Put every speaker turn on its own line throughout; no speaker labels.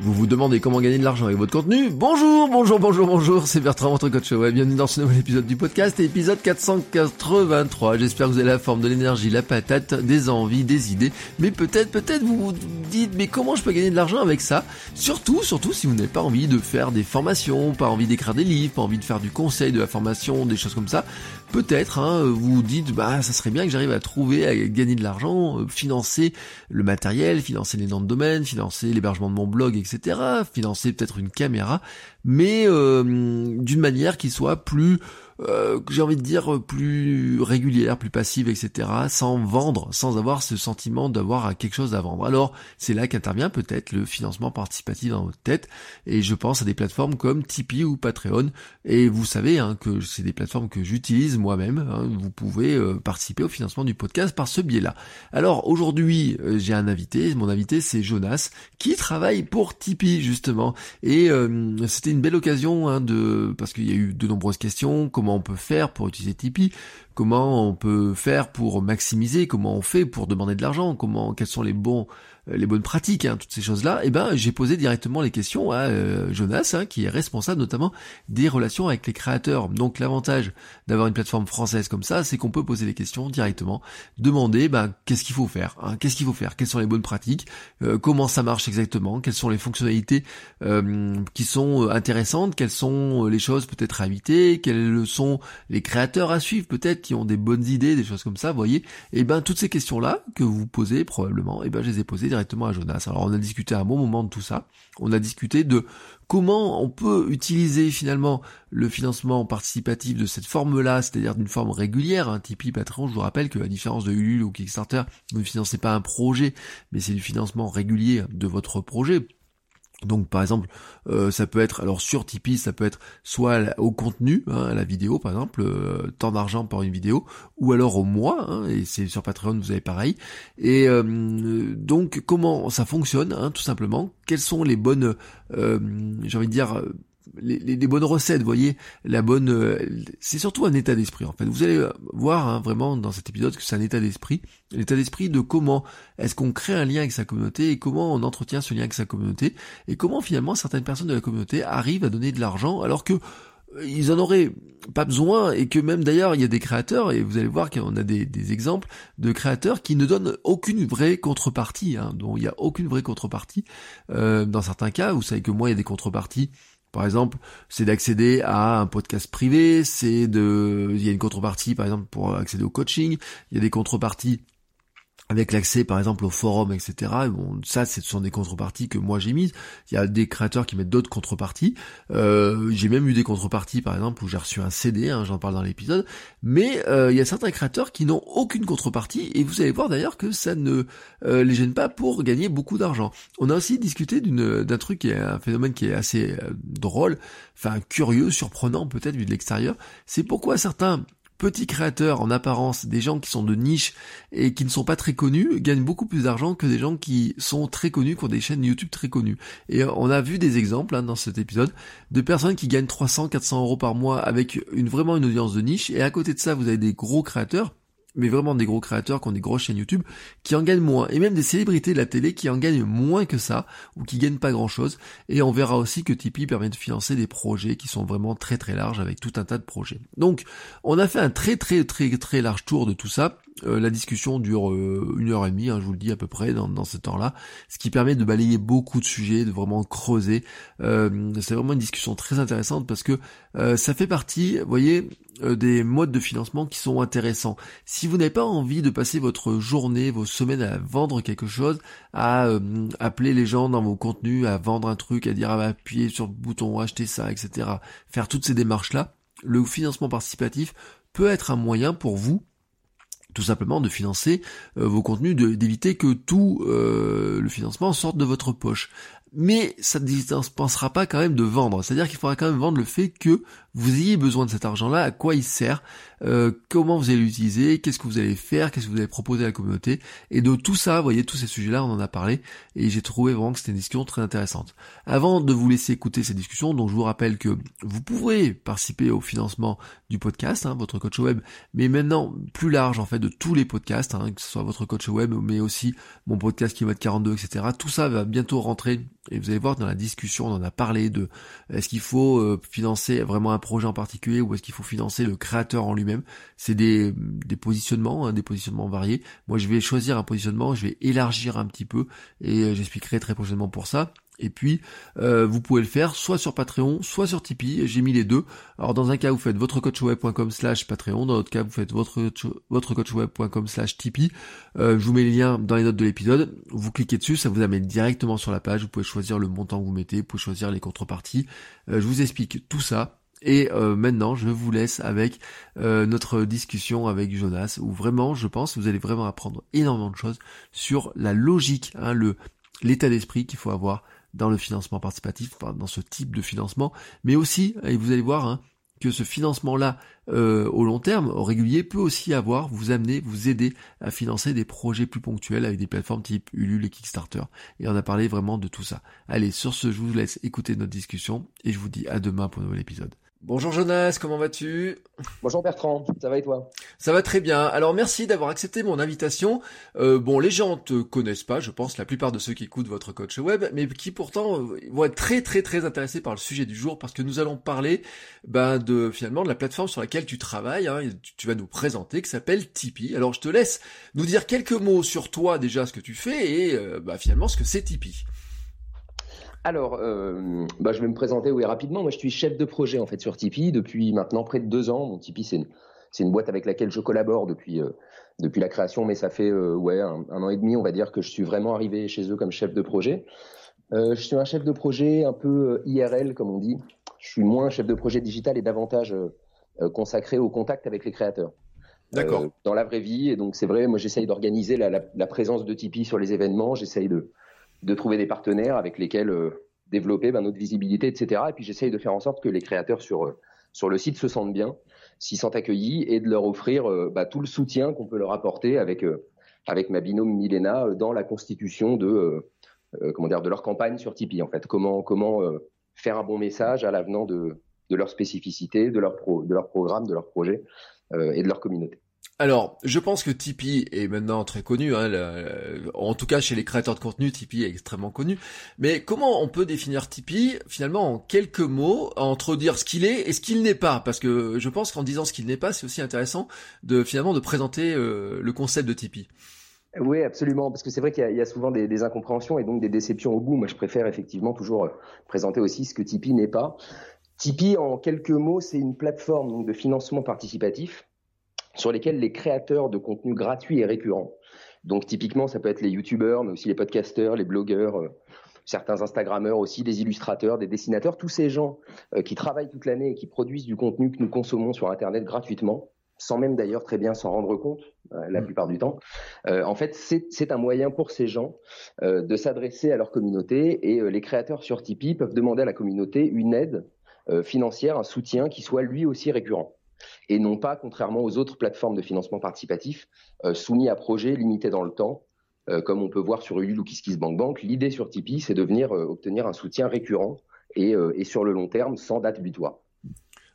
Vous vous demandez comment gagner de l'argent avec votre contenu Bonjour, bonjour, bonjour, bonjour, c'est Bertrand, votre coach web. Bienvenue dans ce nouvel épisode du podcast, épisode 483. J'espère que vous avez la forme de l'énergie, la patate, des envies, des idées. Mais peut-être, peut-être vous vous dites, mais comment je peux gagner de l'argent avec ça? Surtout, surtout si vous n'avez pas envie de faire des formations, pas envie d'écrire des livres, pas envie de faire du conseil, de la formation, des choses comme ça. Peut-être, hein, vous dites, bah ça serait bien que j'arrive à trouver, à gagner de l'argent, euh, financer le matériel, financer les noms de domaine, financer l'hébergement de mon blog, etc etc. Financer peut-être une caméra, mais euh, d'une manière qui soit plus euh, j'ai envie de dire plus régulière, plus passive, etc. Sans vendre, sans avoir ce sentiment d'avoir quelque chose à vendre. Alors c'est là qu'intervient peut-être le financement participatif dans votre tête. Et je pense à des plateformes comme Tipeee ou Patreon. Et vous savez hein, que c'est des plateformes que j'utilise moi-même. Hein. Vous pouvez euh, participer au financement du podcast par ce biais-là. Alors aujourd'hui euh, j'ai un invité. Mon invité c'est Jonas qui travaille pour Tipeee justement. Et c'était une belle occasion hein, de parce qu'il y a eu de nombreuses questions. Comment on peut faire pour utiliser Tipeee, comment on peut faire pour maximiser, comment on fait pour demander de l'argent, comment, quels sont les bons les bonnes pratiques, hein, toutes ces choses-là, eh ben j'ai posé directement les questions à euh, Jonas, hein, qui est responsable notamment des relations avec les créateurs. Donc l'avantage d'avoir une plateforme française comme ça, c'est qu'on peut poser les questions directement, demander ben, qu'est-ce qu'il faut faire, hein, qu'est-ce qu'il faut faire, quelles sont les bonnes pratiques, euh, comment ça marche exactement, quelles sont les fonctionnalités qui sont intéressantes, quelles sont les choses peut-être à éviter, quels sont les créateurs à suivre peut-être qui ont des bonnes idées, des choses comme ça, vous voyez. Et eh ben toutes ces questions-là que vous posez probablement, eh ben je les ai posées à Jonas. Alors on a discuté à un bon moment de tout ça. On a discuté de comment on peut utiliser finalement le financement participatif de cette forme-là, c'est-à-dire d'une forme régulière, hein, Tipeee, Patreon, je vous rappelle que la différence de Ulule ou Kickstarter, vous ne financez pas un projet, mais c'est du financement régulier de votre projet. Donc par exemple, euh, ça peut être, alors sur Tipeee, ça peut être soit au contenu, hein, la vidéo par exemple, euh, tant d'argent par une vidéo, ou alors au mois, hein, et c'est sur Patreon vous avez pareil. Et euh, donc comment ça fonctionne, hein, tout simplement, quelles sont les bonnes, j'ai envie de dire, les, bonnes recettes, voyez, la bonne, euh, c'est surtout un état d'esprit en fait. Vous allez voir hein, vraiment dans cet épisode que c'est un état d'esprit, l'état d'esprit de comment est-ce qu'on crée un lien avec sa communauté et comment on entretient ce lien avec sa communauté et comment finalement certaines personnes de la communauté arrivent à donner de l'argent alors que euh, ils en auraient pas besoin et que même d'ailleurs il y a des créateurs et vous allez voir qu'on a des, exemples de créateurs qui ne donnent aucune vraie contrepartie, hein, dont il n'y a aucune vraie contrepartie. Euh, dans certains cas, vous savez que moi il y a des contreparties par exemple, c'est d'accéder à un podcast privé, c'est de, il y a une contrepartie, par exemple, pour accéder au coaching, il y a des contreparties avec l'accès par exemple au forum, etc. Bon, ça, ce sont des contreparties que moi j'ai mises. Il y a des créateurs qui mettent d'autres contreparties. Euh, j'ai même eu des contreparties, par exemple, où j'ai reçu un CD, hein, j'en parle dans l'épisode. Mais euh, il y a certains créateurs qui n'ont aucune contrepartie, et vous allez voir d'ailleurs que ça ne euh, les gêne pas pour gagner beaucoup d'argent. On a aussi discuté d'une d'un truc qui est un phénomène qui est assez drôle, enfin curieux, surprenant peut-être vu de l'extérieur. C'est pourquoi certains petits créateurs en apparence, des gens qui sont de niche et qui ne sont pas très connus, gagnent beaucoup plus d'argent que des gens qui sont très connus, qui ont des chaînes YouTube très connues. Et on a vu des exemples hein, dans cet épisode de personnes qui gagnent 300, 400 euros par mois avec une vraiment une audience de niche. Et à côté de ça, vous avez des gros créateurs mais vraiment des gros créateurs qui ont des grosses chaînes YouTube, qui en gagnent moins, et même des célébrités de la télé qui en gagnent moins que ça, ou qui gagnent pas grand chose, et on verra aussi que Tipeee permet de financer des projets qui sont vraiment très très larges avec tout un tas de projets. Donc, on a fait un très très très très large tour de tout ça, euh, la discussion dure euh, une heure et demie, hein, je vous le dis à peu près dans, dans ce temps-là, ce qui permet de balayer beaucoup de sujets, de vraiment creuser. Euh, c'est vraiment une discussion très intéressante parce que ça fait partie, vous voyez, des modes de financement qui sont intéressants. Si vous n'avez pas envie de passer votre journée, vos semaines à vendre quelque chose, à appeler les gens dans vos contenus, à vendre un truc, à dire ah bah, appuyer sur le bouton, acheter ça, etc. Faire toutes ces démarches-là, le financement participatif peut être un moyen pour vous tout simplement de financer vos contenus, d'éviter que tout le financement sorte de votre poche mais ça ne pensera pas quand même de vendre. C'est-à-dire qu'il faudra quand même vendre le fait que vous ayez besoin de cet argent-là, à quoi il sert, euh, comment vous allez l'utiliser, qu'est-ce que vous allez faire, qu'est-ce que vous allez proposer à la communauté. Et de tout ça, vous voyez, tous ces sujets-là, on en a parlé, et j'ai trouvé vraiment que c'était une discussion très intéressante. Avant de vous laisser écouter ces discussions, donc je vous rappelle que vous pourrez participer au financement du podcast, hein, votre coach web, mais maintenant plus large en fait de tous les podcasts, hein, que ce soit votre coach web, mais aussi mon podcast qui va être 42, etc. Tout ça va bientôt rentrer et vous allez voir dans la discussion, on en a parlé de est-ce qu'il faut euh, financer vraiment un projet en particulier ou est-ce qu'il faut financer le créateur en lui-même? C'est des, des positionnements, hein, des positionnements variés. Moi, je vais choisir un positionnement, je vais élargir un petit peu et euh, j'expliquerai très prochainement pour ça. Et puis, euh, vous pouvez le faire soit sur Patreon, soit sur Tipeee. J'ai mis les deux. Alors, dans un cas, vous faites votrecoachweb.com slash Patreon. Dans l'autre cas, vous faites votre, votrecoachweb.com slash Tipeee. Euh, je vous mets les liens dans les notes de l'épisode. Vous cliquez dessus, ça vous amène directement sur la page. Vous pouvez choisir le montant que vous mettez, vous pouvez choisir les contreparties. Euh, je vous explique tout ça. Et maintenant, je vous laisse avec notre discussion avec Jonas, où vraiment, je pense, vous allez vraiment apprendre énormément de choses sur la logique, hein, le l'état d'esprit qu'il faut avoir dans le financement participatif, dans ce type de financement, mais aussi, et vous allez voir, hein, que ce financement-là, euh, au long terme, au régulier, peut aussi avoir, vous amener, vous aider à financer des projets plus ponctuels avec des plateformes type Ulule et Kickstarter. Et on a parlé vraiment de tout ça. Allez, sur ce, je vous laisse écouter notre discussion et je vous dis à demain pour un nouvel épisode. Bonjour Jonas, comment vas-tu?
Bonjour Bertrand, ça va et toi?
Ça va très bien. Alors merci d'avoir accepté mon invitation. Euh, bon, les gens te connaissent pas, je pense, la plupart de ceux qui écoutent votre coach web, mais qui pourtant euh, vont être très très très intéressés par le sujet du jour parce que nous allons parler ben, de finalement de la plateforme sur laquelle tu travailles. Hein, tu, vas nous présenter, qui s'appelle Tipeee. Alors je te laisse nous dire quelques mots sur toi déjà, ce que tu fais et euh, ben, finalement ce que c'est Tipeee.
Alors, euh, bah, je vais me présenter oui, rapidement. Moi, je suis chef de projet en fait sur Tipeee depuis maintenant près de deux ans. Mon Tipeee, c'est une, boîte avec laquelle je collabore depuis, euh, depuis la création, mais ça fait euh, ouais, un, an et demi, on va dire, que je suis vraiment arrivé chez eux comme chef de projet. je suis un chef de projet un peu IRL, comme on dit. Je suis moins chef de projet digital et davantage consacré au contact avec les créateurs.
D'accord.
dans la vraie vie. Et donc, c'est vrai, moi, j'essaye d'organiser la, la, la, présence de Tipeee sur les événements. J'essaye de, de trouver des partenaires avec lesquels euh, développer ben, notre visibilité, etc. Et puis j'essaye de faire en sorte que les créateurs sur euh, sur le site se sentent bien, s'y sentent accueillis et de leur offrir euh, bah, tout le soutien qu'on peut leur apporter avec avec ma binôme Milena dans la constitution de comment dire de leur campagne sur Tipeee en fait. Comment comment faire un bon message à l'avenant de de leur spécificité, de leur pro, de leur programme, de leur projet et de leur communauté.
Alors, je pense que Tipeee est maintenant très connu, hein, en tout cas chez les créateurs de contenu, Tipeee est extrêmement connu. Mais comment on peut définir Tipeee finalement en quelques mots, entre dire ce qu'il est et ce qu'il n'est pas? Parce que je pense qu'en disant ce qu'il n'est pas, c'est aussi intéressant de finalement de présenter euh, le concept de Tipeee.
Oui, absolument, parce que c'est vrai qu'il y, a souvent des, incompréhensions et donc des déceptions au bout. Moi, je préfère effectivement toujours euh, présenter aussi ce que Tipeee n'est pas. Tipeee, en quelques mots, c'est une plateforme de financement participatif sur lesquels les créateurs de contenu gratuits et récurrents, donc typiquement ça peut être les youtubeurs, mais aussi les podcasteurs, les blogueurs, euh, certains instagrammeurs aussi, des illustrateurs, des dessinateurs, tous ces gens euh, qui travaillent toute l'année et qui produisent du contenu que nous consommons sur Internet gratuitement, sans même d'ailleurs très bien s'en rendre compte euh, la mm. plupart du temps. en fait, c'est un moyen pour ces gens de s'adresser à leur communauté et les créateurs sur Tipeee peuvent demander à la communauté une aide financière, un soutien qui soit lui aussi récurrent et non pas, contrairement aux autres plateformes de financement participatif, euh, soumis à projet limité dans le temps, euh, comme on peut voir sur Ulule ou KissKissBankBank. L'idée sur Tipeee, c'est de venir euh, obtenir un soutien récurrent et, et sur le long terme, sans date butoir.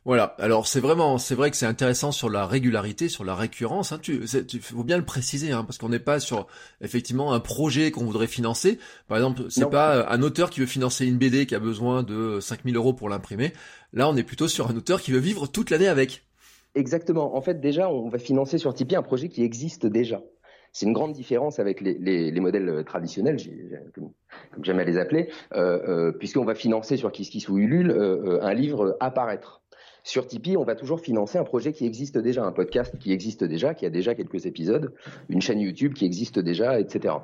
Voilà. Alors c'est vraiment, c'est vrai que c'est intéressant sur la régularité, sur la récurrence. Hein. Tu, tu faut bien le préciser, hein, parce qu'on n'est pas sur effectivement un projet qu'on voudrait financer. Par exemple, c'est pas un auteur qui veut financer une BD qui a besoin de 5000 euros pour l'imprimer. Là, on est plutôt sur un auteur qui veut vivre toute l'année avec.
Exactement. En fait, déjà, on va financer sur Tipeee un projet qui existe déjà. C'est une grande différence avec les, les, les modèles euh, traditionnels, comme, j'aime à les appeler, euh, euh, puisqu'on va financer sur KissKiss ou Ulule un livre apparaître. Sur Tipeee, on va toujours financer un projet qui existe déjà, un podcast qui existe déjà, qui a déjà quelques épisodes, une chaîne YouTube qui existe déjà, etc.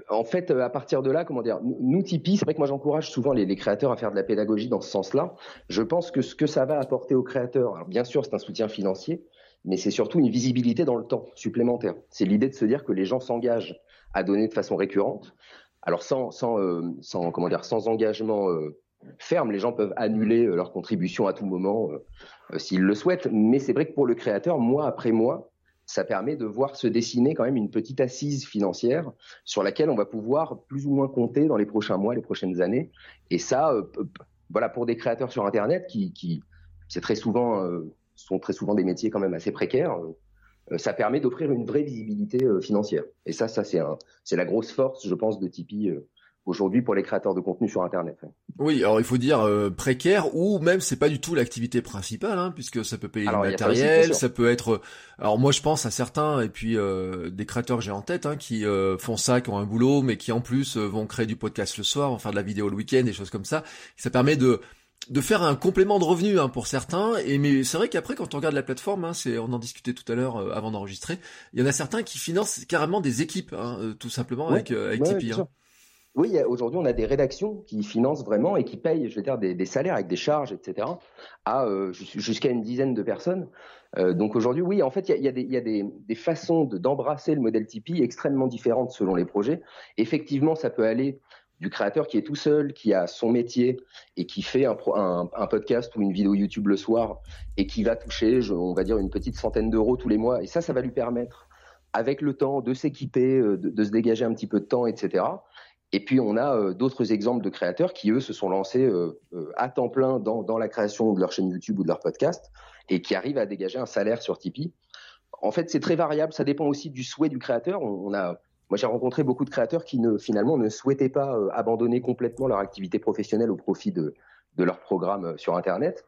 Euh, en fait, euh, à partir de là, comment dire, nous Tipeee, c'est vrai que moi j'encourage souvent les, créateurs à faire de la pédagogie dans ce sens-là. Je pense que ce que ça va apporter aux créateurs, alors bien sûr c'est un soutien financier, mais c'est surtout une visibilité dans le temps supplémentaire. C'est l'idée de se dire que les gens s'engagent à donner de façon récurrente. Alors sans, sans, euh, sans comment dire, sans engagement euh, ferme, les gens peuvent annuler euh, leur contribution à tout moment s'ils le souhaitent. Mais c'est vrai que pour le créateur, mois après mois, ça permet de voir se dessiner quand même une petite assise financière sur laquelle on va pouvoir plus ou moins compter dans les prochains mois, les prochaines années. Et ça, voilà, pour des créateurs sur Internet qui, qui c'est très souvent, sont très souvent des métiers quand même assez précaires. Euh, ça permet d'offrir une vraie visibilité euh, financière. Et ça, ça c'est la grosse force, je pense, de Tipeee euh, aujourd'hui pour les créateurs de contenu sur Internet.
Oui, alors il faut dire précaire ou même c'est pas du tout l'activité principale, hein, puisque ça peut payer le matériel, ça, peut être. Alors moi je pense à certains et puis des créateurs que j'ai en tête hein, qui font ça, qui ont un boulot, mais qui en plus vont créer du podcast le soir, vont faire de la vidéo le week-end, des choses comme ça. Ça permet de de faire un complément de revenu hein, pour certains et mais c'est vrai qu'après quand on regarde la plateforme hein, c'est on en discutait tout à l'heure euh, avant d'enregistrer il y en a certains qui financent carrément des équipes hein, euh, tout simplement avec euh, avec Tipeee hein.
Oui aujourd'hui on a des rédactions qui financent vraiment et qui payent je veux dire des, salaires avec des charges etc à jusqu'à une dizaine de personnes donc aujourd'hui oui en fait il y a, y a, des, y a des, des façons d'embrasser le modèle Tipeee extrêmement différentes selon les projets effectivement ça peut aller du créateur qui est tout seul, qui a son métier et qui fait un, un, podcast ou une vidéo YouTube le soir et qui va toucher, on va dire, une petite centaine d'euros tous les mois. Et ça, ça va lui permettre, avec le temps, de s'équiper, euh, de, se dégager un petit peu de temps, etc. Et puis, on a euh, d'autres exemples de créateurs qui, eux, se sont lancés euh, à temps plein dans, dans la création de leur chaîne YouTube ou de leur podcast et qui arrivent à dégager un salaire sur Tipeee. En fait, c'est très variable. Ça dépend aussi du souhait du créateur. on a moi, j'ai rencontré beaucoup de créateurs qui ne, finalement ne souhaitaient pas euh, abandonner complètement leur activité professionnelle au profit de, de leur programme euh, sur Internet.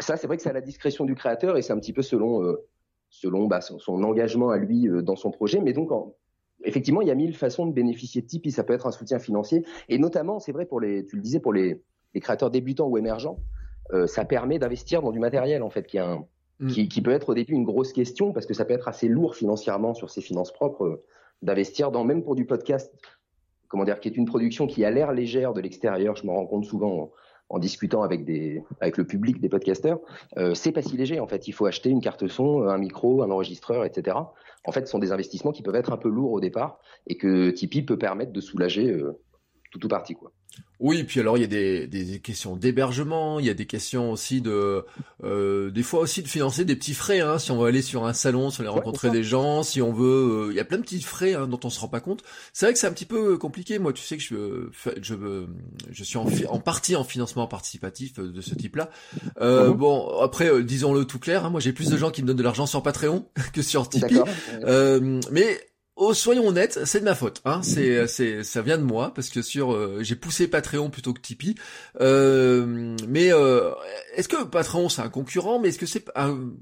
Ça, c'est vrai que c'est à la discrétion du créateur et c'est un petit peu selon, euh, selon bah, son, engagement à lui dans son projet. Mais donc, effectivement, il y a mille façons de bénéficier de Tipeee. Ça peut être un soutien financier et notamment, c'est vrai pour les, tu le disais, pour les, les créateurs débutants ou émergents, ça permet d'investir dans du matériel en fait, qui, a mm. qui, qui, peut être au début une grosse question parce que ça peut être assez lourd financièrement sur ses finances propres d'investir dans, même pour du podcast, comment dire, qui est une production qui a l'air légère de l'extérieur, je me rends compte souvent en, discutant avec, des, avec le public des podcasteurs, euh, c'est pas si léger en fait. Il faut acheter une carte son, un micro, un enregistreur, etc. En fait, ce sont des investissements qui peuvent être un peu lourds au départ et que Tipeee peut permettre de soulager euh, tout ou partie quoi.
Oui, puis alors il y a des, des questions d'hébergement, il y a des questions aussi de, euh, des fois aussi de financer des petits frais. Hein, si on veut aller sur un salon, si on veut rencontrer des gens, si on veut, euh, il y a plein de petits frais hein, dont on se rend pas compte. C'est vrai que c'est un petit peu compliqué. Moi, tu sais que je, je, je suis en, en partie en financement participatif de ce type-là. Euh, mhm. Bon, après, disons-le tout clair. Hein, moi, j'ai plus de gens qui me donnent de l'argent sur Patreon que sur Tipeee. mais Oh, soyons honnêtes, c'est de ma faute. Hein. C'est, c'est, ça vient de moi parce que sur, euh, j'ai poussé Patreon plutôt que Tipeee. Euh, mais euh, est-ce que Patreon c'est un concurrent Mais est-ce que c'est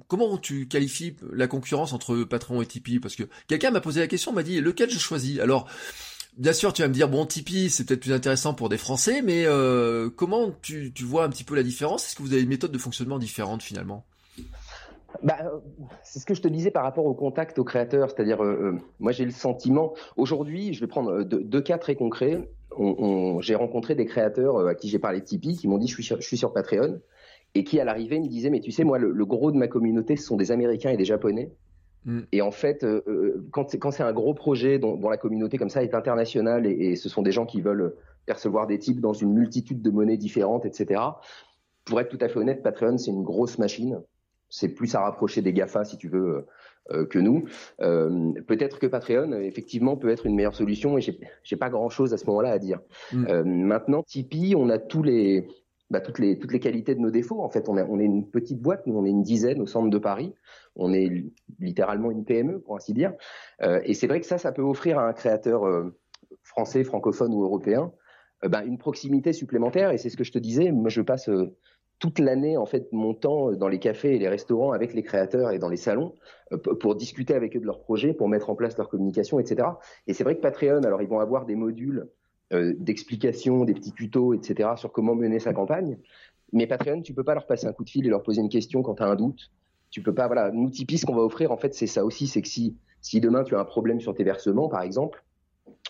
comment tu qualifies la concurrence entre Patreon et Tipeee? Parce que quelqu'un m'a posé la question, m'a dit lequel je choisis? Alors, bien sûr, tu vas me dire bon, Tipeee c'est peut-être plus intéressant pour des Français, mais comment tu, tu vois un petit peu la différence? Est-ce que vous avez une méthode de fonctionnement différente finalement?
Bah, c'est ce que je te disais par rapport au contact au créateur, c'est-à-dire, euh, euh, moi j'ai le sentiment, aujourd'hui, je vais prendre euh, deux, cas très concrets. j'ai rencontré des créateurs à qui j'ai parlé de Tipeee qui m'ont dit je suis, sur, je suis sur Patreon et qui à l'arrivée me disaient mais tu sais moi le, gros de ma communauté ce sont des Américains et des Japonais mm. et en fait quand c'est quand c'est un gros projet dont, la communauté comme ça est internationale et, et, ce sont des gens qui veulent percevoir des types dans une multitude de monnaies différentes etc pour être tout à fait honnête Patreon c'est une grosse machine c'est plus à rapprocher des GAFA, si tu veux, euh, que nous. Euh, peut-être que Patreon, effectivement, peut être une meilleure solution et j'ai pas grand-chose à ce moment-là à dire. Mm. Euh, maintenant, Tipeee, on a tous les, bah, toutes les toutes les qualités de nos défauts. En fait, on, on est une petite boîte, nous on est une dizaine au centre de Paris. On est littéralement une PME, pour ainsi dire. et c'est vrai que ça, ça peut offrir à un créateur français, francophone ou européen bah, une proximité supplémentaire. Et c'est ce que je te disais. Moi, je passe toute l'année en fait mon temps dans les cafés et les restaurants avec les créateurs et dans les salons euh, pour discuter avec eux de leurs projets, pour mettre en place leur communication, etc. Et c'est vrai que Patreon, alors ils vont avoir des modules euh, d'explication, des petits tutos, etc. sur comment mener sa campagne. Mais Patreon, tu peux pas leur passer un coup de fil et leur poser une question quand tu as un doute. Tu peux pas, voilà, nous Tipeee, ce qu'on va offrir, en fait, c'est ça aussi, c'est que si, si demain tu as un problème sur tes versements, par exemple,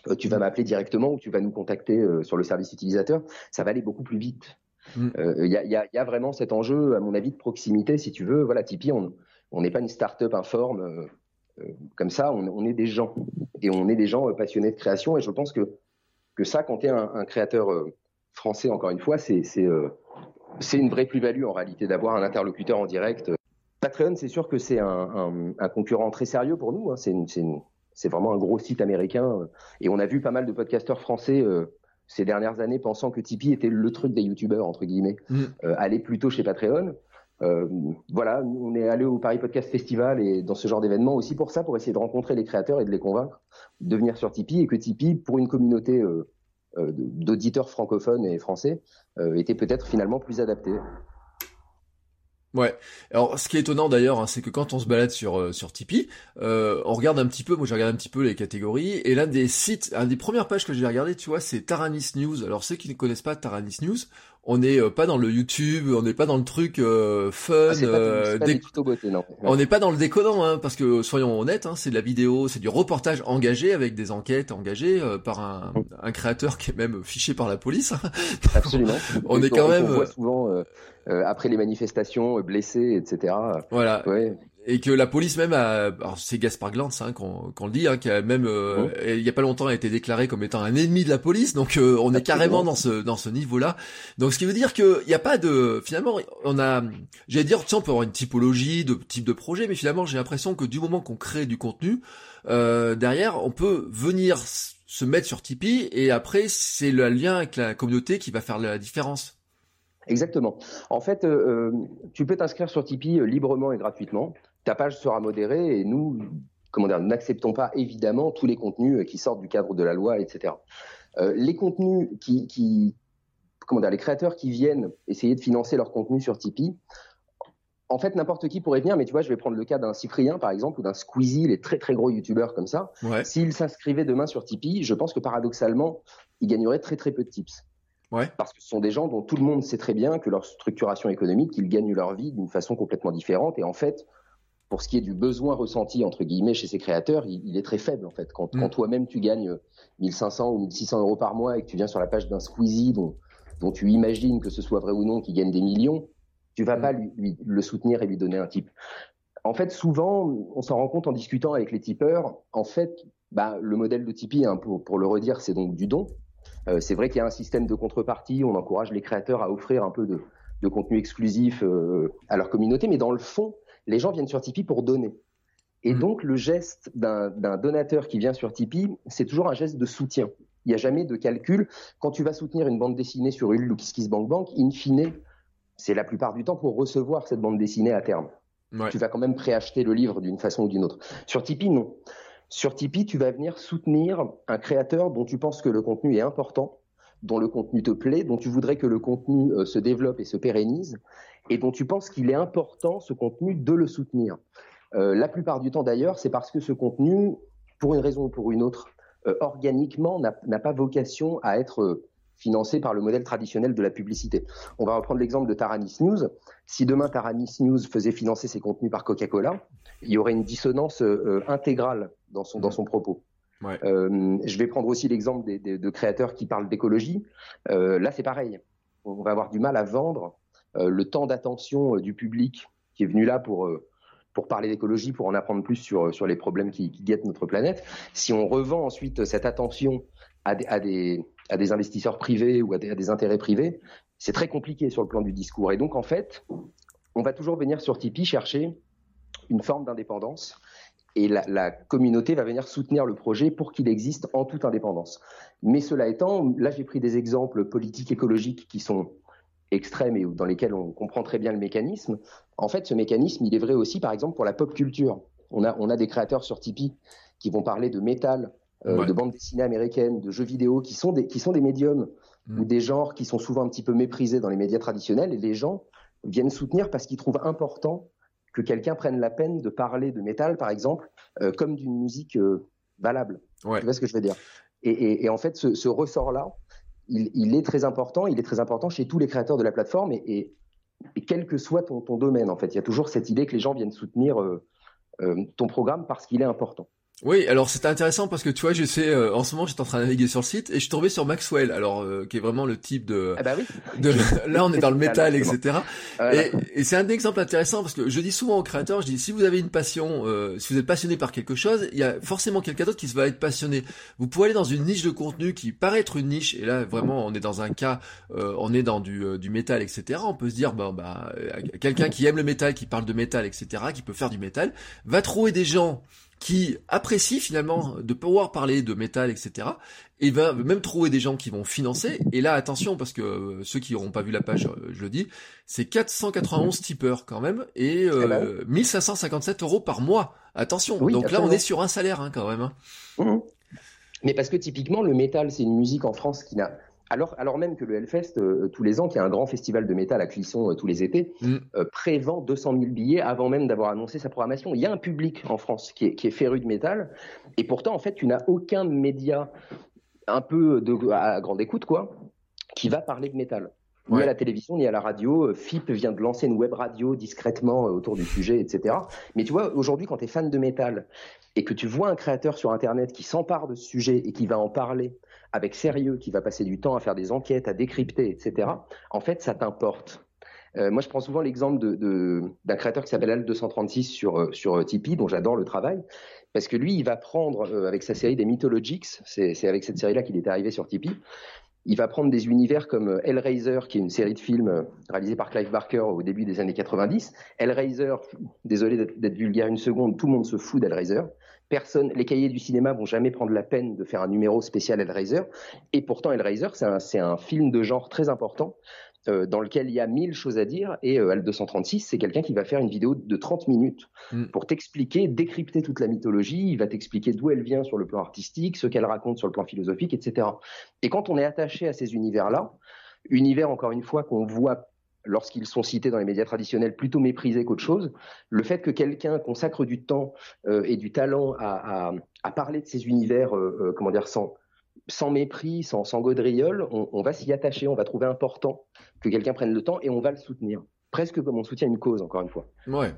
euh, tu vas m'appeler directement ou tu vas nous contacter sur le service utilisateur, ça va aller beaucoup plus vite. Il mm. euh, y, a, vraiment cet enjeu, à mon avis, de proximité, si tu veux. Voilà, Tipeee, on, n'est pas une start-up informe comme ça, on, est des gens et on est des gens passionnés de création et je pense que que ça, quand tu es un, créateur français, encore une fois, c'est une vraie plus-value en réalité d'avoir un interlocuteur en direct. Patreon, c'est sûr que c'est un, concurrent très sérieux pour nous. Hein. C'est vraiment un gros site américain. Et on a vu pas mal de podcasteurs français euh, ces dernières années pensant que Tipeee était le truc des youtubeurs, entre guillemets. Mm. Euh, aller plutôt chez Patreon. Euh, voilà, on est allé au Paris Podcast Festival et dans ce genre d'événement aussi pour ça, pour essayer de rencontrer les créateurs et de les convaincre de venir sur Tipeee et que Tipeee, pour une communauté euh, d'auditeurs francophones et français euh, était peut-être finalement plus adapté.
Ouais. Alors, ce qui est étonnant d'ailleurs, hein, c'est que quand on se balade sur euh, sur Tipeee, euh, on regarde un petit peu. Moi, j'ai regardé un petit peu les catégories et l'un des sites, un des premières pages que j'ai regardé, tu vois, c'est Taranis News. Alors ceux qui ne connaissent pas Taranis News, on n'est euh, pas dans le YouTube, on n'est pas dans le truc euh, fun. On n'est pas dans le déconnant, hein, parce que soyons honnêtes, hein, c'est de la vidéo, c'est du reportage engagé avec des enquêtes engagées par un, un, créateur qui est même fiché par la police.
Absolument.
on est quand même.
On voit souvent euh, après les manifestations, euh, blessés, etc.
Voilà. Ouais. Et que la police même a, alors c'est Gaspard Glantz hein, qu'on le dit, hein, qui a même euh, oh. il y a pas longtemps a été déclaré comme étant un ennemi de la police, donc on est carrément dans ce dans ce niveau-là. Donc ce qui veut dire que il n'y a pas de finalement on a, j'allais dire, sais, on peut avoir une typologie de type de projet, mais finalement j'ai l'impression que du moment qu'on crée du contenu, euh, derrière on peut venir se mettre sur Tipeee et après c'est le lien avec la communauté qui va faire la différence.
Exactement. En fait, euh, euh, tu peux t'inscrire sur Tipeee euh, librement et gratuitement. Ta page sera modérée et nous, comment dire, n'acceptons pas évidemment tous les contenus qui sortent du cadre de la loi, etc. les contenus qui, qui, comment dire, les créateurs qui viennent essayer de financer leur contenu sur Tipeee, en fait, n'importe qui pourrait venir, mais tu vois, je vais prendre le cas d'un Cyprien, par exemple, ou d'un Squeezie, les très très gros youtubeurs comme ça. S'ils s'inscrivaient demain sur Tipeee, je pense que paradoxalement, ils gagneraient très très peu de tips. Parce que ce sont des gens dont tout le monde sait très bien que leur structuration économique, ils gagnent leur vie d'une façon complètement différente. Et en fait, pour ce qui est du besoin ressenti, entre guillemets, chez ces créateurs, il, est très faible, en fait. Quand, mm. toi-même, tu gagnes 1500 ou 1600 euros par mois et que tu viens sur la page d'un Squeezie dont, dont tu imagines que ce soit vrai ou non, qui gagne des millions, tu vas mm. pas lui, le soutenir et lui donner un type. En fait, souvent, on s'en rend compte en discutant avec les tipeurs. En fait, bah, le modèle de Tipeee, hein, pour, pour le redire, c'est donc du don. Euh, c'est vrai qu'il y a un système de contrepartie, on encourage les créateurs à offrir un peu de, contenu exclusif euh, à leur communauté, mais dans le fond, les gens viennent sur Tipeee pour donner. Et mmh. donc le geste d'un donateur qui vient sur Tipeee, c'est toujours un geste de soutien. Il n'y a jamais de calcul. Quand tu vas soutenir une bande dessinée sur Ulule ou KissKissBankBank, in fine, c'est la plupart du temps pour recevoir cette bande dessinée à terme. Tu vas quand même préacheter le livre d'une façon ou d'une autre. Sur Tipeee, non. Sur Tipeee, tu vas venir soutenir un créateur dont tu penses que le contenu est important, dont le contenu te plaît, dont tu voudrais que le contenu euh, se développe et se pérennise, et dont tu penses qu'il est important, ce contenu, de le soutenir. Euh, la plupart du temps d'ailleurs, c'est parce que ce contenu, pour une raison ou pour une autre, euh, organiquement, n'a pas vocation à être financé par le modèle traditionnel de la publicité. On va reprendre l'exemple de Taranis News. Si demain Taranis News faisait financer ses contenus par Coca-Cola, il y aurait une dissonance euh, intégrale dans son, dans son propos. Euh, je vais prendre aussi l'exemple des, de créateurs qui parlent d'écologie. Euh, là, c'est pareil. On va avoir du mal à vendre le temps d'attention du public qui est venu là pour pour parler d'écologie, pour en apprendre plus sur, sur les problèmes qui, guettent notre planète. Si on revend ensuite cette attention à des, à des, à des investisseurs privés ou à des, intérêts privés, c'est très compliqué sur le plan du discours. Et donc, en fait, on va toujours venir sur Tipeee chercher une forme d'indépendance et la, communauté va venir soutenir le projet pour qu'il existe en toute indépendance. Mais cela étant, là j'ai pris des exemples politiques écologiques qui sont extrêmes et dans lesquels on comprend très bien le mécanisme. En fait, ce mécanisme, il est vrai aussi, par exemple, pour la pop culture. On a, on a des créateurs sur Tipeee qui vont parler de métal, euh, de bandes dessinées américaines, de jeux vidéo, qui sont des, qui sont des médiums mm. ou des genres qui sont souvent un petit peu méprisés dans les médias traditionnels, et les gens viennent soutenir parce qu'ils trouvent important que quelqu'un prenne la peine de parler de métal, par exemple, euh, comme d'une musique euh, valable. Ouais. Tu vois ce que je veux dire? Et, et, et, en fait, ce, ce ressort-là, il, est très important. Il est très important chez tous les créateurs de la plateforme et, quel que soit ton, ton, domaine. En fait, il y a toujours cette idée que les gens viennent soutenir ton programme parce qu'il est important.
Oui, alors c'était intéressant parce que tu vois, je sais, euh, en ce moment, j'étais en train de naviguer sur le site et je suis tombé sur Maxwell, alors euh, qui est vraiment le type de.
Ah bah oui.
De, là, on est dans le métal, etc. Et, et c'est un exemple intéressant parce que je dis souvent aux créateurs, je dis si vous avez une passion, euh, si vous êtes passionné par quelque chose, il y a forcément quelqu'un d'autre qui va être passionné. Vous pouvez aller dans une niche de contenu qui paraît être une niche et là vraiment, on est dans un cas, on est dans du, du métal, etc. On peut se dire, bon bah, quelqu'un qui aime le métal, qui parle de métal, etc., qui peut faire du métal, va trouver des gens qui apprécie finalement de pouvoir parler de métal, etc. Et va même trouver des gens qui vont financer. Et là, attention, parce que euh, ceux qui n'auront pas vu la page, euh, je le dis, c'est 491 tipeurs quand même et euh, 1557 eh ben euros par mois. Attention. Donc là, on est sur un salaire hein, quand même. Hein.
Mmh. Mais parce que typiquement, le métal, c'est une musique en France qui n'a alors, alors même que le Hellfest, euh, tous les ans, qui est un grand festival de métal à Clisson euh, tous les étés, mm. euh, prévend 200 000 billets avant même d'avoir annoncé sa programmation. Il y a un public en France qui est, qui est féru de métal, et pourtant, en fait, tu n'as aucun média un peu de, à grande écoute, quoi, qui va parler de métal. Ni à la télévision, ni à la radio. FIP vient de lancer une web radio discrètement autour du sujet, etc. Mais tu vois, aujourd'hui, quand tu es fan de métal et que tu vois un créateur sur Internet qui s'empare de ce sujet et qui va en parler, avec sérieux, qui va passer du temps à faire des enquêtes, à décrypter, etc., en fait, ça t'importe. Euh, moi, je prends souvent l'exemple d'un créateur qui s'appelle Al236 sur, euh, sur euh, Tipeee, dont j'adore le travail, parce que lui, il va prendre, avec sa série des Mythologics, c'est avec cette série-là qu'il est arrivé sur Tipeee, il va prendre des univers comme Hellraiser, qui est une série de films réalisée par Clive Barker au début des années 90. Hellraiser, désolé d'être vulgaire une seconde, tout le monde se fout d'Hellraiser. Personne, les cahiers du cinéma vont jamais prendre la peine de faire un numéro spécial Hellraiser. Et pourtant, Hellraiser, c'est un, film de genre très important euh, dans lequel il y a mille choses à dire. Et euh, Al 236, c'est quelqu'un qui va faire une vidéo de 30 minutes mm. pour t'expliquer, décrypter toute la mythologie. Il va t'expliquer d'où elle vient sur le plan artistique, ce qu'elle raconte sur le plan philosophique, etc. Et quand on est attaché à ces univers-là, univers encore une fois qu'on voit lorsqu'ils sont cités dans les médias traditionnels, plutôt méprisés qu'autre chose. Le fait que quelqu'un consacre du temps euh, et du talent à, parler de ces univers, euh, euh, comment dire, sans, mépris, sans, sans gaudriole, on, va s'y attacher, on va trouver important que quelqu'un prenne le temps et on va le soutenir. Presque comme on soutient une cause, encore une fois.
Ouais.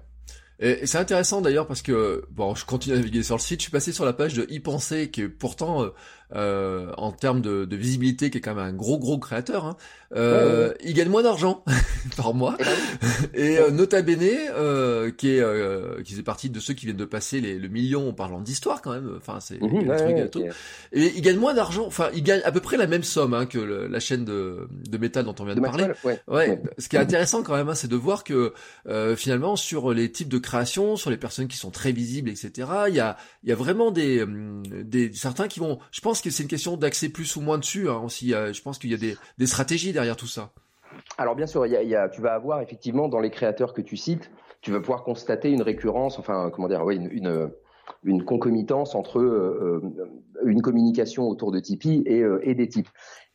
Et, c'est intéressant d'ailleurs parce que bon, je continue à naviguer sur le site. Je suis passé sur la page de y penser, qui est pourtant euh, en termes de, de, visibilité, qui est quand même un gros gros créateur, hein, euh, il gagne moins d'argent par mois. Eh ben et euh, Nota Bene, euh, qui est euh, qui fait partie de ceux qui viennent de passer les, le million en parlant d'histoire quand même. Enfin, c'est mmh, truc Et il gagne moins d'argent. Enfin, il gagne à peu près la même somme hein, que la chaîne de, de métal dont on vient de, parler. Ouais. Ce qui est intéressant quand même, hein, c'est de voir que euh, finalement sur les types de création, sur les personnes qui sont très visibles, etc. Il y a il y a vraiment des hum, des certains qui vont. Je pense que c'est une question d'accès plus ou moins dessus hein, aussi. Je pense qu'il y a des, stratégies derrière tout ça.
Alors bien sûr, tu vas avoir effectivement dans les créateurs que tu cites, tu vas pouvoir constater une récurrence, enfin comment dire, une, concomitance entre euh, euh, une communication autour de Tipeee et, euh, des types.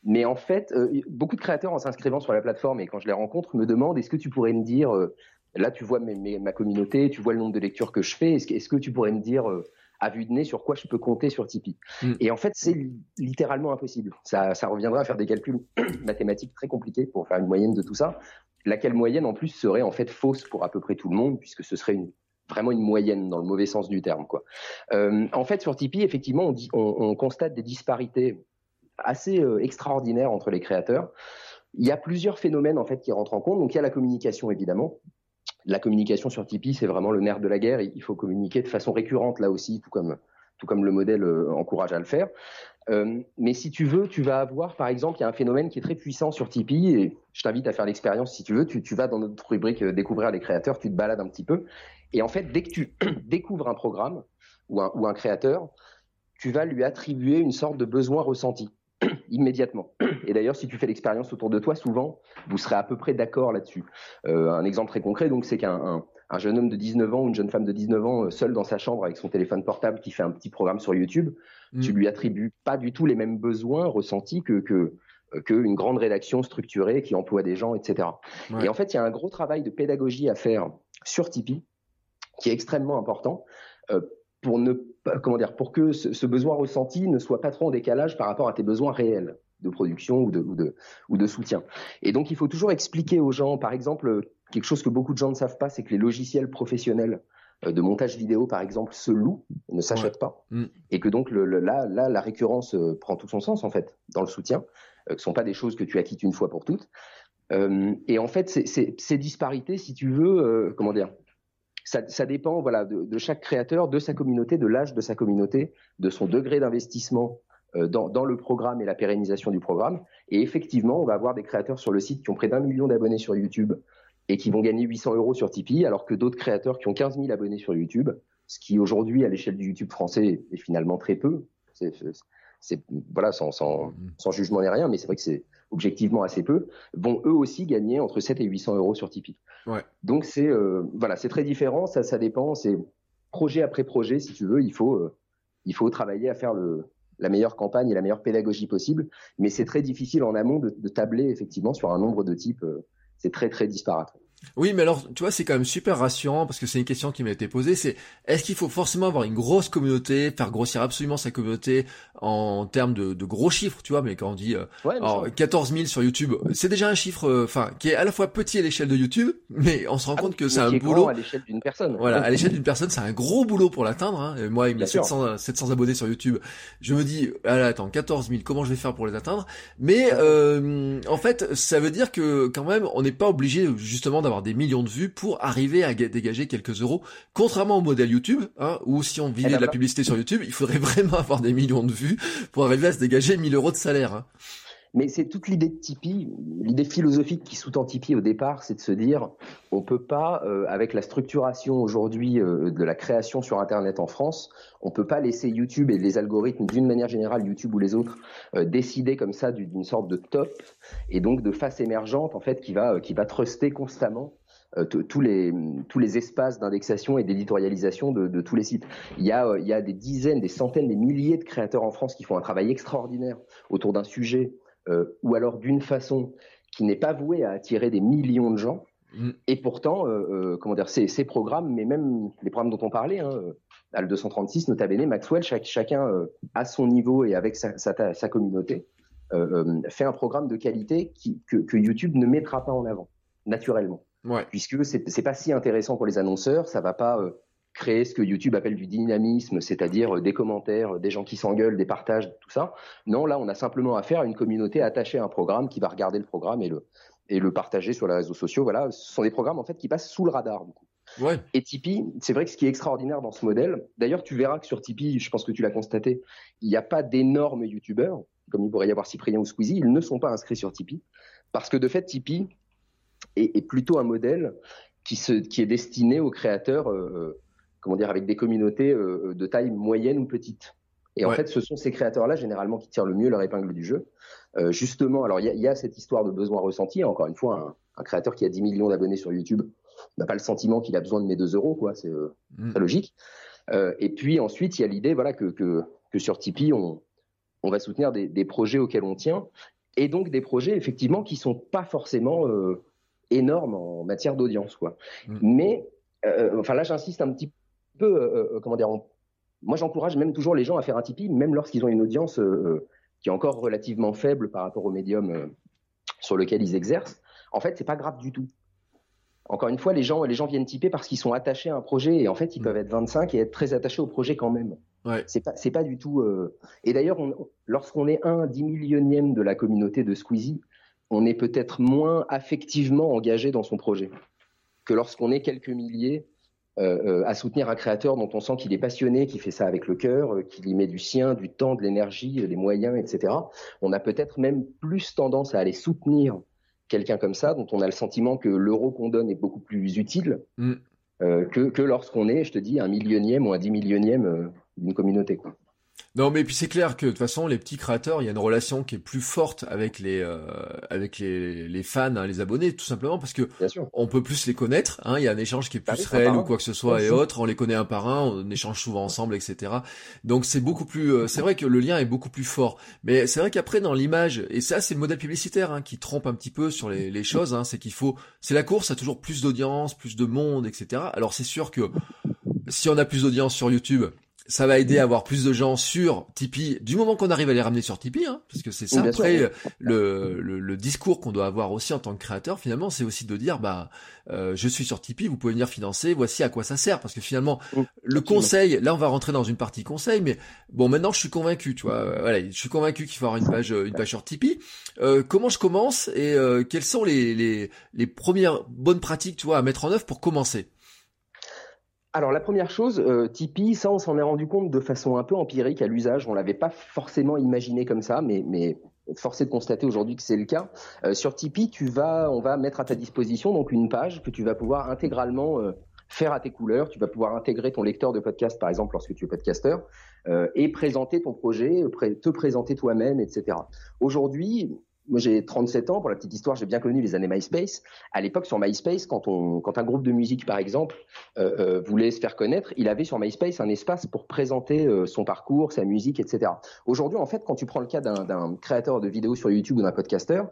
Mais en fait, beaucoup de créateurs en s'inscrivant sur la plateforme et quand je les rencontre me demandent est-ce que tu pourrais me dire, là tu vois ma communauté, tu vois le nombre de lectures que je fais, est-ce que, est -ce que tu pourrais me dire à vue de nez sur quoi je peux compter sur Tipeee. Mm. Et en fait, c'est littéralement impossible. Ça, ça reviendra à faire des calculs mathématiques très compliqués pour faire une moyenne de tout ça. Laquelle moyenne, en plus, serait en fait fausse pour à peu près tout le monde, puisque ce serait une, vraiment une moyenne dans le mauvais sens du terme. Quoi. Euh, en fait, sur Tipeee, effectivement, on, dit, on, on constate des disparités assez euh, extraordinaires entre les créateurs. Il y a plusieurs phénomènes en fait qui rentrent en compte. Donc il y a la communication évidemment la communication sur Tipeee, c'est vraiment le nerf de la guerre. Il faut communiquer de façon récurrente là aussi, tout comme, le modèle euh, encourage à le faire. Euh, mais si tu veux, tu vas avoir, par exemple, il y a un phénomène qui est très puissant sur Tipeee, et je t'invite à faire l'expérience si tu veux. Tu, vas dans notre rubrique euh, découvrir les créateurs, tu te balades un petit peu, et en fait, dès que tu découvres un programme ou un créateur, tu vas lui attribuer une sorte de besoin ressenti immédiatement. Et d'ailleurs, si tu fais l'expérience autour de toi, souvent, vous serez à peu près d'accord là-dessus. Euh, un exemple très concret, donc, c'est qu'un un, jeune homme de 19 ans ou une jeune femme de 19 ans, euh, seul dans sa chambre avec son téléphone portable, qui fait un petit programme sur YouTube, mm. tu lui attribues pas du tout les mêmes besoins ressentis que, que euh, qu'une grande rédaction structurée qui emploie des gens, etc. Et en fait, il y a un gros travail de pédagogie à faire sur Tipeee qui est extrêmement important euh, pour ne comment dire, pour que ce, besoin ressenti ne soit pas trop en décalage par rapport à tes besoins réels de production ou de, ou de, ou de soutien. Et donc, il faut toujours expliquer aux gens, par exemple, quelque chose que beaucoup de gens ne savent pas, c'est que les logiciels professionnels de montage vidéo, par exemple, se louent, ne s'achètent pas, mm. et que donc le, là, là, la récurrence prend tout son sens en fait dans le soutien, que ce sont pas des choses que tu acquittes une fois pour toutes. et en fait, ces disparités, si tu veux, comment dire, ça, ça, dépend voilà de, de, chaque créateur, de sa communauté, de l'âge de sa communauté, de son degré d'investissement euh, dans, dans, le programme et la pérennisation du programme. Et effectivement, on va avoir des créateurs sur le site qui ont près d'un million d'abonnés sur YouTube et qui vont gagner 800 euros sur Tipeee, alors que d'autres créateurs qui ont 15 000 abonnés sur YouTube, ce qui aujourd'hui à l'échelle du YouTube français est finalement très peu. C'est voilà sans, sans, sans jugement ni rien, mais c'est vrai que c'est objectivement assez peu, vont eux aussi gagner entre 7 et 800 euros sur Tipeee. Ouais. Donc c'est euh, voilà, c'est très différent, ça ça dépend, c'est projet après projet si tu veux, il faut euh, il faut travailler à faire le la meilleure campagne et la meilleure pédagogie possible. Mais c'est très difficile en amont de, de, tabler effectivement sur un nombre de types. Euh, c'est très très disparate.
Oui, mais alors, tu vois, c'est quand même super rassurant parce que c'est une question qui m'a été posée. C'est est-ce qu'il faut forcément avoir une grosse communauté, faire grossir absolument sa communauté en termes de, de gros chiffres, tu vois Mais quand on dit euh, 14 000 sur YouTube, c'est déjà un chiffre, euh, enfin, qui est à la fois petit à l'échelle de YouTube, mais on se rend ah compte que c'est un boulot
à l'échelle d'une personne.
Voilà, à l'échelle d'une personne, c'est un gros boulot pour l'atteindre. Hein. Moi, il y a 700, 700 abonnés sur YouTube. Je me dis, ah attends, 14 000, comment je vais faire pour les atteindre? Mais euh, en fait, ça veut dire que quand même, on n'est pas obligé justement d'avoir des millions de vues pour arriver à dégager quelques euros. Contrairement au modèle YouTube, hein, où si on vivait eh ben de la publicité sur YouTube, il faudrait vraiment avoir des millions de vues pour arriver à se dégager 1000 euros de salaire. Hein.
Mais c'est toute l'idée de Tipeee, l'idée philosophique qui sous-tend Tipeee au départ, c'est de se dire, on peut pas, euh, avec la structuration aujourd'hui euh, de la création sur Internet en France, on peut pas laisser YouTube et les algorithmes, d'une manière générale, YouTube ou les autres, euh, décider comme ça d'une sorte de top et donc de face émergente en fait qui va qui va truster constamment euh, tous les tous les espaces d'indexation et d'éditorialisation de, de, tous les sites. Il y a euh, il y a des dizaines, des centaines, des milliers de créateurs en France qui font un travail extraordinaire autour d'un sujet euh, ou alors d'une façon qui n'est pas vouée à attirer des millions de gens. Mm. Et pourtant, euh, comment dire, ces, ces, programmes, mais même les programmes dont on parlait, hein, le 236, Nota Bene, Maxwell, chaque, chacun à son niveau et avec sa, sa, sa communauté, fait un programme de qualité qui, que, que YouTube ne mettra pas en avant naturellement. Ouais. Puisque c'est pas si intéressant pour les annonceurs, ça va pas euh, créer ce que YouTube appelle du dynamisme, c'est-à-dire euh, des commentaires, euh, des gens qui s'engueulent, des partages, tout ça. Non, là, on a simplement affaire à une communauté attachée à un programme qui va regarder le programme et le, et le partager sur les réseaux sociaux. Voilà, ce sont des programmes en fait qui passent sous le radar. Du coup. Ouais. Et Tipeee, c'est vrai que ce qui est extraordinaire dans ce modèle, d'ailleurs, tu verras que sur Tipeee, je pense que tu l'as constaté, il n'y a pas d'énormes YouTubeurs, comme il pourrait y avoir Cyprien ou Squeezie, ils ne sont pas inscrits sur Tipeee, parce que de fait, Tipeee, est, plutôt un modèle qui, se, qui est destiné aux créateurs, euh, comment dire, avec des communautés euh, de taille moyenne ou petite. Et en fait, ce sont ces créateurs-là généralement qui tirent le mieux leur épingle du jeu. Euh, justement, alors il y a, y a, cette histoire de besoin ressenti. Encore une fois, un, un créateur qui a 10 millions d'abonnés sur YouTube n'a pas le sentiment qu'il a besoin de mes 2 euros, quoi. C'est euh, mm. logique. Euh, et puis ensuite, il y a l'idée, voilà, que, que, que, sur Tipeee, on, on va soutenir des, des, projets auxquels on tient, et donc des projets effectivement qui sont pas forcément euh, énorme en matière d'audience, quoi. Mm. Mais, euh, enfin là, j'insiste un petit peu, euh, euh, comment dire, moi j'encourage même toujours les gens à faire un Tipeee, même lorsqu'ils ont une audience qui est encore relativement faible par rapport au médium sur lequel ils exercent. En fait, c'est pas grave du tout. Encore une fois, les gens, les gens viennent typer parce qu'ils sont attachés à un projet et en fait, ils mm. peuvent être 25 et être très attachés au projet quand même. Ouais. C'est pas, c'est pas du tout. Et d'ailleurs, lorsqu'on est un dix millionième de la communauté de Squeezie, on est peut-être moins affectivement engagé dans son projet que lorsqu'on est quelques milliers euh, euh, à soutenir un créateur dont on sent qu'il est passionné, qui fait ça avec le cœur, euh, qu'il y met du sien, du temps, de l'énergie, des moyens, etc. On a peut-être même plus tendance à aller soutenir quelqu'un comme ça, dont on a le sentiment que l'euro qu'on donne est beaucoup plus utile mm. que, que lorsqu'on est, je te dis, un millionième ou un dix millionième d'une communauté. Quoi.
Non, mais puis c'est clair que de toute façon, les petits créateurs, il y a une relation qui est plus forte avec les euh, avec les, les fans, hein, les abonnés, tout simplement parce que on peut plus les connaître. Hein, il y a un échange qui est plus réel ou quoi que ce soit et autres. On les connaît un par un, on échange souvent ensemble, etc. Donc c'est beaucoup plus. Euh, c'est vrai que le lien est beaucoup plus fort. Mais c'est vrai qu'après dans l'image et ça c'est le modèle publicitaire hein, qui trompe un petit peu sur les, les choses. Hein, c'est qu'il faut, c'est la course à toujours plus d'audience, plus de monde, etc. Alors c'est sûr que si on a plus d'audience sur YouTube ça va aider à avoir plus de gens sur Tipeee du moment qu'on arrive à les ramener sur Tipeee, hein, parce que c'est ça. Après, le, le, discours qu'on doit avoir aussi en tant que créateur, finalement, c'est aussi de dire, bah, euh, je suis sur Tipeee, vous pouvez venir financer, voici à quoi ça sert, parce que finalement, le conseil, là, on va rentrer dans une partie conseil, mais bon, maintenant, je suis convaincu, tu vois, euh, voilà, je suis convaincu qu'il faut avoir une page, une page sur Tipeee. Euh, comment je commence et euh, quelles sont les, les, les premières bonnes pratiques, tu vois, à mettre en œuvre pour commencer?
Alors la première chose, euh, Tipeee, ça on s'en est rendu compte de façon un peu empirique à l'usage. On l'avait pas forcément imaginé comme ça, mais, mais forcé de constater aujourd'hui que c'est le cas. Euh, sur Tipeee, tu vas, on va mettre à ta disposition donc une page que tu vas pouvoir intégralement euh, faire à tes couleurs. Tu vas pouvoir intégrer ton lecteur de podcast, par exemple, lorsque tu es podcasteur, euh, et présenter ton projet, te présenter toi-même, etc. Aujourd'hui, moi j'ai 37 ans, pour la petite histoire, j'ai bien connu les années MySpace. À l'époque, sur MySpace, quand, on, quand un groupe de musique, par exemple, euh, euh, voulait se faire connaître, il avait sur MySpace un espace pour présenter euh, son parcours, sa musique, etc. Aujourd'hui, en fait, quand tu prends le cas d'un créateur de vidéos sur YouTube ou d'un podcasteur,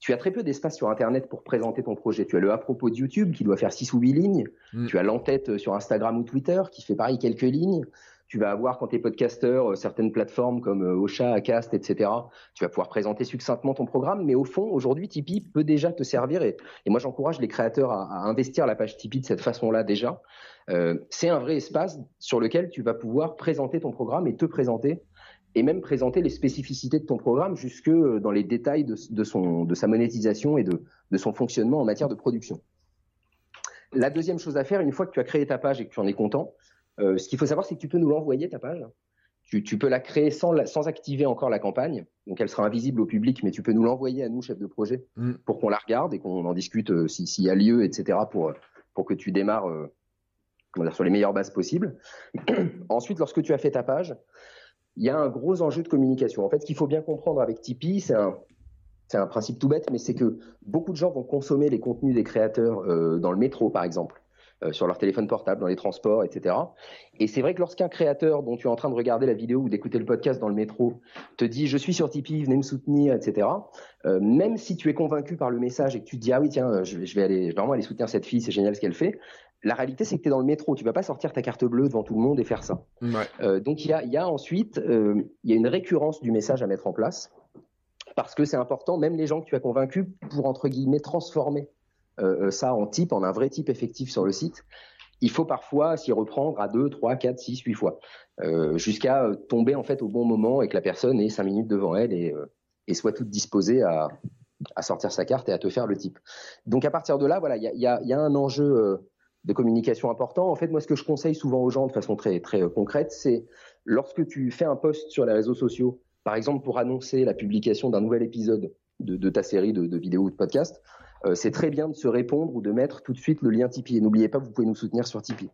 tu as très peu d'espace sur Internet pour présenter ton projet. Tu as le à propos de YouTube qui doit faire 6 ou 8 lignes. Mm. Tu as l'entête sur Instagram ou Twitter qui fait pareil quelques lignes tu vas avoir quand tu es podcasteur euh, certaines plateformes comme euh, Ocha, Acast, etc. Tu vas pouvoir présenter succinctement ton programme, mais au fond, aujourd'hui, Tipeee peut déjà te servir et, moi j'encourage les créateurs à, investir la page Tipeee de cette façon-là déjà. Euh, c'est un vrai espace sur lequel tu vas pouvoir présenter ton programme et te présenter et même présenter les spécificités de ton programme jusque dans les détails de, son, de sa monétisation et de, de son fonctionnement en matière de production. La deuxième chose à faire, une fois que tu as créé ta page et que tu en es content, euh, ce qu'il faut savoir, c'est que tu peux nous l'envoyer, ta page. Tu, peux la créer sans, sans, activer encore la campagne. Donc, elle sera invisible au public, mais tu peux nous l'envoyer à nous, chef de projet, mm. pour qu'on la regarde et qu'on en discute euh, s'il y a lieu, etc., pour, pour que tu démarres euh, sur les meilleures bases possibles. Ensuite, lorsque tu as fait ta page, il y a un gros enjeu de communication. En fait, ce qu'il faut bien comprendre avec Tipeee, c'est un, c'est un principe tout bête, mais c'est que beaucoup de gens vont consommer les contenus des créateurs dans le métro, par exemple. Euh, sur leur téléphone portable, dans les transports, etc. Et c'est vrai que lorsqu'un créateur dont tu es en train de regarder la vidéo ou d'écouter le podcast dans le métro te dit je suis sur Tipeee, venez me soutenir, etc. Euh, même si tu es convaincu par le message et que tu te dis ah oui tiens je vais, aller vraiment aller soutenir cette fille, c'est génial ce qu'elle fait. La réalité c'est que tu es dans le métro, tu vas pas sortir ta carte bleue devant tout le monde et faire ça. Euh, donc il y a, y a, ensuite il y a une récurrence du message à mettre en place parce que c'est important, même les gens que tu as convaincus pour entre guillemets transformer euh, euh, ça en type, en un vrai type effectif sur le site, il faut parfois s'y reprendre à 2, 3, 4, 6, 8 fois, euh, jusqu'à tomber en fait au bon moment et que la personne ait 5 minutes devant elle et, soit toute disposée à, sortir sa carte et à te faire le type. Donc à partir de là, voilà, il y a, un enjeu de communication important. En fait, moi, ce que je conseille souvent aux gens de façon très très concrète, c'est lorsque tu fais un post sur les réseaux sociaux, par exemple pour annoncer la publication d'un nouvel épisode de, ta série de, de vidéos ou de podcasts, euh, c'est très bien de se répondre ou de mettre tout de suite le lien Tipeee. Et n'oubliez pas, vous pouvez nous soutenir sur Tipeee.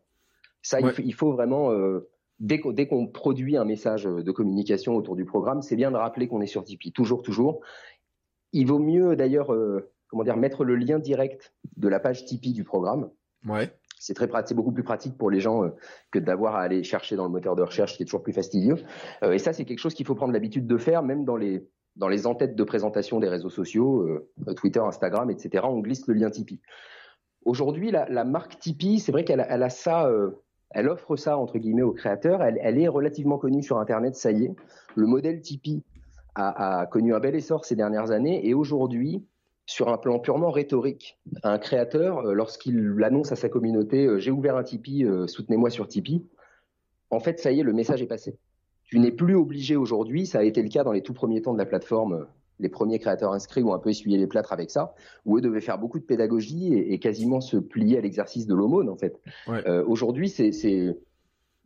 Ça, il, faut vraiment, euh, dès qu'on produit un message de communication autour du programme, c'est bien de rappeler qu'on est sur Tipeee. Toujours, toujours. Il vaut mieux d'ailleurs, euh, comment dire, mettre le lien direct de la page Tipeee du programme.
Ouais.
C'est très pratique, beaucoup plus pratique pour les gens que d'avoir à aller chercher dans le moteur de recherche, qui est toujours plus fastidieux. et ça, c'est quelque chose qu'il faut prendre l'habitude de faire, même dans les dans les entêtes de présentation des réseaux sociaux, euh, Twitter, Instagram, etc., on glisse le lien Tipeee. Aujourd'hui, la, marque Tipeee, c'est vrai qu'elle a ça, euh, elle offre ça entre guillemets aux créateurs. Elle, est relativement connue sur Internet, ça y est. Le modèle Tipeee a, connu un bel essor ces dernières années et aujourd'hui, sur un plan purement rhétorique, un créateur, euh, lorsqu'il annonce à sa communauté j'ai ouvert un Tipeee, soutenez-moi sur Tipeee, en fait, ça y est, le message est passé. Tu n'es plus obligé aujourd'hui, ça a été le cas dans les tout premiers temps de la plateforme, euh, les premiers créateurs inscrits ont un peu essuyé les plâtres avec ça, où eux devaient faire beaucoup de pédagogie et, quasiment se plier à l'exercice de l'aumône en fait. Euh, aujourd'hui, c'est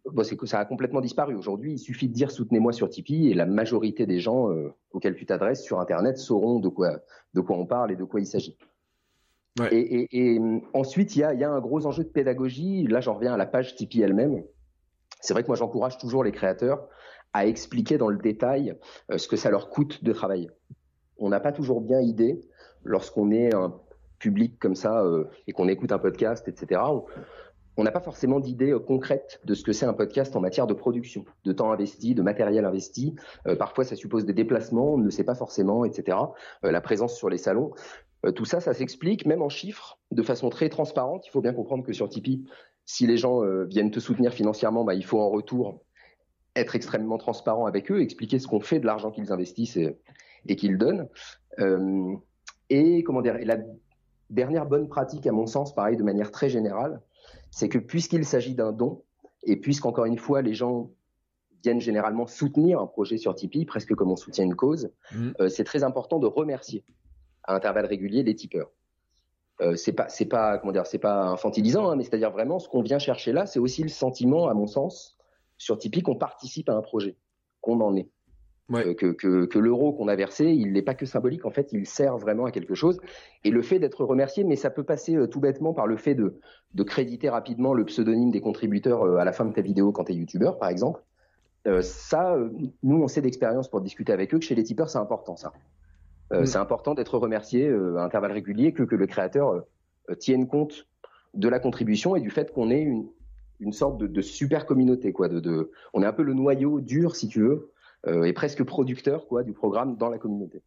bon, que ça a complètement disparu. Aujourd'hui, il suffit de dire soutenez-moi sur Tipeee et la majorité des gens euh, auxquels tu t'adresses sur Internet sauront de quoi, de quoi on parle et de quoi il s'agit. Et, ensuite, il y a, y a, un gros enjeu de pédagogie. Là, j'en reviens à la page Tipeee elle-même. C'est vrai que moi, j'encourage toujours les créateurs à expliquer dans le détail euh, ce que ça leur coûte de travailler. On n'a pas toujours bien idée, lorsqu'on est un public comme ça euh, et qu'on écoute un podcast, etc., on n'a pas forcément d'idée euh, concrète de ce que c'est un podcast en matière de production, de temps investi, de matériel investi. parfois, ça suppose des déplacements, on ne le sait pas forcément, etc. la présence sur les salons. tout ça, ça s'explique, même en chiffres, de façon très transparente. Il faut bien comprendre que sur Tipeee, si les gens viennent te soutenir financièrement, bah, il faut en retour être extrêmement transparent avec eux, expliquer ce qu'on fait de l'argent qu'ils investissent et, et qu'ils donnent. Euh, et comment dire, et la dernière bonne pratique, à mon sens, pareil, de manière très générale, c'est que puisqu'il s'agit d'un don, et puisqu'encore une fois, les gens viennent généralement soutenir un projet sur Tipeee, presque comme on soutient une cause, mmh. euh, c'est très important de remercier à intervalles réguliers les tipeurs. Euh, c'est pas, c'est pas, comment dire, c'est pas infantilisant, hein, mais c'est-à-dire vraiment ce qu'on vient chercher là, c'est aussi le sentiment, à mon sens, sur Tipeee, qu'on participe à un projet, qu'on en est. Euh, que, que, que l'euro qu'on a versé, il n'est pas que symbolique, en fait, il sert vraiment à quelque chose. Et le fait d'être remercié, mais ça peut passer euh, tout bêtement par le fait de, de créditer rapidement le pseudonyme des contributeurs euh, à la fin de ta vidéo quand tu es youtubeur, par exemple. ça, nous, on sait d'expérience pour discuter avec eux que chez les tipeurs, c'est important, ça. Mm. C'est important d'être remercié à intervalles réguliers, que, que le créateur tienne compte de la contribution et du fait qu'on ait une, une sorte de, super communauté, quoi. De, de, on est un peu le noyau dur, si tu veux, euh, et presque producteur, quoi, du programme dans la communauté.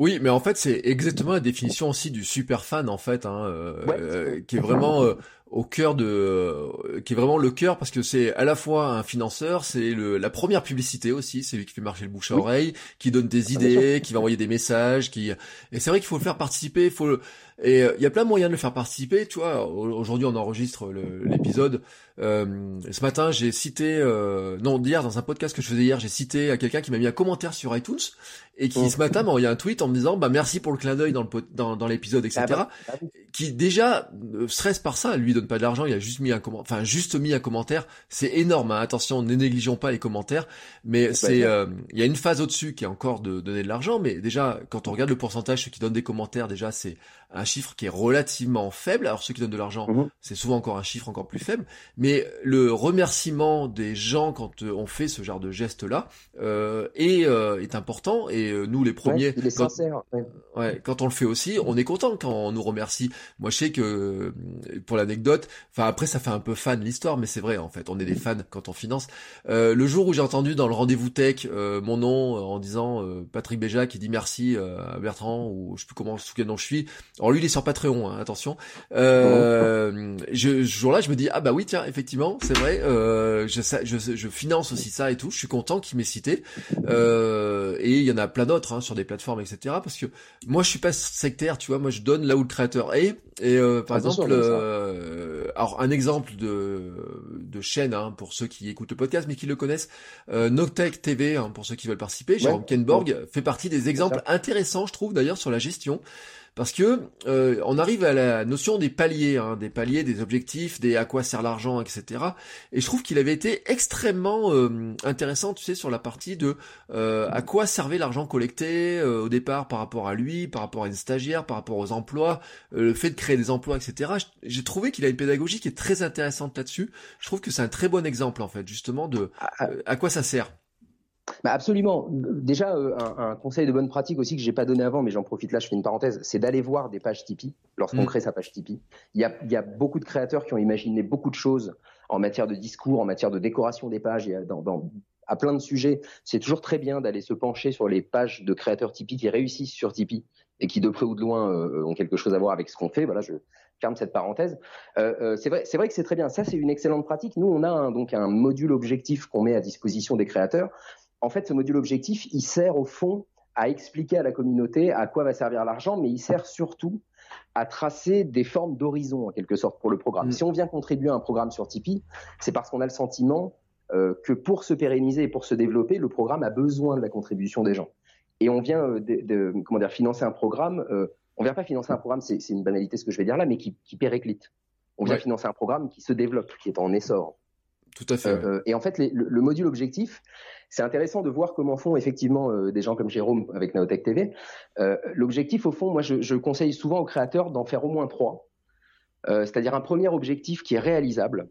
Oui, mais en fait, c'est exactement la définition aussi du super fan, en fait, hein, euh, euh qui est vraiment euh, au cœur de, euh, qui est vraiment le cœur parce que c'est à la fois un financeur, c'est le la première publicité aussi, c'est lui qui fait marcher le bouche à oreille, qui donne des ah, idées, qui va envoyer des messages, qui et c'est vrai qu'il faut le faire participer, il faut et il y a plein de moyens de le faire participer, tu vois. Aujourd'hui, on enregistre l'épisode. Euh, ce matin, j'ai cité, euh, non, hier dans un podcast que je faisais hier, j'ai cité à quelqu'un qui m'a mis un commentaire sur iTunes et qui ce matin m'a envoyé un tweet en me disant bah merci pour le clin d'œil dans le dans, dans l'épisode etc ah bah, ah qui déjà stresse par ça. Lui donne pas de l'argent. Il a juste mis un commentaire enfin juste mis un commentaire. C'est énorme hein. attention ne négligeons pas les commentaires. Mais c'est euh, il y a une phase au dessus qui est encore de donner de l'argent. Mais déjà quand on regarde le pourcentage ceux qui donnent des commentaires déjà c'est un chiffre qui est relativement faible alors ceux qui donnent de l'argent mhm. c'est souvent encore un chiffre encore plus faible mais le remerciement des gens quand euh, on fait ce genre de geste là euh, est, est important et euh, nous les premiers,
quand,
ouais. quand on le fait aussi, on est content quand on nous remercie. Moi, je sais que euh, pour l'anecdote, enfin après ça fait un peu fan l'histoire, mais c'est vrai en fait, on est des fans quand on finance. Euh, le jour où j'ai entendu dans le rendez-vous tech mon nom en disant Patrick Béja qui dit merci à Bertrand ou je sais plus comment sous quel nom je suis. Alors lui il est sur Patreon, hein, attention. je, ce jour-là, je me dis ah bah oui tiens effectivement c'est vrai, je, je, je finance aussi ça et tout. Je suis content qu'il m'ait cité. et il y en a plein d'autres hein, sur des plateformes, etc. Parce que moi, je suis pas sectaire, tu vois. Moi, je donne là où le créateur est. Et euh, par exemple, euh, alors un exemple de, de chaîne hein, pour ceux qui écoutent le podcast mais qui le connaissent, euh, Noctech TV hein, pour ceux qui veulent participer. Jérôme Kenborg fait partie des exemples intéressants, je trouve d'ailleurs, sur la gestion parce que euh, on arrive à la notion des paliers, hein, des paliers, des objectifs, des à quoi sert l'argent, etc. Et je trouve qu'il avait été extrêmement euh, intéressant, tu sais, sur la partie de euh, à quoi servait l'argent collecté au départ par rapport à lui, par rapport à une stagiaire, par rapport aux emplois, le fait de créer des emplois, etc. J'ai trouvé qu'il a une pédagogie qui est très intéressante là-dessus. Je trouve que c'est un très bon exemple en fait, justement, de ah, ah. à quoi ça sert.
Bah absolument. Déjà, euh, un, conseil de bonne pratique aussi que j'ai pas donné avant, mais j'en profite là, je fais une parenthèse, c'est d'aller voir des pages Tipeee lorsqu'on mm. crée sa page Tipeee. Il y, a, il y a beaucoup de créateurs qui ont imaginé beaucoup de choses en matière de discours, en matière de décoration des pages, et dans, dans, à plein de sujets. C'est toujours très bien d'aller se pencher sur les pages de créateurs Tipeee qui réussissent sur Tipeee et qui de près ou de loin euh, ont quelque chose à voir avec ce qu'on fait. Voilà, je ferme cette parenthèse. Euh, euh, c'est vrai, c'est vrai que c'est très bien. Ça, c'est une excellente pratique. Nous, on a un, donc un module objectif qu'on met à disposition des créateurs en fait, ce module objectif, il sert au fond à expliquer à la communauté à quoi va servir l'argent, mais il sert surtout à tracer des formes d'horizon, en quelque sorte, pour le programme. Mm. Si on vient contribuer à un programme sur Tipeee, c'est parce qu'on a le sentiment euh, que pour se pérenniser et pour se développer, le programme a besoin de la contribution des gens. Et on vient euh, de, comment dire, financer un programme, euh, on vient pas financer un programme, c'est une banalité ce que je vais dire là, mais qui, qui périclite. On vient financer un programme qui se développe, qui est en essor.
Tout à fait.
Euh, et en fait, le, le, module objectif, c'est intéressant de voir comment font effectivement euh, des gens comme Jérôme avec Naotech TV. Euh, L'objectif, au fond, moi, je, je, conseille souvent aux créateurs d'en faire au moins trois. C'est-à-dire un premier objectif qui est réalisable,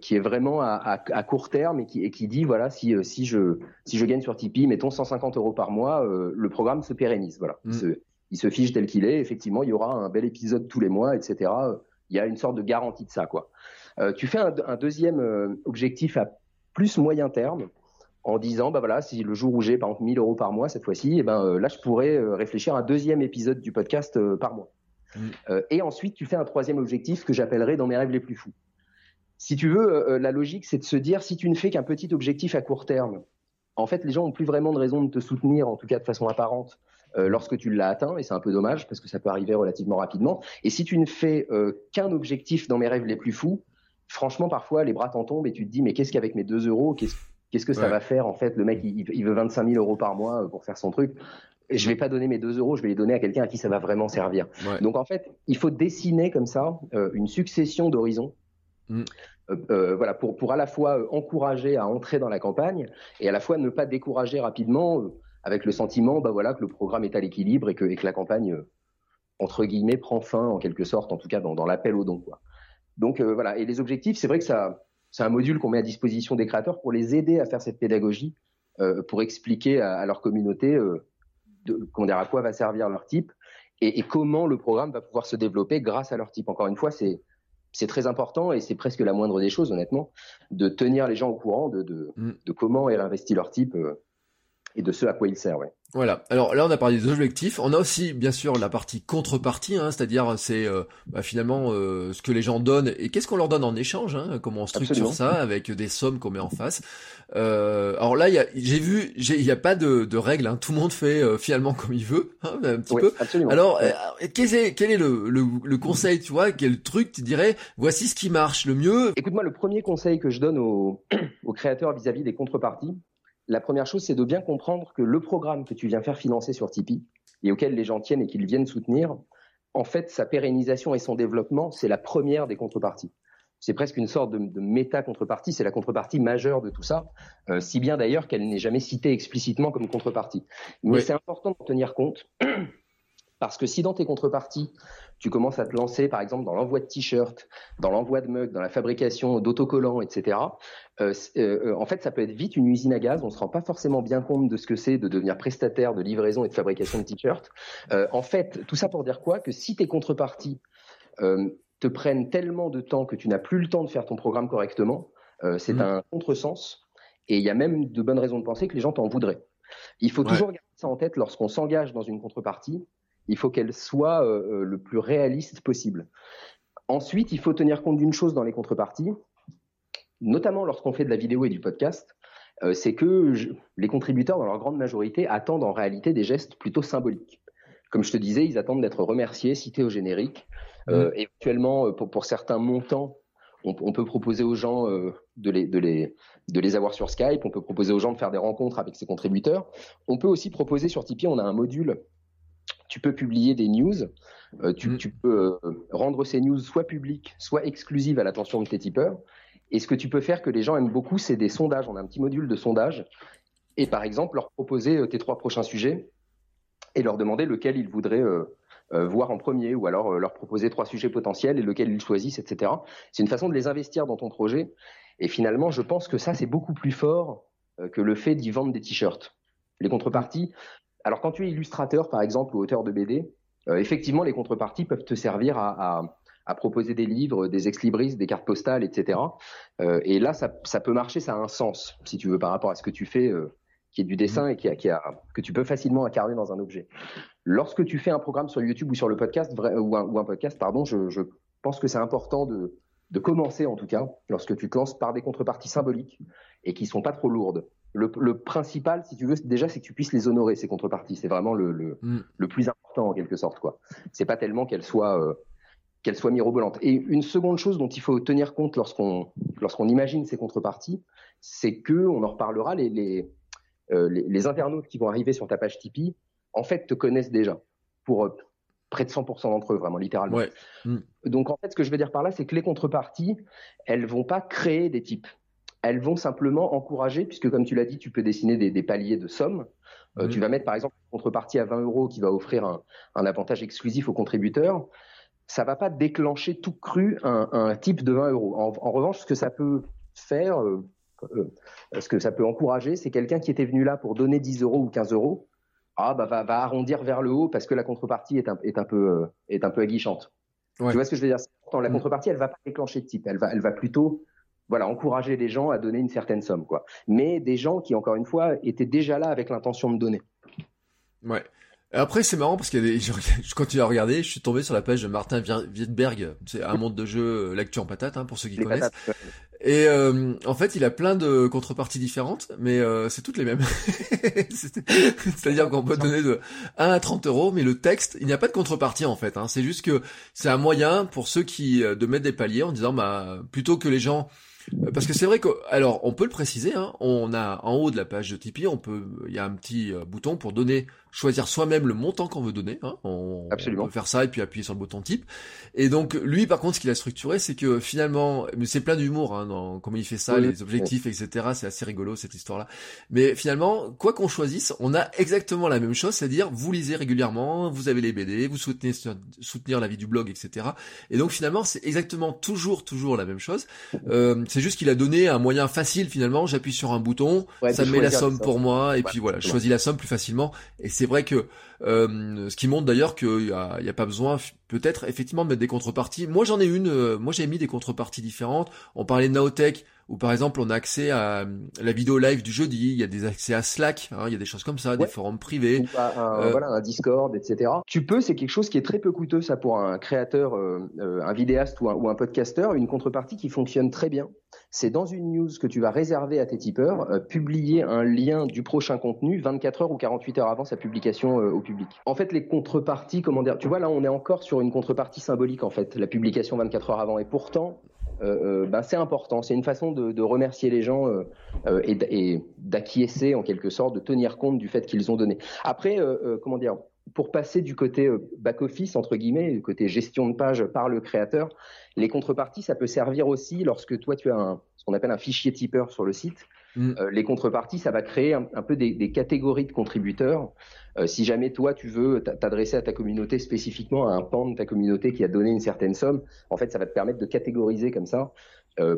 qui est vraiment à, à, à, court terme et qui, et qui dit voilà si si je si je gagne sur Tipeee, mettons 150 euros par mois, le programme se pérennise. Voilà, mm. il, se, il se fiche tel qu'il est. Effectivement, il y aura un bel épisode tous les mois, etc. Il y a une sorte de garantie de ça, quoi. Tu fais un, un deuxième objectif à plus moyen terme en disant bah voilà si le jour où j'ai par exemple 1000 euros par mois cette fois-ci et eh ben euh, là je pourrais euh, réfléchir à un deuxième épisode du podcast euh, par mois mm. et ensuite tu fais un troisième objectif que j'appellerais dans mes rêves les plus fous Si tu veux, la logique, c'est de se dire si tu ne fais qu'un petit objectif à court terme, en fait, les gens ont plus vraiment de raison de te soutenir, en tout cas de façon apparente, lorsque tu l'as atteint, et c'est un peu dommage parce que ça peut arriver relativement rapidement. Et si tu ne fais qu'un objectif dans mes rêves les plus fous, franchement, parfois, les bras t'en tombent et tu te dis, mais qu'est-ce qu'avec mes 2 euros, qu'est-ce que ça va faire En fait, le mec, il, veut 25 000 euros par mois pour faire son truc. Je vais pas donner mes 2 euros, je vais les donner à quelqu'un à qui ça va vraiment servir. Donc, en fait, il faut dessiner comme ça euh, une succession d'horizons. Mm. Euh, euh, voilà, pour, pour à la fois encourager à entrer dans la campagne et à la fois ne pas décourager rapidement avec le sentiment bah voilà, que le programme est à l'équilibre et que, et que la campagne, entre guillemets, prend fin en quelque sorte, en tout cas dans, dans l'appel au don. Quoi. Donc euh, voilà, et les objectifs, c'est vrai que ça, c'est un module qu'on met à disposition des créateurs pour les aider à faire cette pédagogie, euh, pour expliquer à, leur communauté euh, de, à quoi va servir leur type et, et, comment le programme va pouvoir se développer grâce à leur type. Encore une fois, c'est c'est très important et c'est presque la moindre des choses, honnêtement, de tenir les gens au courant de, de, mm. de comment est investi leur type et de ce à quoi il sert. Ouais.
Voilà. Alors là, on a parlé des objectifs. On a aussi, bien sûr, la partie contrepartie, hein, c'est-à-dire c'est euh, bah, finalement euh, ce que les gens donnent et qu'est-ce qu'on leur donne en échange. Hein, comment on structure ça avec des sommes qu'on met en face. Euh, alors là, j'ai vu, il n'y a pas de, de règles. Hein, tout le monde fait euh, finalement comme il veut, hein, un petit peu.
Absolument.
Alors, quel est, quel est le, le, le, conseil, tu vois, quel truc tu dirais Voici ce qui marche le mieux?
Écoute-moi, le premier conseil que je donne aux, aux créateurs vis-à-vis -vis des contreparties, la première chose, c'est de bien comprendre que le programme que tu viens faire financer sur Tipeee et auquel les gens tiennent et qu'ils viennent soutenir, en fait, sa pérennisation et son développement, c'est la première des contreparties. C'est presque une sorte de, méta-contrepartie, c'est la contrepartie majeure de tout ça, euh, si bien d'ailleurs qu'elle n'est jamais citée explicitement comme contrepartie. Mais c'est important de tenir compte, parce que si dans tes contreparties, tu commences à te lancer, par exemple, dans l'envoi de t-shirts, dans l'envoi de mugs, dans la fabrication d'autocollants, etc. Euh, euh, en fait, ça peut être vite une usine à gaz. On se rend pas forcément bien compte de ce que c'est de devenir prestataire de livraison et de fabrication de t-shirts. Euh, en fait, tout ça pour dire quoi? Que si tes contreparties te prennent tellement de temps que tu n'as plus le temps de faire ton programme correctement, c'est mmh. un contresens. Et il y a même de bonnes raisons de penser que les gens t'en voudraient. Il faut toujours garder ça en tête lorsqu'on s'engage dans une contrepartie il faut qu'elle soit euh, euh, le plus réaliste possible. Ensuite, il faut tenir compte d'une chose dans les contreparties, notamment lorsqu'on fait de la vidéo et du podcast, euh, c'est que les contributeurs, dans leur grande majorité, attendent en réalité des gestes plutôt symboliques. Comme je te disais, ils attendent d'être remerciés, cités au générique. Mmh. éventuellement, pour, certains montants, on, peut proposer aux gens de, les, de, les, de les avoir sur Skype, on peut proposer aux gens de faire des rencontres avec ces contributeurs. On peut aussi proposer sur Tipeee, on a un module tu peux publier des news, euh, mm. tu, peux euh, rendre ces news soit publiques, soit exclusives à l'attention de tes tipeurs. Et ce que tu peux faire que les gens aiment beaucoup, c'est des sondages. On a un petit module de sondage. Et par exemple, leur proposer euh, tes trois prochains sujets et leur demander lequel ils voudraient voir en premier, ou alors leur proposer trois sujets potentiels et lequel ils choisissent, etc. C'est une façon de les investir dans ton projet. Et finalement, je pense que ça, c'est beaucoup plus fort que le fait d'y vendre des t-shirts. Les contreparties, alors quand tu es illustrateur, par exemple, ou auteur de BD, euh, effectivement, les contreparties peuvent te servir à, proposer des livres, des ex-libris, des cartes postales, etc. Euh, et là, ça, peut marcher, ça a un sens, si tu veux, par rapport à ce que tu fais, euh, qui est du dessin et qui que tu peux facilement incarner dans un objet. Lorsque tu fais un programme sur YouTube ou sur le podcast, ou, un, podcast, pardon, je, pense que c'est important de, commencer, en tout cas, lorsque tu te lances par des contreparties symboliques et qui sont pas trop lourdes le, principal, si tu veux, déjà, c'est que tu puisses les honorer, ces contreparties. C'est vraiment le, le, mm. plus important, en quelque sorte. quoi. C'est pas tellement qu'elles soient, euh, qu'elles soient mirobolantes. Et une seconde chose dont il faut tenir compte lorsqu'on lorsqu'on imagine ces contreparties, c'est que, on en reparlera, les, les, euh, les, internautes qui vont arriver sur ta page Tipeee, en fait, te connaissent déjà. Pour euh, près de 100% d'entre eux, vraiment, littéralement. Mm. Donc, en fait, ce que je veux dire par là, c'est que les contreparties, elles vont pas créer des types elles vont simplement encourager, puisque comme tu l'as dit, tu peux dessiner des, paliers de sommes. Euh, tu vas mettre par exemple une contrepartie à 20 euros qui va offrir un, avantage exclusif aux contributeurs. Ça va pas déclencher tout cru un, type de 20 euros. En, revanche, ce que ça peut faire, euh, euh, ce que ça peut encourager, c'est quelqu'un qui était venu là pour donner 10 euros ou 15 euros, ah bah va, arrondir vers le haut parce que la contrepartie est un, est un peu est un peu aguichante. Tu vois ce que je veux dire? La mm. contrepartie, elle va pas déclencher de type, elle va elle va plutôt voilà, encourager les gens à donner une certaine somme, quoi. Mais des gens qui, encore une fois, étaient déjà là avec l'intention de donner.
Ouais. Après, c'est marrant parce des, je, continue à regarder, je suis tombé sur la page de Martin Wietberg, c'est un monde de jeu lecture en patate, hein, pour ceux qui connaissent. Et euh, en fait, il a plein de contreparties différentes, mais euh, c'est toutes les mêmes. C'est-à-dire qu'on peut donner de 1 à 30 euros, mais le texte, il n'y a pas de contrepartie en fait. Hein. C'est juste que c'est un moyen pour ceux qui euh, de mettre des paliers en disant, bah, plutôt que les gens euh, parce que c'est vrai que, alors, on peut le préciser, hein, on a en haut de la page de Tipeee, on peut, il y a un petit bouton pour donner choisir soi-même le montant qu'on veut donner. Hein. On,
Absolument.
peut faire ça et puis appuyer sur le bouton type. Et donc lui, par contre, ce qu'il a structuré, c'est que finalement, mais c'est plein d'humour hein, dans comment il fait ça, les objectifs, etc. C'est assez rigolo cette histoire-là. Mais finalement, quoi qu'on choisisse, on a exactement la même chose, c'est-à-dire vous lisez régulièrement, vous avez les BD, vous soutenez soutenir la vie du blog, etc. Et donc finalement, c'est exactement toujours toujours la même chose. Euh, c'est juste qu'il a donné un moyen facile finalement. J'appuie sur un bouton, ça me met la somme pour moi, et puis voilà, je choisis la somme plus facilement. Et c'est vrai que euh, ce qui montre d'ailleurs qu'il n'y a, pas besoin peut-être effectivement de mettre des contreparties. Moi j'en ai une, euh, moi j'ai mis des contreparties différentes. On parlait de Naotech, où par exemple on a accès à euh, la vidéo live du jeudi, il y a des accès à Slack, hein, il y a des choses comme ça, des forums privés.
Ou un, voilà, un Discord, etc. Tu peux, c'est quelque chose qui est très peu coûteux ça pour un créateur, un vidéaste ou un, ou un podcasteur, une contrepartie qui fonctionne très bien c'est dans une news que tu vas réserver à tes tipeurs, euh, publier un lien du prochain contenu 24 heures ou 48 heures avant sa publication euh, au public. En fait, les contreparties, comment dire, tu vois là, on est encore sur une contrepartie symbolique en fait, la publication 24 heures avant, et pourtant. Ben, c'est important, c'est une façon de, remercier les gens et d'acquiescer en quelque sorte, de tenir compte du fait qu'ils ont donné. Après, comment dire, pour passer du côté euh, back-office, entre guillemets, du côté gestion de page par le créateur, les contreparties, ça peut servir aussi lorsque toi, tu as un, ce qu'on appelle un fichier tipeur sur le site. Mm. Euh, les contreparties, ça va créer un, peu des, catégories de contributeurs. Euh, si jamais toi, tu veux t'adresser à ta communauté spécifiquement, à un pan de ta communauté qui a donné une certaine somme, en fait, ça va te permettre de catégoriser comme ça.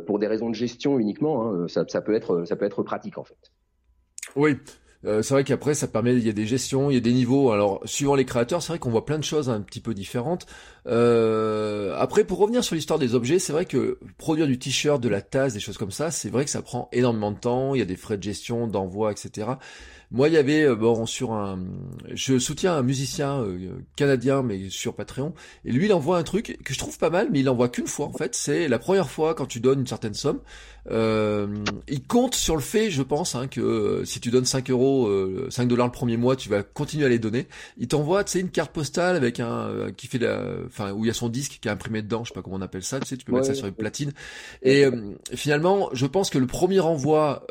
pour des raisons de gestion uniquement, hein, ça, ça, peut être, ça peut être pratique en fait.
Oui, euh, c'est vrai qu'après ça permet, il y a des gestions, il y a des niveaux. Alors suivant les créateurs, c'est vrai qu'on voit plein de choses un petit peu différentes. Euh, après, pour revenir sur l'histoire des objets, c'est vrai que produire du t-shirt, de la tasse, des choses comme ça, c'est vrai que ça prend énormément de temps. Il y a des frais de gestion, d'envoi, etc. Moi, il y avait euh, bon sur un, je soutiens un musicien euh, canadien mais sur Patreon et lui il envoie un truc que je trouve pas mal, mais il envoie qu'une fois en fait. C'est la première fois quand tu donnes une certaine somme, euh, il compte sur le fait, je pense, hein, que euh, si tu donnes 5 euros, 5 dollars le premier mois, tu vas continuer à les donner. Il t'envoie, tu sais, une carte postale avec un qui fait la, enfin où il y a son disque qui est imprimé dedans, je sais pas comment on appelle ça, tu sais, tu peux mettre ça sur une platine. Et finalement, je pense que le premier envoi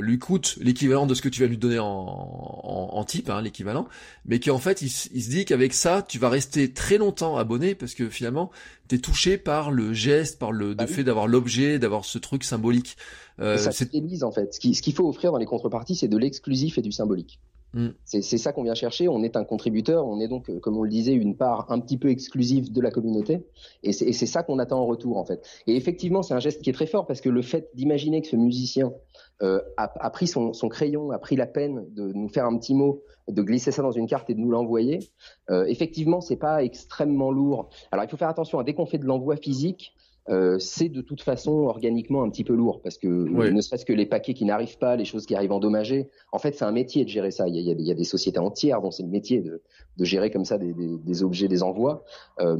lui coûte l'équivalent de ce que tu vas lui donner en en, type, hein, l'équivalent, mais qu'en fait il, se dit qu'avec ça tu vas rester très longtemps abonné parce que finalement t'es touché par le geste, par le bah fait d'avoir l'objet, d'avoir ce truc symbolique.
Euh, ça fidélise en fait. Ce qu'il faut offrir dans les contreparties, c'est de l'exclusif et du symbolique. Mm. C'est ça qu'on vient chercher. On est un contributeur, on est donc, euh, comme on le disait, une part un petit peu exclusive de la communauté, et c'est ça qu'on attend en retour en fait. Et effectivement, c'est un geste qui est très fort parce que le fait d'imaginer que ce musicien euh, a, pris son, crayon, a pris la peine de nous faire un petit mot, de glisser ça dans une carte et de nous l'envoyer, euh, effectivement, c'est pas extrêmement lourd. Alors il faut faire attention. Dès qu'on fait de l'envoi physique, euh, c'est de toute façon organiquement un petit peu lourd parce que ne serait-ce que les paquets qui n'arrivent pas, les choses qui arrivent endommagées, en fait c'est un métier de gérer ça. Il y a, il y a, des sociétés entières dont c'est le métier de, de, gérer comme ça des, des, des objets, des envois. Euh,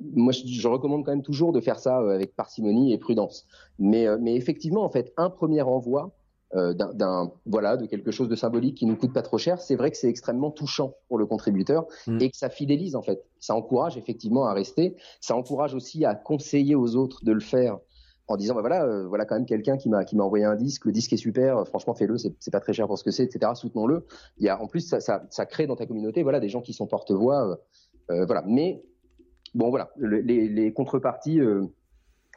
moi, je, je, recommande quand même toujours de faire ça euh, avec parcimonie et prudence. Mais, euh, mais effectivement, en fait, un premier envoi, euh, d'un voilà de quelque chose de symbolique qui nous coûte pas trop cher, c'est vrai que c'est extrêmement touchant pour le contributeur mm. et que ça fidélise en fait. Ça encourage effectivement à rester. Ça encourage aussi à conseiller aux autres de le faire en disant bah voilà euh, voilà quand même quelqu'un qui m'a qui m'a envoyé un disque. Le disque est super. Franchement fais-le. C'est pas très cher pour ce que c'est etc soutenons-le. Il y a en plus ça, ça, ça crée dans ta communauté voilà des gens qui sont porte-voix euh, voilà. Mais bon voilà. Les, les contreparties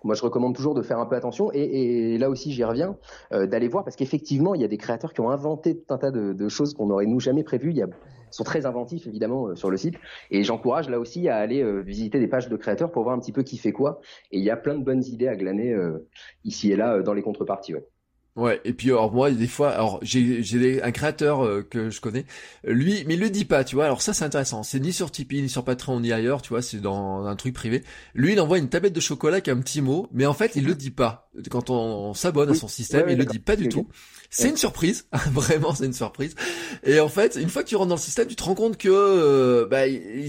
moi, je recommande toujours de faire un peu attention et, là aussi, j'y reviens, euh, d'aller voir parce qu'effectivement, il y a des créateurs qui ont inventé tout un tas de, choses qu'on n'aurait nous jamais prévues. Il sont très inventifs évidemment euh, sur le site et j'encourage là aussi à aller euh, visiter des pages de créateurs pour voir un petit peu qui fait quoi. Et il y a plein de bonnes idées à glaner ici et là dans les contreparties. Ouais,
et puis alors moi des fois, alors j'ai j'ai un créateur euh, que je connais, lui, mais il le dit pas, tu vois. Alors ça c'est intéressant, c'est ni sur Tipeee ni sur Patreon ni ailleurs, tu vois, c'est dans un truc privé. Lui, il envoie une tablette de chocolat avec un petit mot, mais en fait il le dit pas. Quand on, s'abonne à son système, il le dit pas du tout. C'est une surprise, vraiment c'est une surprise. Et en fait, une fois que tu rentres dans le système, tu te rends compte que euh, bah,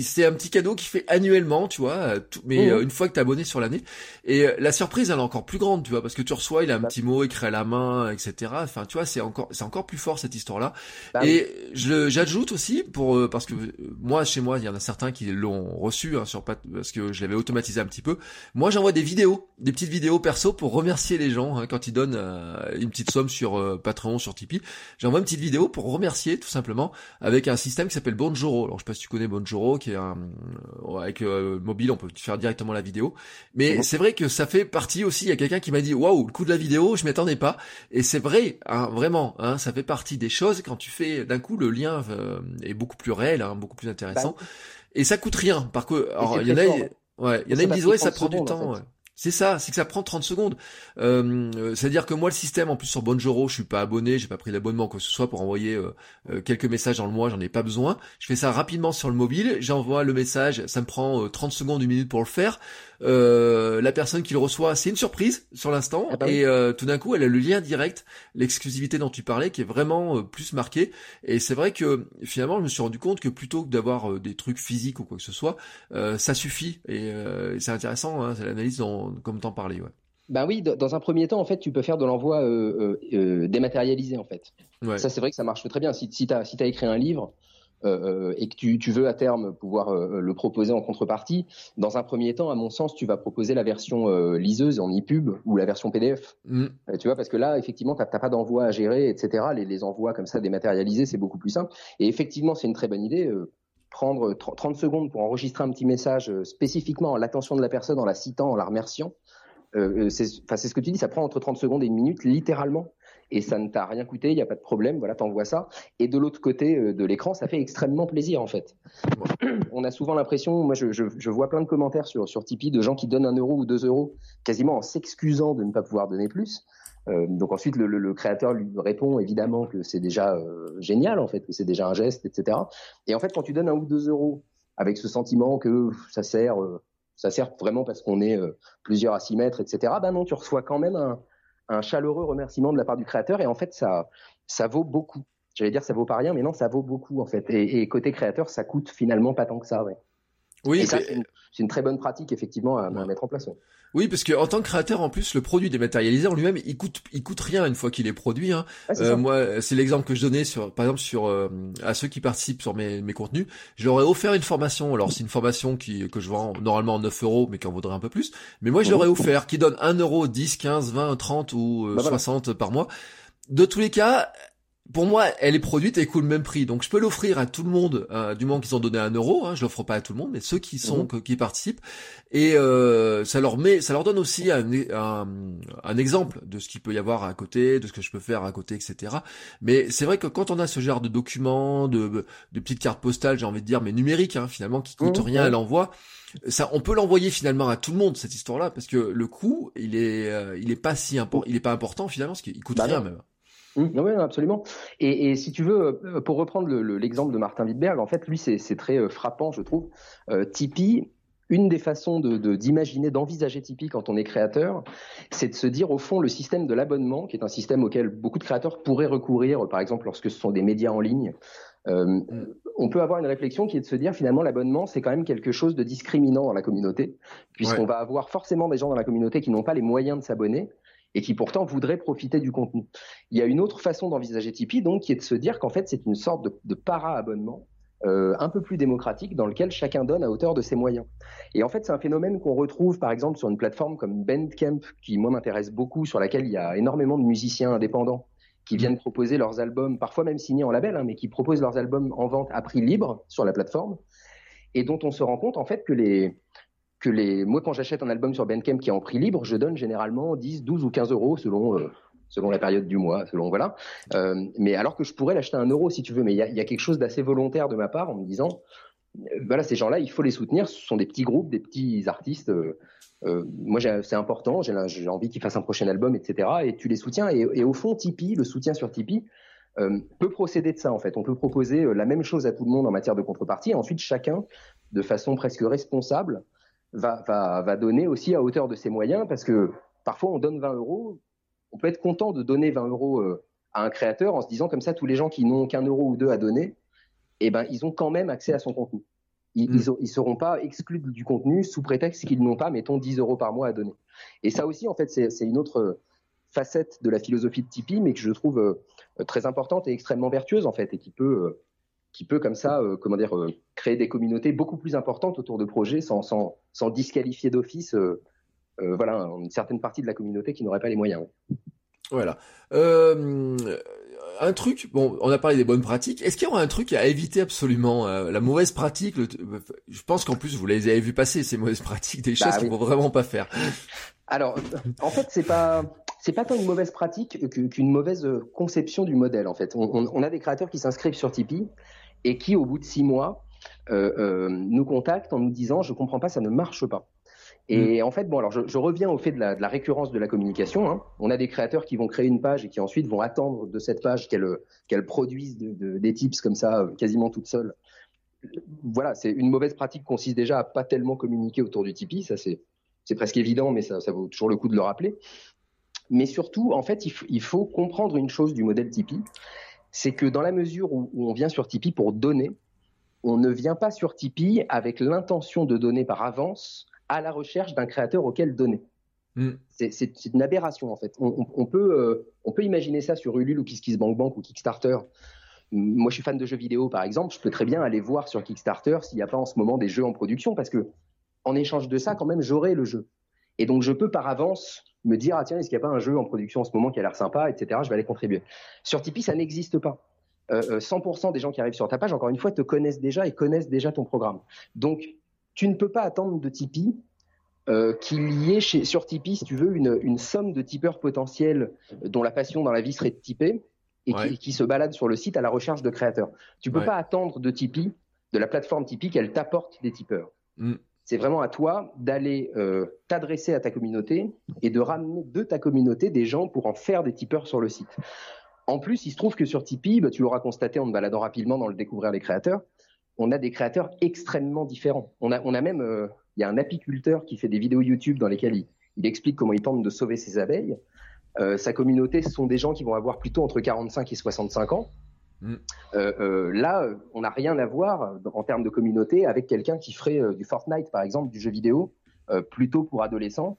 c'est un petit cadeau qui fait annuellement, tu vois, mais mhm. une fois que t'es abonné sur l'année. Et la surprise, elle est encore plus grande, tu vois, parce que tu reçois, il a un bah. petit mot écrit à la main, etc. Enfin, tu vois, c'est encore, c'est encore plus fort cette histoire-là. Bah et je j'ajoute aussi pour parce que moi chez moi, il y en a certains qui l'ont reçu hein, sur parce que je l'avais automatisé un petit peu. Moi, j'envoie des vidéos, des petites vidéos perso pour remercier les gens hein, quand ils donnent euh, une petite somme sur euh, Patreon, sur Tipeee. J'envoie une petite vidéo pour remercier tout simplement avec un système qui s'appelle Bonjoro. Alors je sais pas si tu connais Bonjoro, qui est un euh, avec mobile, on peut faire directement la vidéo. Mais c'est vrai que ça fait partie aussi. Il y a quelqu'un qui m'a dit waouh, le coup de la vidéo, je m'y attendais pas. Et c'est vrai, hein, vraiment, hein, ça fait partie des choses quand tu fais d'un coup le lien est beaucoup plus réel, hein, beaucoup plus intéressant. Bah, et ça coûte rien. Par que, alors il y en a, ouais, il y en a qui disent ouais, ça prend du temps. C'est ça, c'est que ça prend 30 secondes. Euh, C'est-à-dire que moi, le système, en plus sur Bonjoro, je suis pas abonné, j'ai pas pris d'abonnement quoi que ce soit pour envoyer euh, euh, quelques messages dans le mois, j'en ai pas besoin. Je fais ça rapidement sur le mobile, j'envoie le message, ça me prend 30 secondes, une minute pour le faire. Euh, la personne qui le reçoit, c'est une surprise sur l'instant, ah bah et euh, tout d'un coup, elle a le lien direct, l'exclusivité dont tu parlais, qui est vraiment euh, plus marqué. Et c'est vrai que finalement, je me suis rendu compte que plutôt que d'avoir des trucs physiques ou quoi que ce soit, ça suffit. Et c'est intéressant, hein, c'est l'analyse dont, comme t'en parlais. Ouais.
Ben oui, dans un premier temps, en fait, tu peux faire de l'envoi dématérialisé, en fait. Ça, c'est vrai que ça marche très bien. Si, si tu as, si as écrit un livre, euh, euh, et que tu, tu, veux à terme pouvoir euh, le proposer en contrepartie, dans un premier temps, à mon sens, tu vas proposer la version liseuse en e-pub ou la version PDF. Mm. tu vois, parce que là, effectivement, tu n'as pas d'envoi à gérer, etc. Les, les, envois comme ça dématérialisés, c'est beaucoup plus simple. Et effectivement, c'est une très bonne idée. prendre 30 secondes pour enregistrer un petit message spécifiquement à l'attention de la personne en la citant, en la remerciant. c'est ce que tu dis, ça prend entre 30 secondes et une minute, littéralement et ça ne t'a rien coûté, il n'y a pas de problème, voilà, t'envoies ça. Et de l'autre côté euh, de l'écran, ça fait extrêmement plaisir en fait. On a souvent l'impression, moi je, je, je, vois plein de commentaires sur, sur Tipeee de gens qui donnent un euro ou deux euros, quasiment en s'excusant de ne pas pouvoir donner plus. Euh, donc ensuite le, le, le, créateur lui répond évidemment que c'est déjà euh, génial en fait, que c'est déjà un geste, etc. Et en fait quand tu donnes un ou deux euros avec ce sentiment que ça sert, euh, ça sert vraiment parce qu'on est plusieurs à s'y mettre, etc. Ben non, tu reçois quand même un, un chaleureux remerciement de la part du créateur et en fait ça ça vaut beaucoup. J'allais dire ça vaut pas rien, mais non, ça vaut beaucoup en fait. Et, côté créateur, ça coûte finalement pas tant que ça. Oui, et ça, c'est une, très bonne pratique effectivement à, mettre en place.
Oui, parce que en tant que créateur, en plus, le produit dématérialisé en lui-même, il coûte, il coûte rien une fois qu'il est produit. Hein. euh, moi, c'est l'exemple que je donnais sur, par exemple, sur euh, à ceux qui participent sur mes, mes contenus, je leur ai offert une formation. Alors, c'est une formation qui que je vends normalement 9 euros, mais qui en vaudrait un peu plus. Mais moi, je leur ai offert, qui donne 1 euro, 10, 15, 20, 30 ou 60 euh, bah, par mois. De tous les cas, pour moi, elle est produite et coûte le même prix. Donc je peux l'offrir à tout le monde, euh, du moment qu'ils ont donné un euro. Hein, je l'offre pas à tout le monde, mais ceux qui sont, mhm. qui participent. Et euh, ça leur met, ça leur donne aussi un, un, exemple de ce qu'il peut y avoir à côté, de ce que je peux faire à côté, etc. Mais c'est vrai que quand on a ce genre de documents, de, de petites cartes postales, j'ai envie de dire, mais numériques, hein, finalement, qui coûtent mhm, rien à l'envoi. Ça, on peut l'envoyer finalement à tout le monde cette histoire-là parce que le coût, il est, euh, il est pas si important, il est pas important finalement, parce qu'il coûte bah rien même.
Mmh, oui, absolument. Et, et, si tu veux, euh, pour reprendre l'exemple de Martin Wittberg, en fait, lui, c'est très euh, frappant, je trouve. Euh, Tipeee, une des façons de d'imaginer, d'envisager Tipeee quand on est créateur, c'est de se dire au fond le système de l'abonnement, qui est un système auquel beaucoup de créateurs pourraient recourir, par exemple lorsque ce sont des médias en ligne. Euh, mmh. on peut avoir une réflexion qui est de se dire finalement l'abonnement c'est quand même quelque chose de discriminant dans la communauté, puisqu'on va avoir forcément des gens dans la communauté qui n'ont pas les moyens de s'abonner et qui pourtant voudraient profiter du contenu. Il y a une autre façon d'envisager Tipeee, donc, qui est de se dire qu'en fait, c'est une sorte de, de para-abonnement euh, un peu plus démocratique dans lequel chacun donne à hauteur de ses moyens. Et en fait, c'est un phénomène qu'on retrouve par exemple sur une plateforme comme Bandcamp, qui moi m'intéresse beaucoup, sur laquelle il y a énormément de musiciens indépendants qui viennent proposer leurs albums, parfois même signés en label, hein, mais qui proposent leurs albums en vente à prix libre sur la plateforme, et dont on se rend compte en fait que les, que les, moi, quand j'achète un album sur Bandcamp qui est en prix libre, je donne généralement 10, 12 ou 15 euros selon, euh, selon la période du mois, selon, voilà. Euh, mais alors que je pourrais l'acheter à un euro si tu veux, mais il y a, quelque chose d'assez volontaire de ma part en me disant, euh, voilà, ces gens-là, il faut les soutenir. Ce sont des petits groupes, des petits artistes. Moi, c'est important. J'ai envie qu'ils fassent un prochain album, etc. Et tu les soutiens. Et, au fond, Tipeee, le soutien sur Tipeee, peut procéder de ça en fait. On peut proposer la même chose à tout le monde en matière de contrepartie. Et ensuite, chacun, de façon presque responsable, va, va, va donner aussi à hauteur de ses moyens parce que parfois on donne 20 euros, on peut être content de donner 20 euros euh, à un créateur en se disant comme ça, tous les gens qui n'ont qu'un euro ou deux à donner, eh ben, ils ont quand même accès à son contenu. Ils, mm. ils, seront pas exclus du contenu sous prétexte qu'ils n'ont pas, mettons, 10 euros par mois à donner. Et ça aussi, en fait, c'est une autre facette de la philosophie de Tipeee, mais que je trouve euh, très importante et extrêmement vertueuse, en fait, et qui peut, euh, qui peut comme ça, euh, comment dire, créer des communautés beaucoup plus importantes autour de projets sans, sans, sans disqualifier d'office, voilà, une certaine partie de la communauté qui n'aurait pas les moyens.
Voilà un truc, bon, on a parlé des bonnes pratiques. Est-ce qu'il y aura un truc à éviter absolument euh, La mauvaise pratique, je pense qu'en plus vous les avez vu passer ces mauvaises pratiques, des bah choses qu'il faut vraiment pas faire.
Alors, en fait, c'est pas c'est pas tant une mauvaise pratique qu'une mauvaise conception du modèle. En fait, on, a des créateurs qui s'inscrivent sur Tipeee et qui, au bout de six mois, euh, euh, nous contactent en nous disant je comprends pas, ça ne marche pas. Et mm. en fait, bon, alors je, reviens au fait de la, récurrence de la communication. Hein. On a des créateurs qui vont créer une page et qui ensuite vont attendre de cette page qu'elle qu'elle produise des tips comme ça, euh, quasiment toute seule. Voilà, c'est une mauvaise pratique consiste déjà à pas tellement communiquer autour du Tipeee. Ça, c'est c'est presque évident, mais ça, ça vaut toujours le coup de le rappeler. Mais surtout, en fait, il, faut comprendre une chose du modèle Tipeee, c'est que dans la mesure où, où on vient sur Tipeee pour donner, on ne vient pas sur Tipeee avec l'intention de donner par avance à la recherche d'un créateur auquel donner. Hmm. C'est une aberration en fait. On, peut, euh, on peut imaginer ça sur Ulule ou KissKissBankBank ou Kickstarter. Moi, je suis fan de jeux vidéo, par exemple. Je peux très bien aller voir sur Kickstarter s'il n'y a pas en ce moment des jeux en production, parce que en échange de ça, quand même, j'aurai le jeu. Et donc, je peux par avance me dire ah tiens, est-ce qu'il n'y a pas un jeu en production en ce moment qui a l'air sympa, etc. Je vais aller contribuer. Sur Tipeee, ça n'existe pas. 100% euh, euh, des gens qui arrivent sur ta page, encore une fois, te connaissent déjà et connaissent déjà ton programme. Donc, tu ne peux pas attendre de Tipeee euh, qu'il y ait chez, sur Tipeee, si tu veux, une, une, somme de tipeurs potentiels dont la passion dans la vie serait de tiper et qui, qui, se baladent sur le site à la recherche de créateurs. Tu peux pas attendre de Tipeee, de la plateforme Tipeee, qu'elle t'apporte des tipeurs. Mm. C'est vraiment à toi d'aller euh, t'adresser à ta communauté et de ramener de ta communauté des gens pour en faire des tipeurs sur le site. En plus, il se trouve que sur Tipeee, bah, tu l'auras constaté en te baladant rapidement dans le découvrir les créateurs, on a des créateurs extrêmement différents. On a, on a même, euh, il y a un apiculteur qui fait des vidéos YouTube dans lesquelles il, explique comment il tente de sauver ses abeilles. Euh, sa communauté, ce sont des gens qui vont avoir plutôt entre 45 et 65 ans. Mm. Euh, là, on n'a rien à voir en termes de communauté avec quelqu'un qui ferait du Fortnite, par exemple, du jeu vidéo, plutôt pour adolescents.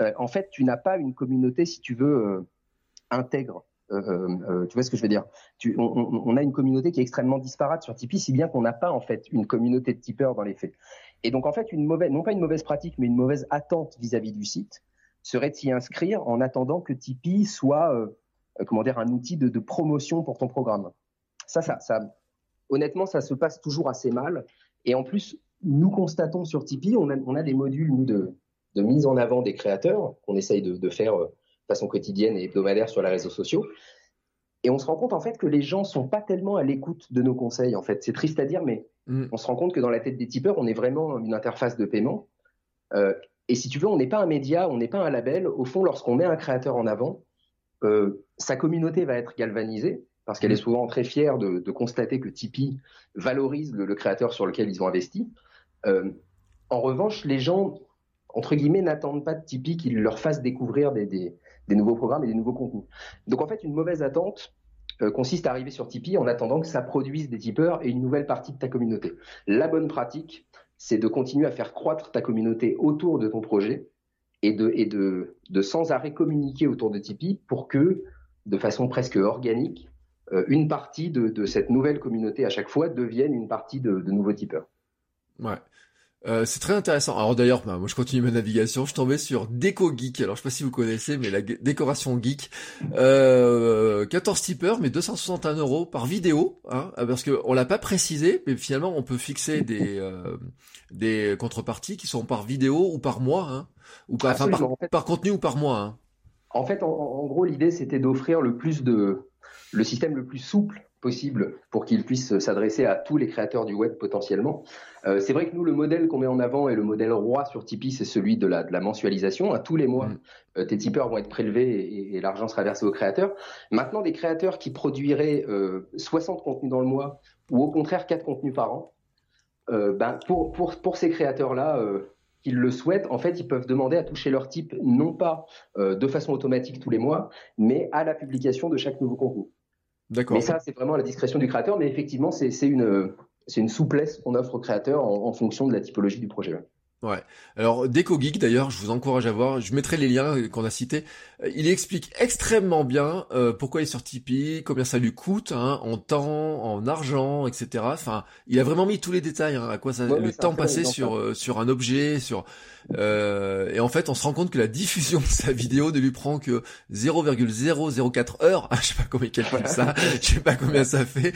en fait, tu n'as pas une communauté, si tu veux, intègre. Euh, euh, euh, tu vois ce que je veux dire? On, a une communauté qui est extrêmement disparate sur Tipeee, si bien qu'on n'a pas en fait une communauté de tipeurs dans les faits. Et donc en fait, une mauvaise, non pas une mauvaise pratique, mais une mauvaise attente vis-à-vis du site serait de s'y inscrire en attendant que Tipeee soit, comment dire, un outil de, promotion pour ton programme. Ça, ça, ça, honnêtement, ça se passe toujours assez mal. Et en plus, nous constatons sur Tipeee, on a, on a des modules nous de, de mise en avant des créateurs qu'on essaye de, de faire façon quotidienne et hebdomadaire sur les réseaux sociaux. Et on se rend compte en fait que les gens sont pas tellement à l'écoute de nos conseils. En fait, c'est triste à dire, mais mm. on se rend compte que dans la tête des tipeurs, on est vraiment une interface de paiement. Euh, et si tu veux, on n'est pas un média, on n'est pas un label. Au fond, lorsqu'on met un créateur en avant, euh, sa communauté va être galvanisée parce qu'elle est mm. souvent très fière de, constater que Tipeee valorise le, créateur sur lequel ils ont investi. Euh, en revanche, les gens, entre guillemets, n'attendent pas de Tipeee qu'il leur fasse découvrir des, des nouveaux programmes et des nouveaux contenus. Donc en fait, une mauvaise attente euh, consiste à arriver sur Tipeee en attendant que ça produise des tipeurs et une nouvelle partie de ta communauté. La bonne pratique, c'est de continuer à faire croître ta communauté autour de ton projet et de, et de, de sans arrêt communiquer autour de Tipeee pour que, de façon presque organique, une partie de, de, cette nouvelle communauté à chaque fois devienne une partie de, de nouveaux tipeurs.
Ouais. Euh, c'est très intéressant. Alors d'ailleurs, bah, moi je continue ma navigation, je tombais sur Déco Geek. Alors je sais pas si vous connaissez, mais la décoration geek, euh, 14 tipeurs, mais 261 euros par vidéo, hein, euh, parce que on l'a pas précisé, mais finalement on peut fixer des euh, des contreparties qui sont par vidéo ou par mois, hein, ou par, par, contenu ou par mois. Hein.
En fait, en gros, l'idée c'était d'offrir le plus de le système le plus souple possible pour qu'ils puissent s'adresser à tous les créateurs du web potentiellement. Euh, c'est vrai que nous, le modèle qu'on met en avant et le modèle roi sur Tipeee, c'est celui de la, de la mensualisation. À tous les mois, mm. euh, tes tipeurs vont être prélevés et, l'argent sera versé aux créateurs. Maintenant, des créateurs qui produiraient euh, 60 contenus dans le mois ou au contraire 4 contenus par an, euh, ben pour, pour, pour ces créateurs-là, qu'ils le souhaitent, en fait, ils peuvent demander à toucher leur type non pas euh, de façon automatique tous les mois, mais à la publication de chaque nouveau contenu. D'accord. Mais ça, c'est vraiment la discrétion du créateur, mais effectivement, c'est une, une souplesse qu'on offre au créateur en, fonction de la typologie du projet.
Ouais. Alors Deco Geek d'ailleurs, je vous encourage à voir. Je mettrai les liens qu'on a cités. Euh, il explique extrêmement bien euh, pourquoi il est sur Tipeee, combien ça lui coûte hein, en temps, en argent, etc. Enfin, il a vraiment mis tous les détails hein, à quoi ça le temps passé sur euh, sur un objet, sur euh, et en fait, on se rend compte que la diffusion de sa vidéo ne lui prend que 0,004 heures. je sais pas combien il calcule ça, je sais pas combien ça fait,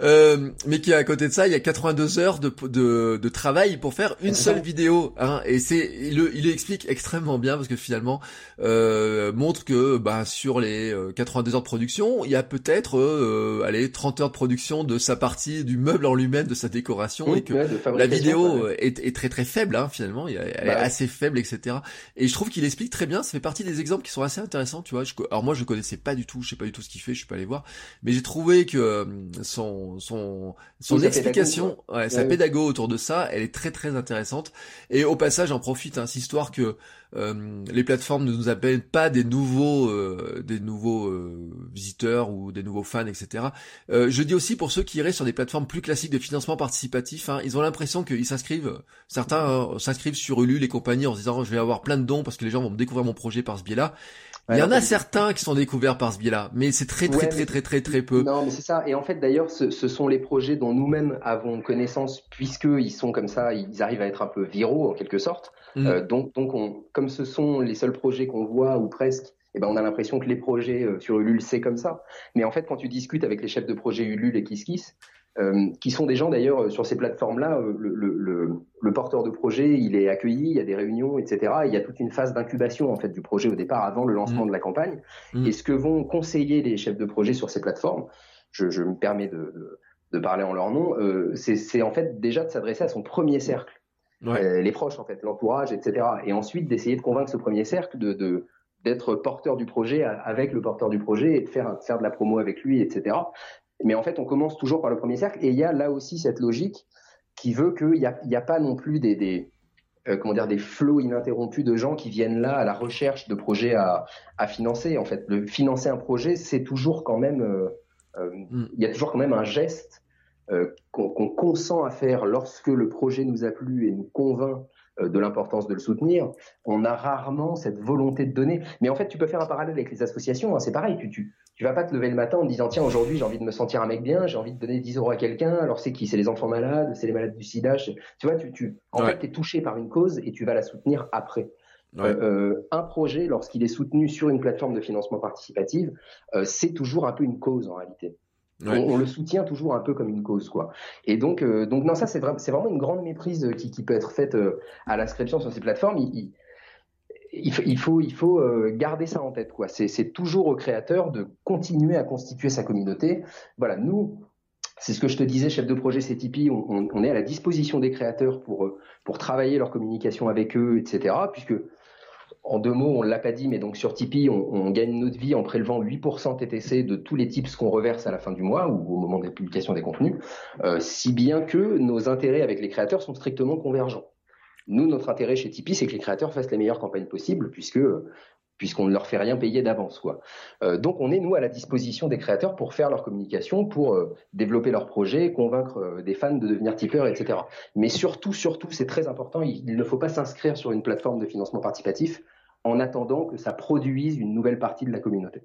euh, mais qui à côté de ça, il y a 82 heures de, de, de travail pour faire une seule vidéo. Hein, et c'est, il le, il explique extrêmement bien parce que finalement euh, montre que bah, sur les 82 euh, heures de production, il y a peut-être euh, allez 30 heures de production de sa partie du meuble en lui-même, de sa décoration, et que la vidéo est, est, très très faible hein, finalement. Y a, bah assez faible, etc. Et je trouve qu'il explique très bien. Ça fait partie des exemples qui sont assez intéressants, tu vois. alors moi, je connaissais pas du tout, je sais pas du tout ce qu'il fait, je suis pas allé voir, mais j'ai trouvé que euh, son son son explication, ouais, sa pédago autour de ça, elle est très très intéressante. Et au passage, j'en profite, hein, histoire que euh, les plateformes ne nous appellent pas des nouveaux euh, des nouveaux euh, visiteurs ou des nouveaux fans, etc. je dis aussi pour ceux qui iraient sur des plateformes plus classiques de financement participatif, hein, ils ont l'impression qu'ils s'inscrivent, certains s'inscrivent sur Ulule et compagnie en se disant je vais avoir plein de dons parce que les gens vont me découvrir mon projet par ce biais-là. Il y en a certains qui sont découverts par ce biais-là, mais c'est très très, très très très très peu.
Non, mais c'est ça. Et en fait, d'ailleurs, ce, ce, sont les projets dont nous-mêmes avons connaissance, puisque ils sont comme ça, ils arrivent à être un peu viraux en quelque sorte. Mm. Euh, donc, donc on, comme ce sont les seuls projets qu'on voit ou presque, eh ben on a l'impression que les projets euh, sur Ulule c'est comme ça. Mais en fait, quand tu discutes avec les chefs de projet Ulule et KissKiss, euh, qui sont des gens d'ailleurs euh, sur ces plateformes-là, le, le, le, porteur de projet, il est accueilli, il y a des réunions, etc. il y a toute une phase d'incubation en fait du projet au départ, avant le lancement mm. de la campagne. Mm. Et ce que vont conseiller les chefs de projet sur ces plateformes, je, je me permets de, de, de, parler en leur nom, euh, c'est en fait déjà de s'adresser à son premier cercle euh, les proches en fait, l'entourage, etc. Et ensuite d'essayer de convaincre ce premier cercle de, d'être porteur du projet avec le porteur du projet et de faire, faire de la promo avec lui, etc. Mais en fait, on commence toujours par le premier cercle et il y a là aussi cette logique qui veut qu'il n'y a, y a pas non plus des, des euh, comment dire des flots ininterrompus de gens qui viennent là à la recherche de projets à, à financer. En fait, le financer un projet, c'est toujours quand même euh, mm. il y a toujours quand même un geste euh, qu'on consent à faire lorsque le projet nous a plu et nous convainc euh, de l'importance de le soutenir, on a rarement cette volonté de donner. Mais en fait, tu peux faire un parallèle avec les associations. Hein, c'est pareil. Tu, tu, tu vas pas te lever le matin en disant tiens aujourd'hui j'ai envie de me sentir un mec bien, j'ai envie de donner 10 euros à quelqu'un. Alors c'est qui? C'est les enfants malades, c'est les malades du SIDA? Tu vois, tu, tu en fait fait es touché par une cause et tu vas la soutenir après. Euh, un projet, lorsqu'il est soutenu sur une plateforme de financement participative, c'est toujours un peu une cause en réalité. On, le soutient toujours un peu comme une cause, quoi. Et donc, euh, donc non, ça c'est vraiment, c'est vraiment une grande méprise qui, qui peut être faite euh, à l'inscription sur ces plateformes. Il, il, il faut, euh, garder ça en tête, quoi. C'est, c'est toujours au créateur de continuer à constituer sa communauté. Voilà, nous, c'est ce que je te disais, chef de projet CTP, on, on, est à la disposition des créateurs pour pour travailler leur communication avec eux, etc. Puisque en deux mots, on l'a pas dit, mais donc sur Tipeee, on, gagne notre vie en prélevant 8% TTC de tous les tips qu'on reverse à la fin du mois ou au moment de la publication des contenus, euh, si bien que nos intérêts avec les créateurs sont strictement convergents. Nous, notre intérêt chez Tipeee, c'est que les créateurs fassent les meilleures campagnes possibles, puisque puisqu'on ne leur fait rien payer d'avance, quoi. Euh, donc, on est nous à la disposition des créateurs pour faire leur communication, pour euh, développer leurs projets, convaincre des fans de devenir tipeurs, etc. Mais surtout, surtout, c'est très important, il ne faut pas s'inscrire sur une plateforme de financement participatif en attendant que ça produise une nouvelle partie de la communauté.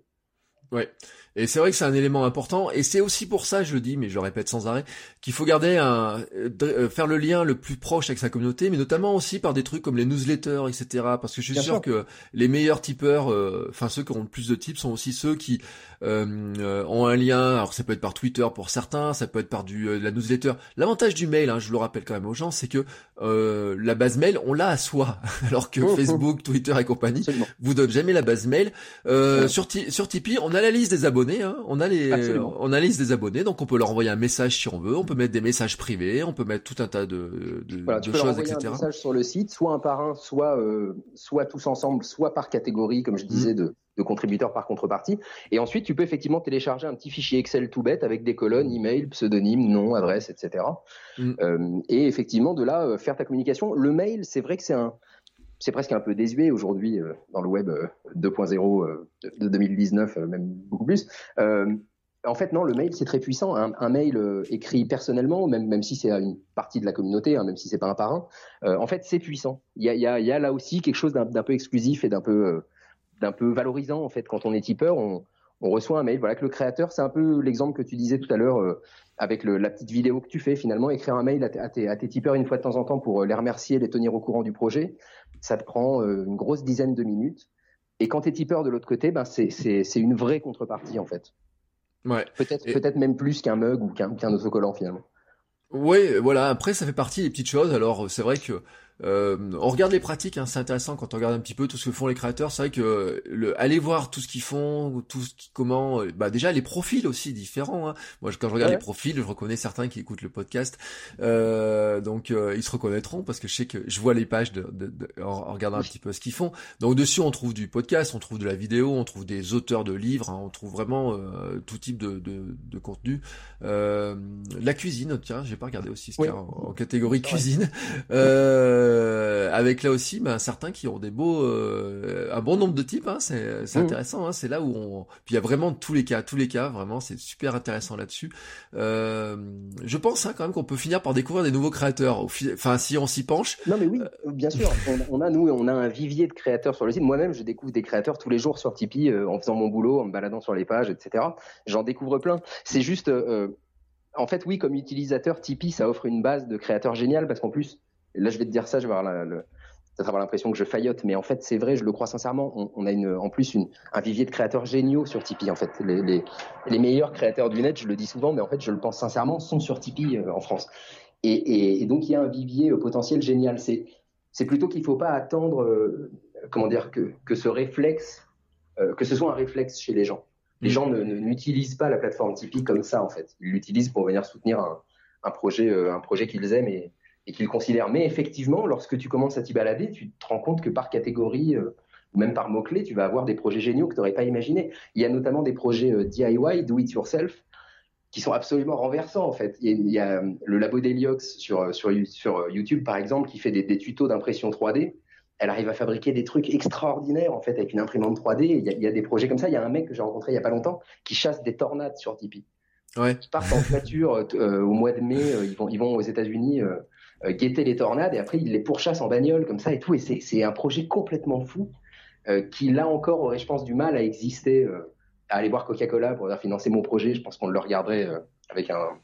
Ouais. Et c'est vrai que c'est un élément important, et c'est aussi pour ça, je le dis, mais je le répète sans arrêt, qu'il faut garder un, euh, faire le lien le plus proche avec sa communauté, mais notamment aussi par des trucs comme les newsletters, etc. Parce que je suis sûr, que les meilleurs tipeurs, euh, enfin ceux qui ont le plus de tips, sont aussi ceux qui euh, ont un lien. Alors ça peut être par Twitter pour certains, ça peut être par du la newsletter. L'avantage du mail, hein, je le rappelle quand même aux gens, c'est que la base mail, on l'a à soi, alors que Facebook, Twitter et compagnie vous donnent jamais la base mail. Sur, sur Tipeee, on a la liste des abonnés Hein. On a les, on a la liste des abonnés, donc on peut leur envoyer un message si on veut. On peut mettre des messages privés, on peut mettre tout un tas de, de,
voilà, tu peux choses, etc. Un message sur le site, soit un par un, soit, euh, soit tous ensemble, soit par catégorie, comme je disais, mm. de, de contributeurs par contrepartie. Et ensuite, tu peux effectivement télécharger un petit fichier Excel tout bête avec des colonnes, email, pseudonyme, nom, adresse, etc. Mm. Euh, et effectivement, de là, euh, faire ta communication. Le mail, c'est vrai que c'est un, c'est presque un peu désuet aujourd'hui euh, dans le web 2.0 de 2019, même beaucoup plus. En fait, non, le mail, c'est très puissant. Un, mail écrit personnellement, même, même si c'est à une partie de la communauté, hein, même si c'est pas un par un, en fait, c'est puissant. Il y a, y, a, y a, là aussi quelque chose d'un peu exclusif et d'un peu, d'un peu valorisant en fait quand on est tipeur on, on reçoit un mail. Voilà que le créateur c'est un peu l'exemple que tu disais tout à l'heure euh, avec le, la petite vidéo que tu fais finalement écrire un mail à, tes, à, tes, tipeurs une fois de temps en temps pour euh, les remercier les tenir au courant du projet ça te prend euh, une grosse dizaine de minutes. Et quand tu es tipeur de l'autre côté ben c'est c'est une vraie contrepartie en fait.
Ouais.
Peut-être peut-être même plus qu'un mug ou qu'un qu'un autocollant finalement.
Oui, voilà. Après, ça fait partie des petites choses. Alors, c'est vrai que euh, on regarde les pratiques, hein, c'est intéressant quand on regarde un petit peu tout ce que font les créateurs. C'est vrai que le, aller voir tout ce qu'ils font, tout ce qui, comment, euh, bah déjà les profils aussi différents. Hein. Moi, quand je regarde les profils, je reconnais certains qui écoutent le podcast, euh, donc euh, ils se reconnaîtront parce que je sais que je vois les pages de, de, en, regardant un petit peu ce qu'ils font. Donc dessus, on trouve du podcast, on trouve de la vidéo, on trouve des auteurs de livres, hein, on trouve vraiment euh, tout type de, de, contenu. la cuisine, tiens, j'ai pas regardé aussi ce qu'il y a en, catégorie cuisine. Euh, euh, avec là aussi ben, certains qui ont des beaux euh, un bon nombre de types hein, c'est mmh. intéressant hein, c'est là où on puis il y a vraiment tous les cas tous les cas vraiment c'est super intéressant là-dessus. Euh, je pense hein, quand même qu'on peut finir par découvrir des nouveaux créateurs enfin si on s'y penche.
Non mais oui bien sûr. On, a nous on a un vivier de créateurs sur le site. Moi-même je découvre des créateurs tous les jours sur Tipeee en faisant mon boulot en me baladant sur les pages etc j'en découvre plein. C'est juste en fait, oui, comme utilisateur, Tipeee, ça offre une base de créateurs génial parce qu'en plus, là, je vais te dire ça, je vais avoir le, peut-être avoir l'impression que je faillote, mais en fait, c'est vrai, je le crois sincèrement. On, on a une, en plus une, un vivier de créateurs géniaux sur Tipeee. En fait, les, les, les, meilleurs créateurs du net, je le dis souvent, mais en fait, je le pense sincèrement, sont sur Tipeee euh, en France. Et, et, et, donc, il y a un vivier euh, potentiel génial. C'est, c'est plutôt qu'il faut pas attendre, euh, comment dire, que, que ce réflexe, que ce soit un réflexe chez les gens. Les gens ne, n'utilisent pas la plateforme Tipeee comme ça, en fait. Ils l'utilisent pour venir soutenir un, un projet, un projet qu'ils aiment et et qu'ils considèrent. Mais effectivement, lorsque tu commences à t'y balader, tu te rends compte que par catégorie euh, ou même par mots-clés, tu vas avoir des projets géniaux que tu n'aurais pas imaginé. Il y a notamment des projets euh, DIY, do it yourself, qui sont absolument renversants en fait. Il y a, euh, le labo d'Heliox sur, sur, sur, YouTube par exemple qui fait des, des tutos d'impression 3D. Elle arrive à fabriquer des trucs extraordinaires en fait avec une imprimante 3D. Il y a, il y a des projets comme ça. Il y a un mec que j'ai rencontré il y a pas longtemps qui chasse des tornades sur Tipeee.
Ouais.
Ils partent en voiture au mois de mai. ils vont ils vont aux États-Unis euh, guetter les tornades et après il les pourchasse en bagnole comme ça et tout. Et c'est un projet complètement fou euh, qui là encore aurait, je pense, du mal à exister. Euh, à aller voir Coca-Cola pour financer mon projet, je pense qu'on le regarderait avec un,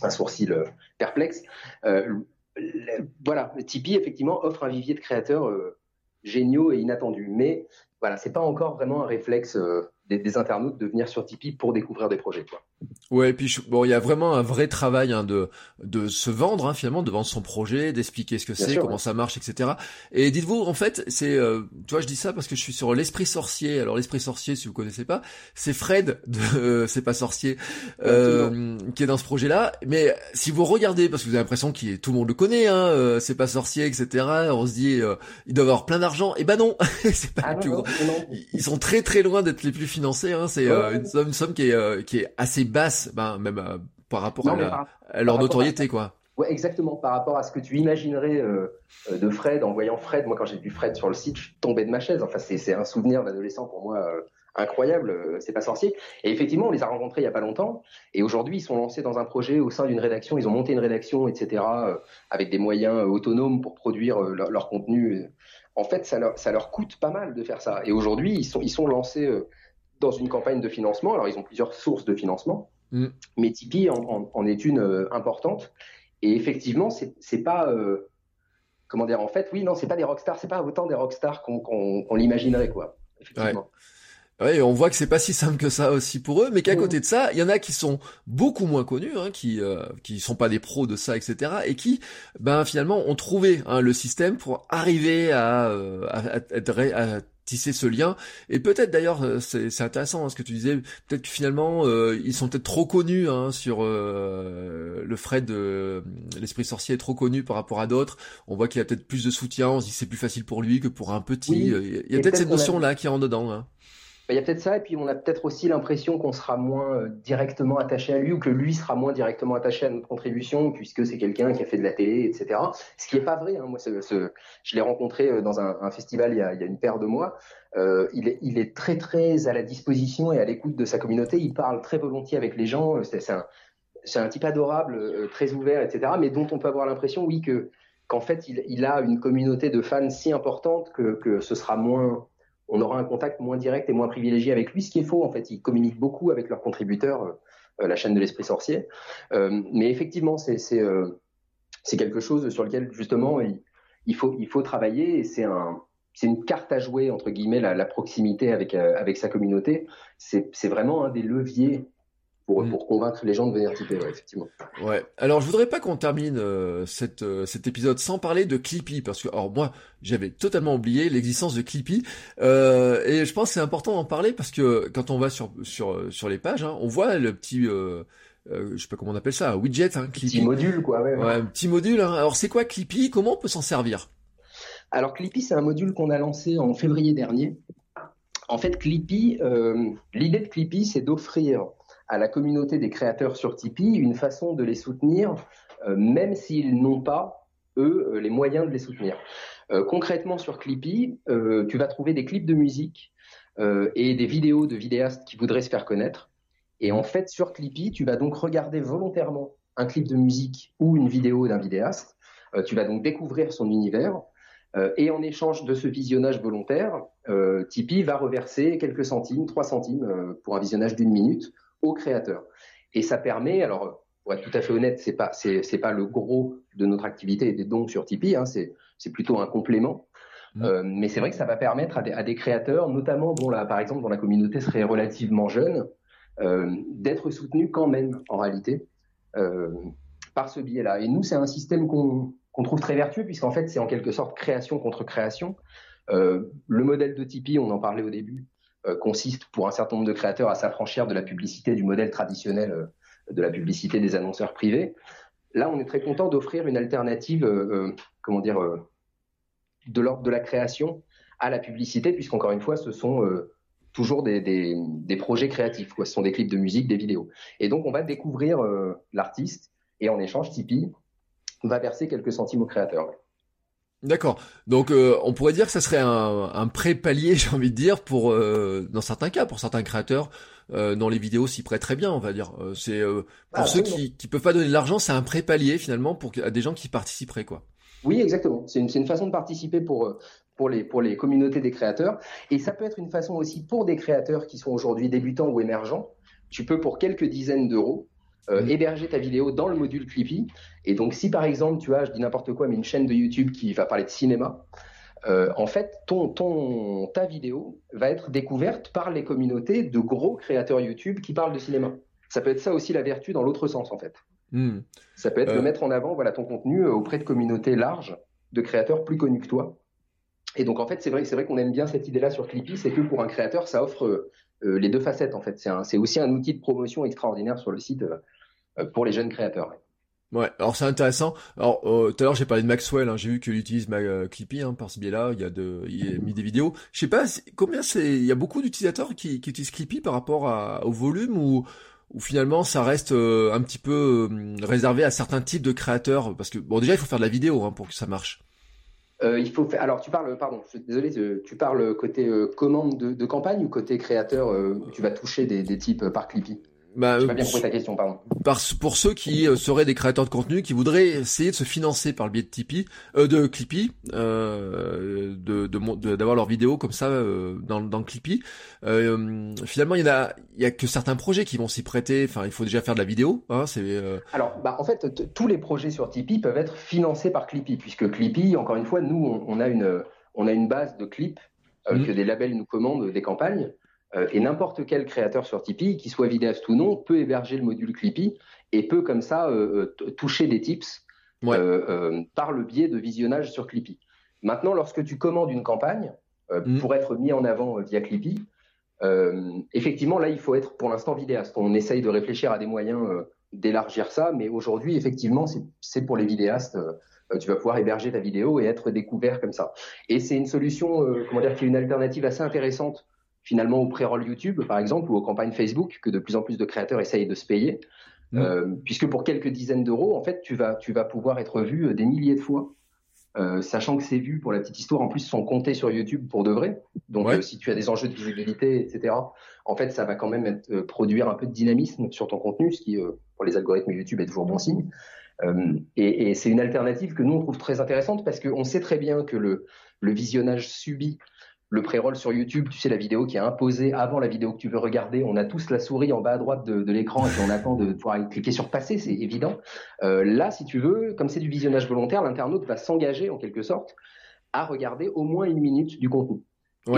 un sourcil perplexe. voilà, Tipeee effectivement offre un vivier de créateurs géniaux et inattendus, mais voilà, c'est pas encore vraiment un réflexe des, internautes de venir sur Tipeee pour découvrir des projets. Quoi.
Ouais, et puis bon, il y a vraiment un vrai travail hein, de de se vendre hein, finalement, de vendre son projet, d'expliquer ce que c'est, comment ça marche, etc. Et dites-vous, en fait, c'est, euh, tu vois, je dis ça parce que je suis sur l'esprit sorcier. Alors l'esprit sorcier, si vous connaissez pas, c'est Fred de euh, c'est pas sorcier euh, qui est dans ce projet-là. Mais si vous regardez, parce que vous avez l'impression qu'il tout le monde le connaît, hein, euh, c'est pas sorcier, etc. On se dit, euh, il doit avoir plein d'argent. Et eh ben non, c'est pas ah plus gros. Ils sont très très loin d'être les plus financés. Hein. C'est une somme, une somme qui est qui est assez basse ben, même euh, par rapport à, leur notoriété, quoi.
Ouais, exactement. Par rapport à ce que tu imaginerais euh, de Fred, en voyant Fred, moi quand j'ai vu Fred sur le site, je tombé de ma chaise. Enfin, c'est un souvenir d'adolescent pour moi euh, incroyable. c'est pas sorcier. Et effectivement, on les a rencontrés il y a pas longtemps. Et aujourd'hui, ils sont lancés dans un projet au sein d'une rédaction. Ils ont monté une rédaction, etc., avec des moyens autonomes pour produire leur, contenu. En fait, ça leur, ça leur coûte pas mal de faire ça. Et aujourd'hui, ils sont, ils sont lancés dans une campagne de financement. Alors, ils ont plusieurs sources de financement. Mm. Mais Tipeee en, est une euh, importante. Et effectivement, c'est pas euh, comment dire en fait oui non c'est pas des rockstars c'est pas autant des rockstars qu'on l'imaginerait quoi effectivement
Ouais, on voit que c'est pas si simple que ça aussi pour eux, mais qu'à côté de ça, il y en a qui sont beaucoup moins connus, hein, qui euh, qui sont pas des pros de ça, etc., et qui, ben finalement, ont trouvé hein, le système pour arriver à, euh, à, à, à tisser ce lien. Et peut-être d'ailleurs, euh, c'est intéressant hein, ce que tu disais. Peut-être que finalement, euh, ils sont peut-être trop connus hein, sur le Fred de l'esprit sorcier est trop connu par rapport à d'autres. On voit qu'il y a peut-être plus de soutien. On se dit que c'est plus facile pour lui que pour un petit. il y a peut-être cette notion là qui est en dedans. Hein.
Bah, il y a peut-être ça, et puis on a peut-être aussi l'impression qu'on sera moins euh, directement attaché à lui, ou que lui sera moins directement attaché à notre contribution, puisque c'est quelqu'un qui a fait de la télé, etc. Ce qui n'est pas vrai. Hein. Moi, je l'ai rencontré euh, dans un, festival il y, a, une paire de mois. Euh, il, est, très très à la disposition et à l'écoute de sa communauté. Il parle très volontiers avec les gens. C'est un, type adorable, très ouvert, etc. Mais dont on peut avoir l'impression, oui, que qu'en fait, il, a une communauté de fans si importante que ce sera moins on aura un contact moins direct et moins privilégié avec lui, ce qui est faux en fait. Ils communiquent beaucoup avec leurs contributeurs, euh, la chaîne de l'esprit sorcier. Euh, mais effectivement, euh, c'est quelque chose sur lequel justement il, faut, il faut travailler c'est un, une carte à jouer entre guillemets la, proximité avec avec sa communauté. C'est vraiment un des leviers Mm. pour, convaincre les gens de venir typer, effectivement.
Ouais. Alors, je voudrais pas qu'on termine euh, cette, euh, cet épisode sans parler de Clippy, parce que, alors moi, j'avais totalement oublié l'existence de Clippy, euh, et je pense que c'est important d'en parler parce que quand on va sur sur sur les pages, hein, on voit le petit je sais pas comment on appelle ça, widget, hein,
Clippy. Petit module, quoi. Ouais,
ouais. un petit module. Hein. Alors, c'est quoi Clippy? Comment on peut s'en servir?
Alors, Clippy, c'est un module qu'on a lancé en février dernier. En fait, Clippy, l'idée de Clippy, c'est d'offrir à la communauté des créateurs sur Tipeee une façon de les soutenir, euh, même s'ils n'ont pas, eux, euh, les moyens de les soutenir. Euh, concrètement, sur Clippy, tu vas trouver des clips de musique et des vidéos de vidéastes qui voudraient se faire connaître. Et en fait, sur Clippy, tu vas donc regarder volontairement un clip de musique ou une vidéo d'un vidéaste. tu vas donc découvrir son univers. et en échange de ce visionnage volontaire, Tipeee va reverser quelques centimes, 3 centimes pour un visionnage d'une minute aux créateurs. Et ça permet, alors pour être tout à fait honnête, c'est pas c'est pas le gros de notre activité des dons sur Tipeee, hein, c'est c'est plutôt un complément. Mmh. Euh, mais c'est vrai que ça va permettre à des, à des, créateurs, notamment dont la, par exemple dont la communauté serait relativement jeune, euh, d'être soutenus quand même en réalité euh, par ce biais-là. Et nous, c'est un système qu'on qu'on trouve très vertueux puisqu'en fait, c'est en quelque sorte création contre création. Le modèle de Tipeee, on en parlait au début, consiste pour un certain nombre de créateurs à s'affranchir de la publicité du modèle traditionnel euh, de la publicité des annonceurs privés. Là, on est très content d'offrir une alternative, euh, comment dire, de l'ordre de la création à la publicité, puisqu'encore une fois, ce sont toujours des, projets créatifs. Ce sont des clips de musique, des vidéos. Et donc, on va découvrir l'artiste et en échange, Tipeee va verser quelques centimes au créateur.
D'accord. Donc euh, on pourrait dire que ça serait un, un pré-palier, j'ai envie de dire, pour euh, dans certains cas, pour certains créateurs, euh, dont les vidéos s'y prêtent très bien, on va dire. Euh, c'est pour ah, ceux qui qui peuvent pas donner de l'argent, c'est un pré-palier finalement pour à des gens qui participeraient quoi.
Oui, exactement. C'est une, une façon de participer pour pour les pour les communautés des créateurs, et ça peut être une façon aussi pour des créateurs qui sont aujourd'hui débutants ou émergents. Tu peux pour quelques dizaines d'euros euh, héberger ta vidéo dans le module Clippy. Et donc, si par exemple, tu as, je dis n'importe quoi, mais une chaîne de YouTube qui va parler de cinéma, euh, en fait, ton, ton, ta vidéo va être découverte par les communautés de gros créateurs YouTube qui parlent de cinéma. Ça peut être ça aussi la vertu dans l'autre sens, en fait. Hmm. Ça peut être de euh. mettre en avant voilà, ton contenu auprès de communautés larges, de créateurs plus connus que toi. Et donc, en fait, c'est vrai, c'est vrai qu'on aime bien cette idée-là sur Clippy, c'est que pour un créateur, ça offre les deux facettes, en fait. C'est aussi un outil de promotion extraordinaire sur le site euh, pour les jeunes créateurs.
Ouais, alors c'est intéressant. Alors euh, tout à l'heure j'ai parlé de Maxwell, hein. j'ai vu qu'il utilise ma euh, Clippy hein, par ce biais-là. Il a mis des vidéos. Je sais pas combien c'est. Il y a beaucoup d'utilisateurs qui, utilisent Clippy par rapport au volume ou ou finalement ça reste un petit peu réservé à certains types de créateurs? Parce que bon déjà il faut faire de la vidéo hein, pour que ça marche.
Il faut faire. Alors tu parles, pardon, je désolé, tu parles côté commande de, campagne ou côté créateur où tu vas toucher des, des types par Clippy?
Bah,
pas bien compris ta question, pardon.
pour ceux qui euh, seraient des créateurs de contenu, qui voudraient essayer de se financer par le biais de Tipeee, euh, de Clippy, euh, de d'avoir leurs vidéos comme ça euh, dans, dans Clippy. Euh, finalement, il y a, il y a que certains projets qui vont s'y prêter. Enfin, il faut déjà faire de la vidéo. Hein, c'est.
Alors, bah, en fait, tous les projets sur Tipeee peuvent être financés par Clippy, puisque Clippy, encore une fois, nous, on, a une, on a une base de clips mmh. que des labels nous commandent, des campagnes. Euh, et n'importe quel créateur sur Tipeee, qu'il soit vidéaste ou non, peut héberger le module Clippy et peut comme ça euh, euh, toucher des tips par le biais de visionnage sur Clippy. Maintenant, lorsque tu commandes une campagne mm. pour être mis en avant via Clippy, effectivement, là, il faut être pour l'instant vidéaste. On essaye de réfléchir à des moyens d'élargir ça, mais aujourd'hui, effectivement, c'est pour les vidéastes. tu vas pouvoir héberger ta vidéo et être découvert comme ça. Et c'est une solution, comment dire, qui est une alternative assez intéressante finalement au pré-roll YouTube, par exemple, ou aux campagnes Facebook, que de plus en plus de créateurs essayent de se payer. Mmh. Euh, puisque pour quelques dizaines d'euros, en fait, tu vas, tu vas pouvoir être vu euh, des milliers de fois. Euh, sachant que ces vues, pour la petite histoire, en plus, sont comptées sur YouTube pour de vrai. Donc, euh, si tu as des enjeux de visibilité, etc., en fait, ça va quand même être, produire un peu de dynamisme sur ton contenu, ce qui, pour les algorithmes YouTube, est toujours bon signe. et, et c'est une alternative que nous, on trouve très intéressante parce qu'on sait très bien que le, le visionnage subi le pré-roll sur YouTube, tu sais, la vidéo qui est imposée avant la vidéo que tu veux regarder. On a tous la souris en bas à droite de, l'écran et puis on attend de pouvoir cliquer sur passer, c'est évident. Euh, là, si tu veux, comme c'est du visionnage volontaire, l'internaute va s'engager en quelque sorte à regarder au moins une minute du contenu.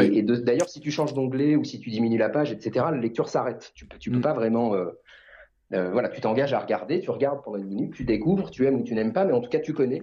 Et, d'ailleurs, si tu changes d'onglet ou si tu diminues la page, etc., la lecture s'arrête. Tu, tu peux mm. pas vraiment. Euh, euh, voilà, tu t'engages à regarder, tu regardes pendant une minute, tu découvres, tu aimes ou tu n'aimes pas, mais en tout cas, tu connais.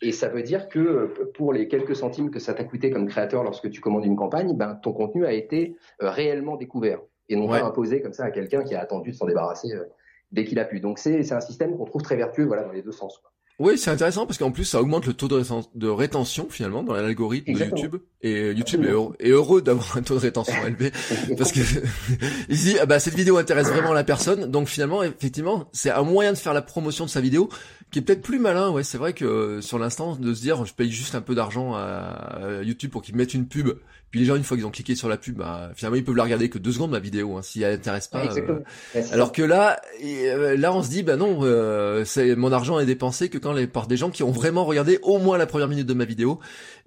Et ça veut dire que euh, pour les quelques centimes que ça t'a coûté comme créateur lorsque tu commandes une campagne, ben, ton contenu a été euh, réellement découvert et non pas imposé comme ça à quelqu'un qui a attendu de s'en débarrasser euh, dès qu'il a pu. Donc c'est un système qu'on trouve très vertueux voilà, dans les deux sens.
Oui, c'est intéressant parce qu'en plus ça augmente le taux de, rétention finalement dans l'algorithme de YouTube. Et YouTube est heureux, d'avoir un taux de rétention élevé parce que il dit ah bah cette vidéo intéresse vraiment la personne. Donc finalement effectivement c'est un moyen de faire la promotion de sa vidéo qui est peut-être plus malin. Ouais, c'est vrai que euh, sur l'instant de se dire je paye juste un peu d'argent à, YouTube pour qu'ils mettent une pub puis les gens, une fois qu'ils ont cliqué sur la pub, bah, finalement, ils peuvent la regarder que deux secondes ma vidéo, hein, si elle intéresse pas. Euh. alors que là, euh, là, on se dit, bah non, euh, c'est mon argent est dépensé que quand les par des gens qui ont vraiment regardé au moins la première minute de ma vidéo.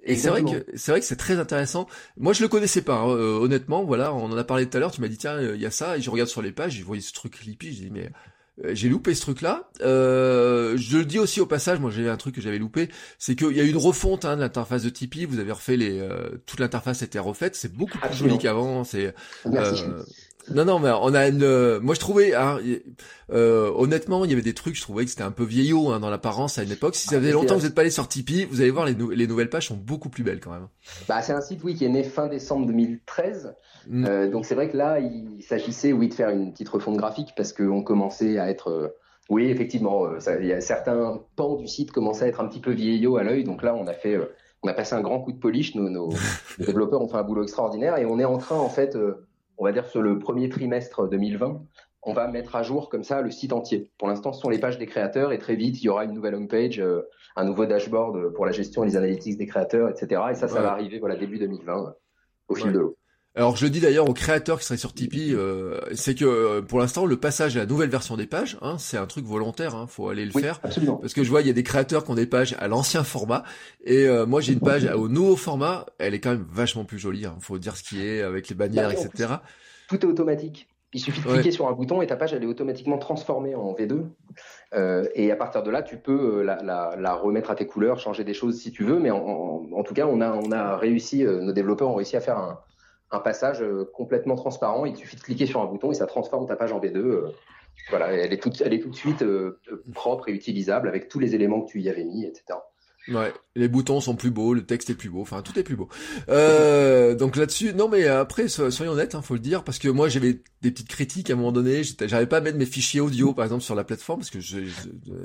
Et c'est vrai que c'est vrai que c'est très intéressant. Moi, je le connaissais pas, hein, honnêtement. Voilà, on en a parlé tout à l'heure. Tu m'as dit tiens, il y a ça, et je regarde sur les pages, je voyais ce truc Clippy, je dis mais j'ai loupé ce truc-là. Euh, je le dis aussi au passage, moi j'ai un truc que j'avais loupé, c'est qu'il y a eu une refonte hein, de l'interface de Tipeee. Vous avez refait les, euh, toute l'interface était refaite. C'est beaucoup plus joli qu'avant. C'est non non mais on a une. Moi je trouvais, hein, honnêtement, il y avait des trucs. Je trouvais que c'était un peu vieillot hein, dans l'apparence à une époque. Si ça faisait longtemps que vous n'êtes pas allé sur Tipeee, vous allez voir les, les nouvelles pages sont beaucoup plus belles quand même.
Bah c'est un site oui qui est né fin décembre 2013. Mm. Euh, donc c'est vrai que là, il s'agissait, oui, de faire une petite refonte graphique parce qu'on commençait à être, euh, oui, effectivement, euh, il y a certains pans du site commençaient à être un petit peu vieillots à l'œil. Donc là, on a fait, on a passé un grand coup de polish. Nos, nos développeurs ont fait un boulot extraordinaire et on est en train, en fait, on va dire sur le premier trimestre 2020, on va mettre à jour comme ça le site entier. Pour l'instant, ce sont les pages des créateurs et très vite, il y aura une nouvelle homepage, un nouveau dashboard pour la gestion et les analytics des créateurs, etc. Et ça, ça va arriver voilà début 2020 au fil de l'eau.
Alors je le dis d'ailleurs aux créateurs qui seraient sur Tipeee, euh, c'est que euh, pour l'instant le passage à la nouvelle version des pages, hein, c'est un truc volontaire, hein, faut aller le faire.
Absolument.
Parce que je vois il y a des créateurs qui ont des pages à l'ancien format et euh, moi j'ai une page au nouveau format, elle est quand même vachement plus jolie. Hein, faut dire ce qui est avec les bannières, bah, etc.
tout est automatique. Il suffit de cliquer sur un bouton et ta page elle est automatiquement transformée en V2. et à partir de là, tu peux la, la, la, remettre à tes couleurs, changer des choses si tu veux. Mais en, en tout cas, on a, on a réussi, nos développeurs ont réussi à faire un, un passage euh, complètement transparent. Il suffit de cliquer sur un bouton et ça transforme ta page en B2. Euh, voilà, elle est, toute, elle est tout de suite euh, propre et utilisable avec tous les éléments que tu y avais mis, etc.
Ouais, les boutons sont plus beaux, le texte est plus beau, enfin tout est plus beau. Euh, donc là-dessus, non mais après soyons honnêtes, hein, faut le dire, parce que moi j'avais des petites critiques à un moment donné, j'arrivais pas à mettre mes fichiers audio par exemple sur la plateforme parce que je,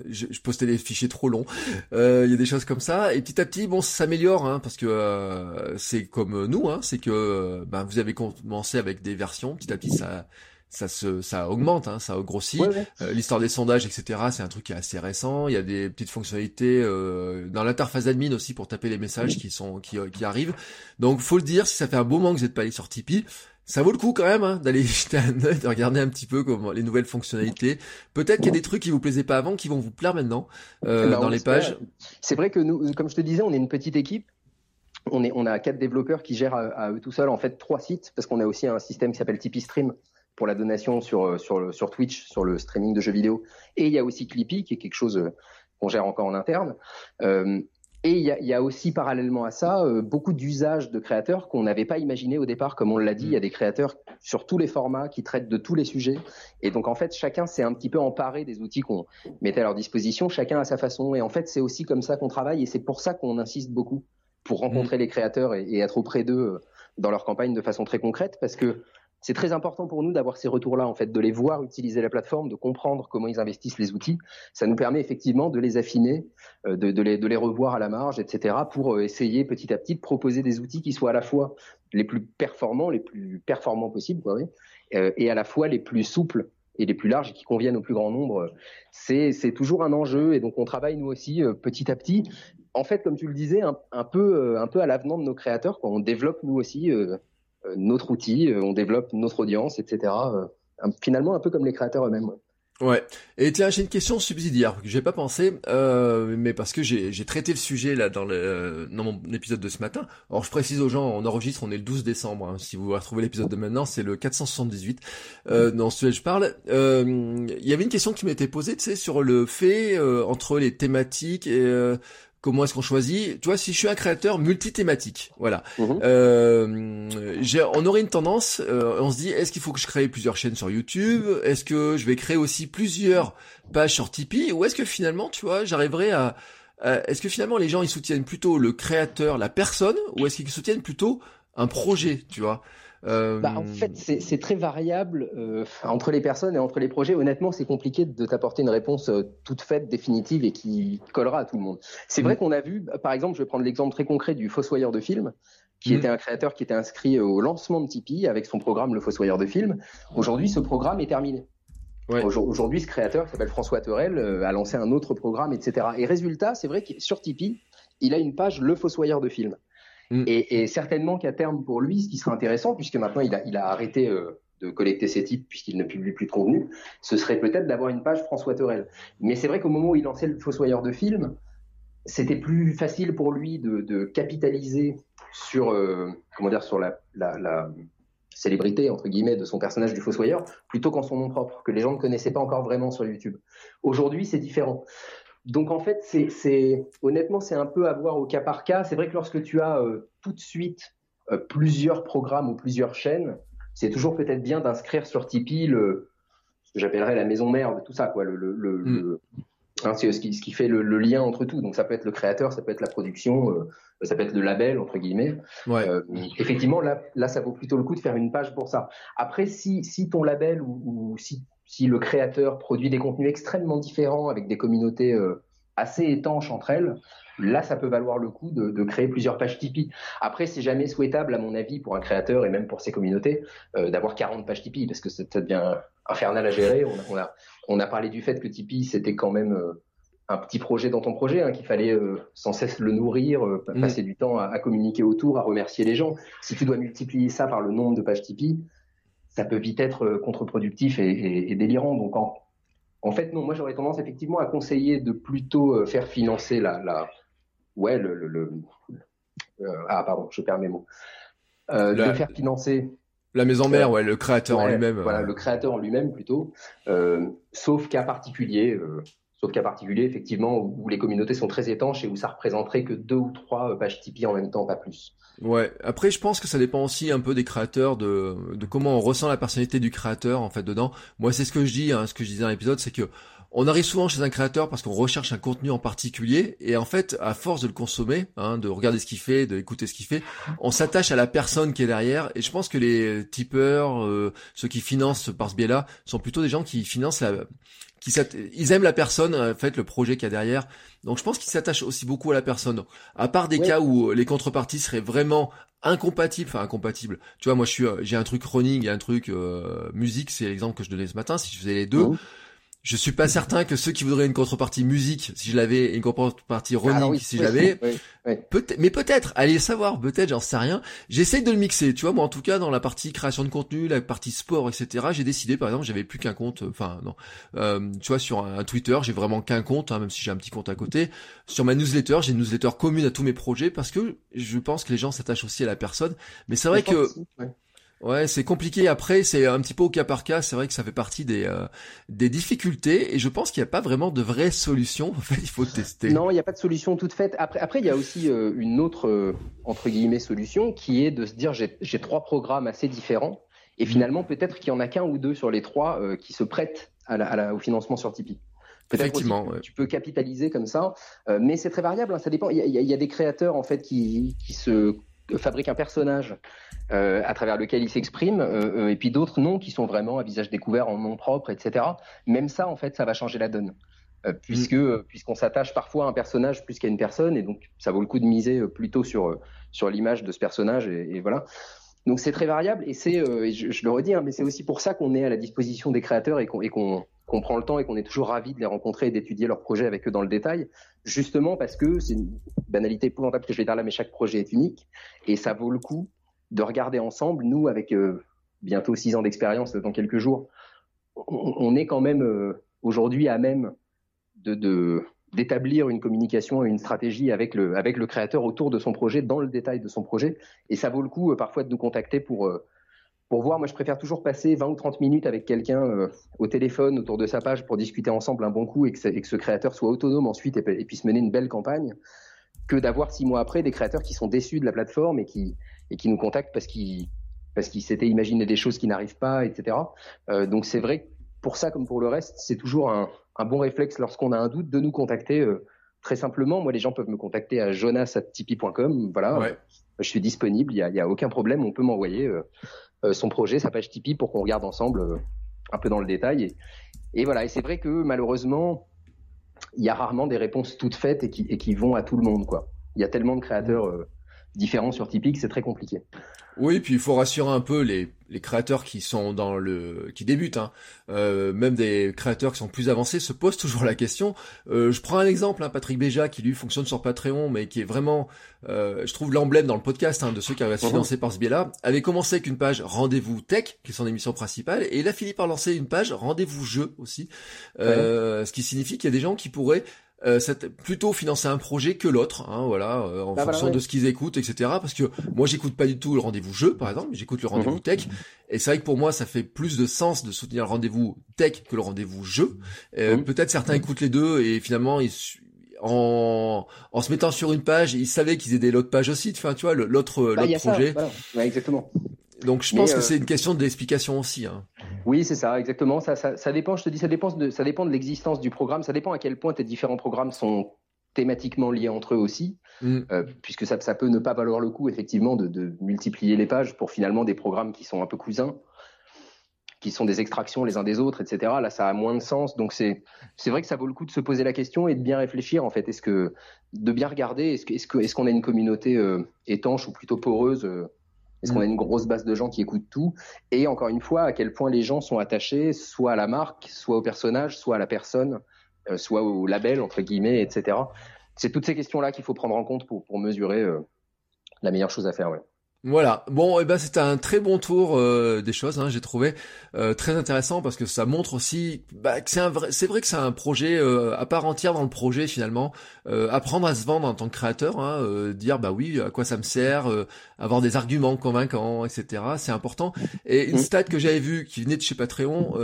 je, je postais des fichiers trop longs. Euh, il y a des choses comme ça et petit à petit bon ça s'améliore hein, parce que euh, c'est comme nous, hein, c'est que ben vous avez commencé avec des versions, petit à petit ça ça se ça augmente, hein, ça grossit. Euh, l'histoire des sondages, etc. C'est un truc qui est assez récent. Il y a des petites fonctionnalités euh, dans l'interface admin aussi pour taper les messages qui sont qui, qui arrivent. Donc faut le dire, si ça fait un beau moment que vous n'êtes pas allé sur Tipeee, ça vaut le coup quand même hein, d'aller jeter un œil, de regarder un petit peu comment les nouvelles fonctionnalités. Peut-être qu'il y a des trucs qui vous plaisaient pas avant qui vont vous plaire maintenant euh, dans les pages.
C'est vrai que nous, comme je te disais, on est une petite équipe. On est, on a quatre développeurs qui gèrent à, eux tout seuls en fait trois sites parce qu'on a aussi un système qui s'appelle Tipeee Stream pour la donation sur, euh, sur, sur Twitch, sur le streaming de jeux vidéo. Et il y a aussi Clippy, qui est quelque chose euh, qu'on gère encore en interne. Euh, et il y, a, il y, a, aussi parallèlement à ça beaucoup d'usages de créateurs qu'on n'avait pas imaginé au départ. Comme on l'a dit, il y a des créateurs sur tous les formats qui traitent de tous les sujets. Et donc en fait, chacun s'est un petit peu emparé des outils qu'on mettait à leur disposition, chacun à sa façon. Et en fait, c'est aussi comme ça qu'on travaille et c'est pour ça qu'on insiste beaucoup pour rencontrer mmh. les créateurs et, et être auprès d'eux dans leur campagne de façon très concrète parce que c'est très important pour nous d'avoir ces retours-là, en fait, de les voir utiliser la plateforme, de comprendre comment ils investissent les outils. Ça nous permet effectivement de les affiner, euh, de, les, de les revoir à la marge, etc., pour euh, essayer petit à petit de proposer des outils qui soient à la fois les plus performants, les plus performants possibles, quoi, euh, et à la fois les plus souples et les plus larges et qui conviennent au plus grand nombre. C'est, toujours un enjeu et donc on travaille nous aussi petit à petit. En fait, comme tu le disais, un, un peu, un peu à l'avenant de nos créateurs, quand on développe nous aussi euh, notre outil, euh, on développe notre audience, etc. Euh, finalement, un peu comme les créateurs eux-mêmes.
Ouais. Et tiens, j'ai une question subsidiaire que j'ai pas pensé, euh, mais parce que j'ai traité le sujet là dans le dans mon épisode de ce matin. Alors je précise aux gens, on enregistre, on est le 12 décembre. Hein. si vous retrouvez l'épisode de maintenant, c'est le 478. Euh, dans ce sujet je parle. Il y avait une question qui m'était posée, tu sais, sur le fait entre les thématiques et comment est-ce qu'on choisit. Tu vois, si je suis un créateur multithématique, voilà, mhm. euh, on aurait une tendance, euh, on se dit, est-ce qu'il faut que je crée plusieurs chaînes sur YouTube? Est-ce que je vais créer aussi plusieurs pages sur Tipeee? Ou est-ce que finalement, tu vois, j'arriverai à, est-ce que finalement les gens ils soutiennent plutôt le créateur, la personne, ou est-ce qu'ils soutiennent plutôt un projet, tu vois?
Euh, bah, en fait, c'est très variable euh, entre les personnes et entre les projets. Honnêtement, c'est compliqué de t'apporter une réponse euh, toute faite, définitive et qui collera à tout le monde. C'est vrai mm. qu'on a vu, par exemple, je vais prendre l'exemple très concret du Fossoyeur de film, qui mm. était un créateur qui était inscrit au lancement de Tipeee avec son programme Le Fossoyeur de film. Aujourd'hui, ce programme est terminé. Aujourd'hui, ce créateur qui s'appelle François Terrel a lancé un autre programme, etc. Et résultat, c'est vrai que sur Tipeee, il a une page Le Fossoyeur de film. Mm. Et, certainement qu'à terme pour lui, ce qui sera intéressant, puisque maintenant il a, arrêté euh, de collecter ses types puisqu'il ne publie plus de contenu, ce serait peut-être d'avoir une page François Torel. Mais c'est vrai qu'au moment où il lançait le Fossoyeur de film, c'était plus facile pour lui de, capitaliser sur, euh, comment dire, sur la, la, la, célébrité entre guillemets de son personnage du Fossoyeur plutôt qu'en son nom propre, que les gens ne connaissaient pas encore vraiment sur YouTube. Aujourd'hui, c'est différent. Donc en fait, c'est honnêtement, c'est un peu à voir au cas par cas. C'est vrai que lorsque tu as euh, tout de suite euh, plusieurs programmes ou plusieurs chaînes, c'est toujours peut-être bien d'inscrire sur Tipeee le, ce que j'appellerais la maison mère de tout ça, quoi. Le, le, le, mm. hein, c'est ce qui, ce qui fait le, lien entre tout. Donc ça peut être le créateur, ça peut être la production, euh, ça peut être le label entre guillemets.
Ouais.
effectivement, là, là, ça vaut plutôt le coup de faire une page pour ça. Après, si, si ton label ou, ou si si le créateur produit des contenus extrêmement différents avec des communautés euh, assez étanches entre elles, là, ça peut valoir le coup de, créer plusieurs pages Tipeee. Après, c'est jamais souhaitable, à mon avis, pour un créateur et même pour ses communautés, euh, d'avoir 40 pages Tipeee parce que ça devient infernal à gérer. On a, on a, parlé du fait que Tipeee, c'était quand même euh, un petit projet dans ton projet, hein, qu'il fallait sans cesse le nourrir, mm. passer du temps à, à, communiquer autour, à remercier les gens. Si tu dois multiplier ça par le nombre de pages Tipeee, ça peut vite être euh, contre-productif et, délirant. Donc en, fait, non, moi j'aurais tendance effectivement à conseiller de plutôt euh, faire financer la, la ouais, le, euh, ah pardon, je perds mes mots, de faire financer
la maison mère, ouais, le créateur en lui-même.
Voilà, le créateur en lui-même plutôt, sauf cas particulier. Sauf cas particulier, effectivement, où les communautés sont très étanches et où ça représenterait que deux ou trois pages Tipeee en même temps, pas plus.
Ouais. Après, je pense que ça dépend aussi un peu des créateurs, de, de comment on ressent la personnalité du créateur en fait dedans. Moi, c'est ce que je dis, hein, ce que je disais dans l'épisode, c'est que on arrive souvent chez un créateur parce qu'on recherche un contenu en particulier et en fait, à force de le consommer, hein, de regarder ce qu'il fait, d'écouter ce qu'il fait, on s'attache à la personne qui est derrière. Et je pense que les tipeurs, euh, ceux qui financent par ce biais-là, sont plutôt des gens qui financent la, qui ils aiment la personne, en fait, le projet qu'il y a derrière. Donc je pense qu'ils s'attachent aussi beaucoup à la personne. À part des cas où les contreparties seraient vraiment incompatibles, enfin incompatibles. Tu vois, moi je suis, j'ai un truc running et un truc euh, musique, c'est l'exemple que je donnais ce matin. Si je faisais les deux. Oh. Je suis pas certain que ceux qui voudraient une contrepartie musique, si je l'avais, une contrepartie running, si je l'avais, peut-être, mais peut-être, allez savoir, peut-être, j'en sais rien. J'essaye de le mixer, tu vois, moi en tout cas dans la partie création de contenu, la partie sport, etc. J'ai décidé, par exemple, j'avais plus qu'un compte, euh, enfin non, euh, tu vois, sur un, Twitter, j'ai vraiment qu'un compte, hein, même si j'ai un petit compte à côté. Sur ma newsletter, j'ai une newsletter commune à tous mes projets parce que je pense que les gens s'attachent aussi à la personne. Mais c'est vrai que Ouais, c'est compliqué. Après, c'est un petit peu au cas par cas. C'est vrai que ça fait partie des euh, des difficultés, et je pense qu'il n'y a pas vraiment de vraie solution. En fait, il faut tester.
Non, il n'y a pas de solution toute faite. Après, après, il y a aussi euh, une autre euh, entre guillemets solution qui est de se dire j'ai trois programmes assez différents, et mmh. finalement peut-être qu'il y en a qu'un ou deux sur les trois qui se prêtent à la, à la, au financement sur Tipeee.
Effectivement,
tu peux capitaliser comme ça, mais c'est très variable. Hein, ça dépend. Il y, y, a, des créateurs en fait qui qui se fabrique un personnage à travers lequel il s'exprime, et puis d'autres non qui sont vraiment à visage découvert en nom propre, etc. Même ça, en fait, ça va changer la donne. Mm. puisque puisqu'on s'attache parfois à un personnage plus qu'à une personne et donc ça vaut le coup de miser plutôt sur sur l'image de ce personnage et, voilà. Donc c'est très variable et c'est je, je, le redis hein, mais c'est aussi pour ça qu'on est à la disposition des créateurs et qu'on qu'on prend le temps et qu'on est toujours ravi de les rencontrer et d'étudier leurs projets avec eux dans le détail, justement parce que c'est une banalité épouvantable que je vais dire là, mais chaque projet est unique et ça vaut le coup de regarder ensemble. Nous, avec bientôt six ans d'expérience dans quelques jours, on, est quand même aujourd'hui à même d'établir une communication et une stratégie avec le créateur autour de son projet dans le détail de son projet et ça vaut le coup euh, parfois de nous contacter pour euh, pour voir moi je préfère toujours passer 20 ou 30 minutes avec quelqu'un euh, au téléphone autour de sa page pour discuter ensemble un bon coup et que, ce créateur soit autonome ensuite et, puisse mener une belle campagne que d'avoir six mois après des créateurs qui sont déçus de la plateforme et qui et qui nous contactent parce qu'ils parce qu'ils s'étaient imaginé des choses qui n'arrivent pas etc donc c'est vrai pour ça comme pour le reste c'est toujours un un bon réflexe lorsqu'on a un doute de nous contacter euh, très simplement. Moi, les gens peuvent me contacter à jonas@tipeee.com. Voilà, je suis disponible. Il y a, aucun problème. On peut m'envoyer euh, euh, son projet, sa page Tipeee pour qu'on regarde ensemble un peu dans le détail. Et, voilà. Et c'est vrai que malheureusement, il y a rarement des réponses toutes faites et qui, et qui vont à tout le monde. Quoi. Il y a tellement de créateurs différents sur Tipeee c'est très compliqué.
Oui, puis il faut rassurer un peu les, les créateurs qui sont dans le qui débutent, hein. euh, même des créateurs qui sont plus avancés se posent toujours la question. Euh, je prends un exemple, hein, Patrick Béja qui lui fonctionne sur Patreon, mais qui est vraiment, euh, je trouve l'emblème dans le podcast hein, de ceux qui arrivent à se mhm. financer par ce biais-là, avait commencé avec une page Rendez-vous Tech, qui est son émission principale, et il a fini par lancer une page Rendez-vous Jeu aussi, ce qui signifie qu'il y a des gens qui pourraient euh, plutôt financer un projet que l'autre, hein, voilà, euh, en bah, fonction de ce qu'ils écoutent, etc. Parce que moi, j'écoute pas du tout le rendez-vous jeu, par exemple, j'écoute le rendez-vous mhm. tech, et c'est vrai que pour moi, ça fait plus de sens de soutenir le rendez-vous tech que le rendez-vous jeu. Euh, mhm. Peut-être certains écoutent les deux et finalement ils en, en se mettant sur une page, ils savaient qu'ils aidaient l'autre page aussi, enfin, tu vois, l'autre bah, projet.
ouais, exactement.
Donc je pense que c'est une question d'explication aussi. Hein.
Oui, c'est ça, exactement. Ça, ça, ça, dépend, je te dis, ça dépend de, ça dépend de l'existence du programme, ça dépend à quel point tes différents programmes sont thématiquement liés entre eux aussi, mm. euh, puisque ça, ça peut ne pas valoir le coup, effectivement, de, de, multiplier les pages pour finalement des programmes qui sont un peu cousins, qui sont des extractions les uns des autres, etc. Là, ça a moins de sens. Donc c'est, c'est vrai que ça vaut le coup de se poser la question et de bien réfléchir, en fait. Est-ce que, de bien regarder, est-ce, que, est-ce, que, est-ce qu'on a une communauté euh, étanche ou plutôt poreuse euh, est-ce qu'on a mm. une grosse base de gens qui écoutent tout Et encore une fois, à quel point les gens sont attachés soit à la marque, soit au personnage, soit à la personne, euh, soit au label, entre guillemets, etc. C'est toutes ces questions-là qu'il faut prendre en compte pour, pour mesurer euh, la meilleure chose à faire. Ouais.
Voilà. Bon, et eh ben c'était un très bon tour euh, des choses. Hein, J'ai trouvé euh, très intéressant parce que ça montre aussi bah, que c'est un vrai. C'est vrai que c'est un projet euh, à part entière dans le projet finalement. apprendre à se vendre en tant que créateur, hein, dire bah oui, à quoi ça me sert, avoir des arguments convaincants, etc. C'est important. Et une stat que j'avais vue qui venait de chez Patreon,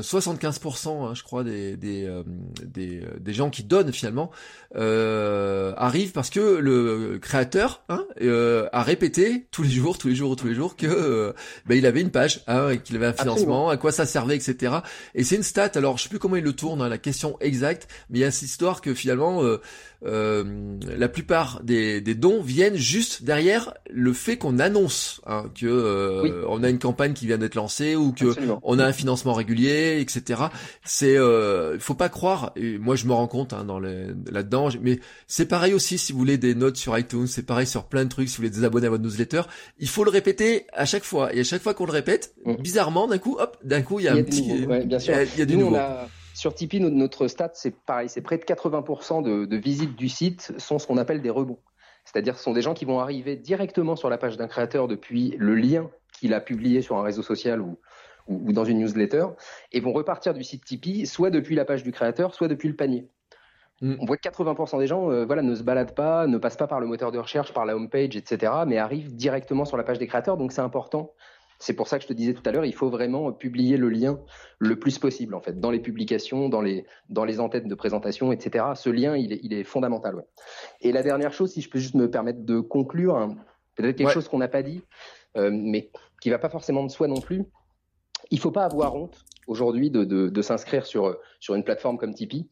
75%, hein, je crois, des des, des des gens qui donnent finalement arrivent parce que le créateur hein, a répété tous les jours, tous les jours, tous les jours que euh, ben, il avait une page, hein, qu'il avait un financement, à quoi ça servait, etc. Et c'est une stat. Alors je sais plus comment il le tourne, hein, la question exacte, mais il y a cette histoire que finalement euh, euh, la plupart des, des, dons viennent juste derrière le fait qu'on annonce hein, que euh, on a une campagne qui vient d'être lancée ou que on a un financement régulier, etc. C'est, euh, faut pas croire. Et moi, je me rends compte hein, dans là-dedans. Mais c'est pareil aussi si vous voulez des notes sur iTunes, c'est pareil sur plein de trucs. Si vous voulez des abonnés à votre newsletter, il faut le répéter à chaque fois. Et à chaque fois qu'on le répète, mmh. bizarrement, d'un coup, hop, d'un coup, il y a, un petit,
il y a du nouveau sur Tipeee, notre stat, c'est pareil, c'est près de 80% de, visites du site sont ce qu'on appelle des rebonds. C'est-à-dire ce sont des gens qui vont arriver directement sur la page d'un créateur depuis le lien qu'il a publié sur un réseau social ou, dans une newsletter et vont repartir du site Tipeee soit depuis la page du créateur, soit depuis le panier. Mm. On voit que 80% des gens euh, voilà, ne se baladent pas, ne passent pas par le moteur de recherche, par la homepage, etc., mais arrivent directement sur la page des créateurs. Donc c'est important c'est pour ça que je te disais tout à l'heure, il faut vraiment publier le lien le plus possible, en fait, dans les publications, dans les, dans les entêtes de présentation, etc. Ce lien, il est, il est fondamental. Ouais. Et la dernière chose, si je peux juste me permettre de conclure, hein, peut-être quelque chose qu'on n'a pas dit, euh, mais qui va pas forcément de soi non plus. Il faut pas avoir honte aujourd'hui de, de, de s'inscrire sur, sur une plateforme comme Tipeee.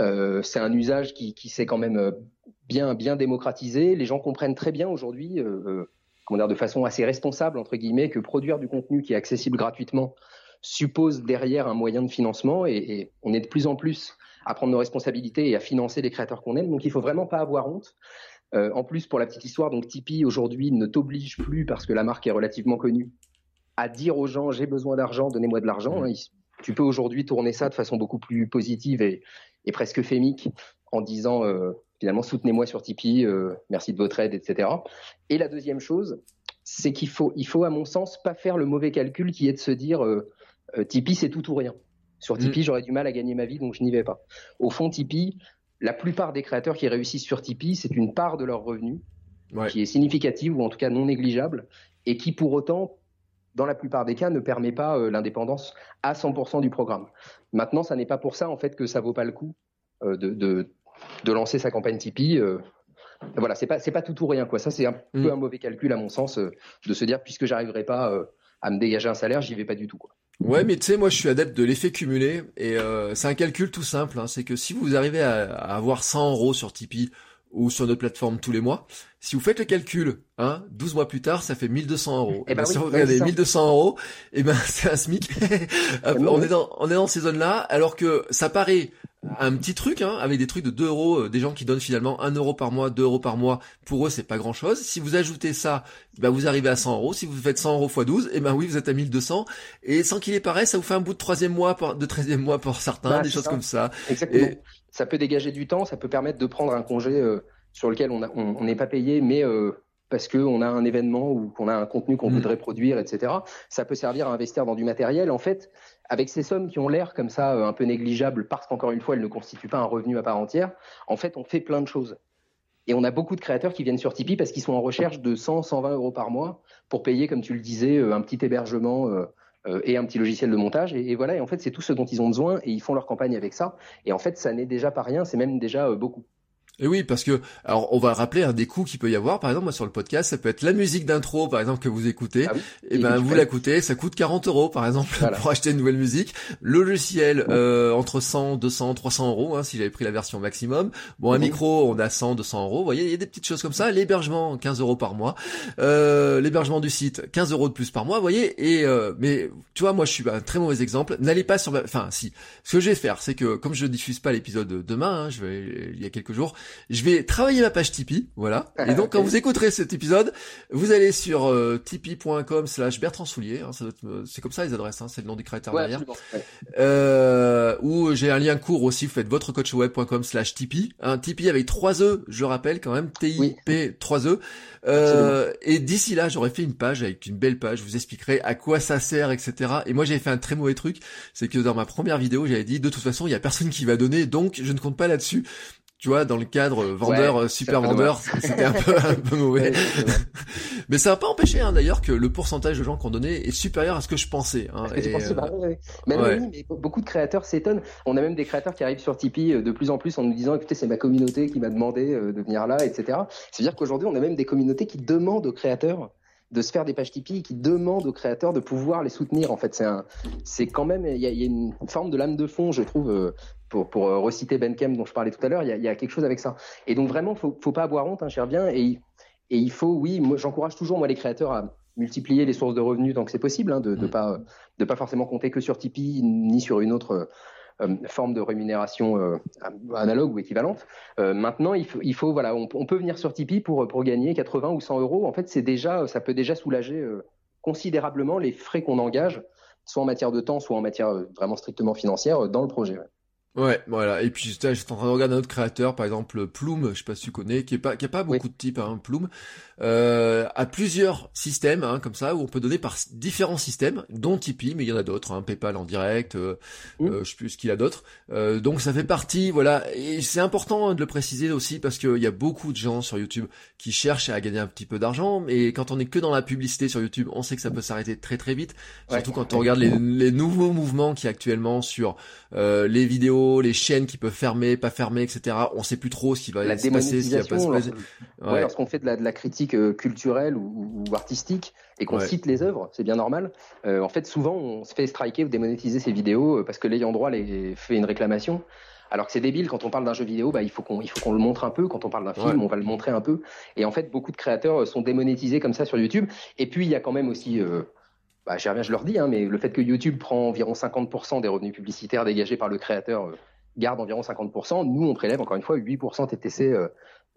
Euh, c'est un usage qui, qui s'est quand même euh, bien bien démocratisé. Les gens comprennent très bien aujourd'hui, comment dire, de façon assez responsable entre guillemets, que produire du contenu qui est accessible gratuitement suppose derrière un moyen de financement et, et, on est de plus en plus à prendre nos responsabilités et à financer les créateurs qu'on aime. Donc il faut vraiment pas avoir honte. Euh, en plus, pour la petite histoire, donc Tipeee aujourd'hui ne t'oblige plus parce que la marque est relativement connue à dire aux gens j'ai besoin d'argent, donnez-moi de l'argent. Hein. Tu peux aujourd'hui tourner ça de façon beaucoup plus positive et, et presque fémique en disant euh, finalement soutenez-moi sur Tipeee, euh, merci de votre aide, etc. Et la deuxième chose, c'est qu'il faut, il faut à mon sens pas faire le mauvais calcul qui est de se dire euh, euh, Tipeee c'est tout ou rien. Sur mm. Tipeee, j'aurais du mal à gagner ma vie, donc je n'y vais pas. Au fond, Tipeee, la plupart des créateurs qui réussissent sur Tipeee, c'est une part de leur revenu qui est significative ou en tout cas non négligeable et qui pour autant, dans la plupart des cas, ne permet pas euh, l'indépendance à 100% du programme. Maintenant, ça n'est pas pour ça en fait que ça vaut pas le coup euh, de, de, de, lancer sa campagne Tipeee. Euh, voilà, c'est pas c'est pas tout ou rien quoi. Ça c'est un mm. peu un mauvais calcul à mon sens de se dire puisque j'arriverai pas à me dégager un salaire, j'y vais pas du tout quoi.
Ouais, mais tu sais, moi je suis adepte de l'effet cumulé et euh, c'est un calcul tout simple. Hein, c'est que si vous arrivez à, avoir 100 euros sur Tipeee ou sur notre plateforme tous les mois, si vous faites le calcul, hein, 12 mois plus tard, ça fait 1200 euros. Et, eh ben, si vous regardez 1200 euros, et eh ben c'est un SMIC. on est dans on est dans ces zones-là, alors que ça paraît un petit truc, hein, avec des trucs de 2 euros, euh, des gens qui donnent finalement 1 euro par mois, 2 euros par mois, pour eux c'est pas grand chose. Si vous ajoutez ça, bah, vous arrivez à 100 euros. Si vous faites 100 euros x 12, et ben oui, vous êtes à 1200. Et sans qu'il est pareil, ça vous fait un bout de troisième mois, de 13e mois pour certains, bah, des choses comme ça.
Exactement. Ça peut dégager du temps, ça peut permettre de prendre un congé euh, sur lequel on n'est pas payé, mais euh, parce qu'on a un événement ou qu'on a un contenu qu'on mm. voudrait produire, etc. Ça peut servir à investir dans du matériel. En fait, avec ces sommes qui ont l'air comme ça euh, un peu négligeables parce qu'encore une fois, elles ne constituent pas un revenu à part entière, en fait, on fait plein de choses. Et on a beaucoup de créateurs qui viennent sur Tipeee parce qu'ils sont en recherche de 100, 120 euros par mois pour payer, comme tu le disais, un petit hébergement et un petit logiciel de montage. Et, voilà, et en fait, c'est tout ce dont ils ont besoin et ils font leur campagne avec ça. Et en fait, ça n'est déjà pas rien, c'est même déjà beaucoup.
Et oui, parce que, alors, on va rappeler un des coûts qu'il peut y avoir. Par exemple, moi, sur le podcast, ça peut être la musique d'intro, par exemple, que vous écoutez. Ah et, ben, vous l'écoutez, ça coûte 40 euros, par exemple, pour acheter une nouvelle musique. Le logiciel, euh, entre 100, 200, 300 euros, hein, si j'avais pris la version maximum. Bon, un micro, on a 100, 200 euros. Vous voyez, il y a des petites choses comme ça. L'hébergement, 15 euros par mois. Euh, l'hébergement du site, 15 euros de plus par mois, vous voyez. Et, euh, mais, tu vois, moi, je suis un très mauvais exemple. N'allez pas sur, enfin, si. Ce que je vais faire, c'est que, comme je diffuse pas l'épisode demain, hein, je vais, il y a quelques jours, je vais travailler ma page Tipeee, voilà. Et donc quand vous écouterez cet épisode, vous allez sur euh, tipeee.com slash Bertrand Soulier, hein, euh, c'est comme ça les adresses, hein, c'est le nom du créateur derrière. Euh, ou j'ai un lien court aussi, vous faites votrecoachweb.com slash Tipeee, un Tipeee avec 3 E, je rappelle quand même, T-I-P 3 E. Euh, et d'ici là, j'aurais fait une page avec une belle page, je vous expliquerai à quoi ça sert, etc. Et moi j'avais fait un très mauvais truc, c'est que dans ma première vidéo, j'avais dit de toute façon, il y a personne qui va donner, donc je ne compte pas là-dessus tu vois, dans le cadre vendeur, euh, super vendeur, c'était un peu, un peu mauvais. Mais ça n'a pas empêché hein, d'ailleurs que le pourcentage de gens qu'on donnait est supérieur à ce que je pensais. Hein,
et, euh, bah, Mais, mais, beaucoup de créateurs s'étonnent. On a même des créateurs qui arrivent sur Tipeee euh, de plus en plus en nous disant, écoutez, c'est ma communauté qui m'a demandé de venir là, etc. C'est-à-dire qu'aujourd'hui, on a même des communautés qui demandent aux créateurs de se faire des pages Tipeee qui demandent aux créateurs de pouvoir les soutenir. En fait, c'est quand même, il y a, y a, une forme de lame de fond, je trouve, euh, pour, pour euh, reciter Ben Kem dont je parlais tout à l'heure, il y a, y a, quelque chose avec ça. Et donc vraiment, faut, faut pas avoir honte, hein, cher bien, et, et il faut, oui, moi j'encourage toujours moi les créateurs à multiplier les sources de revenus tant que c'est possible, hein, de, de mmh. pas de pas forcément compter que sur Tipeee ni sur une autre euh, forme de rémunération euh, analogue ou équivalente. Euh, maintenant, il faut, il faut voilà, on, peut venir sur Tipeee pour, pour gagner 80 ou 100 euros. En fait, c'est déjà, ça peut déjà soulager considérablement les frais qu'on engage, soit en matière de temps, soit en matière vraiment strictement financière dans le projet.
Ouais, voilà. Et puis j'étais en train de regarder un autre créateur, par exemple Plume, je sais pas si tu connais, qui est pas qui a pas beaucoup de types, hein, Plume, euh, a plusieurs systèmes hein, comme ça où on peut donner par différents systèmes, dont Tipeee, mais il y en a d'autres, hein, PayPal en direct, euh, euh, je sais plus ce qu'il a d'autres. Euh, donc ça fait partie, voilà. Et c'est important de le préciser aussi parce qu'il y a beaucoup de gens sur YouTube qui cherchent à gagner un petit peu d'argent, mais quand on est que dans la publicité sur YouTube, on sait que ça peut s'arrêter très très vite. Surtout quand on regarde les, les nouveaux mouvements qui actuellement sur les vidéos les chaînes qui peuvent fermer, pas fermer, etc. On sait plus trop ce qui va se passer, ce qui va pas se passer.
Ouais. Lorsqu'on fait de la, de la critique euh, culturelle ou, ou, artistique et qu'on cite les œuvres, c'est bien normal. Euh, en fait, souvent, on se fait striker ou démonétiser ces vidéos euh, parce que l'ayant droit les fait une réclamation. Alors que c'est débile quand on parle d'un jeu vidéo, bah il faut qu'on il faut qu'on le montre un peu. Quand on parle d'un film, on va le montrer un peu. Et en fait, beaucoup de créateurs sont démonétisés comme ça sur YouTube. Et puis il y a quand même aussi euh, bah, j'y reviens, je leur dis, hein, mais le fait que YouTube prend environ 50% des revenus publicitaires dégagés par le créateur euh, garde environ 50%. Nous, on prélève encore une fois 8% TTC euh,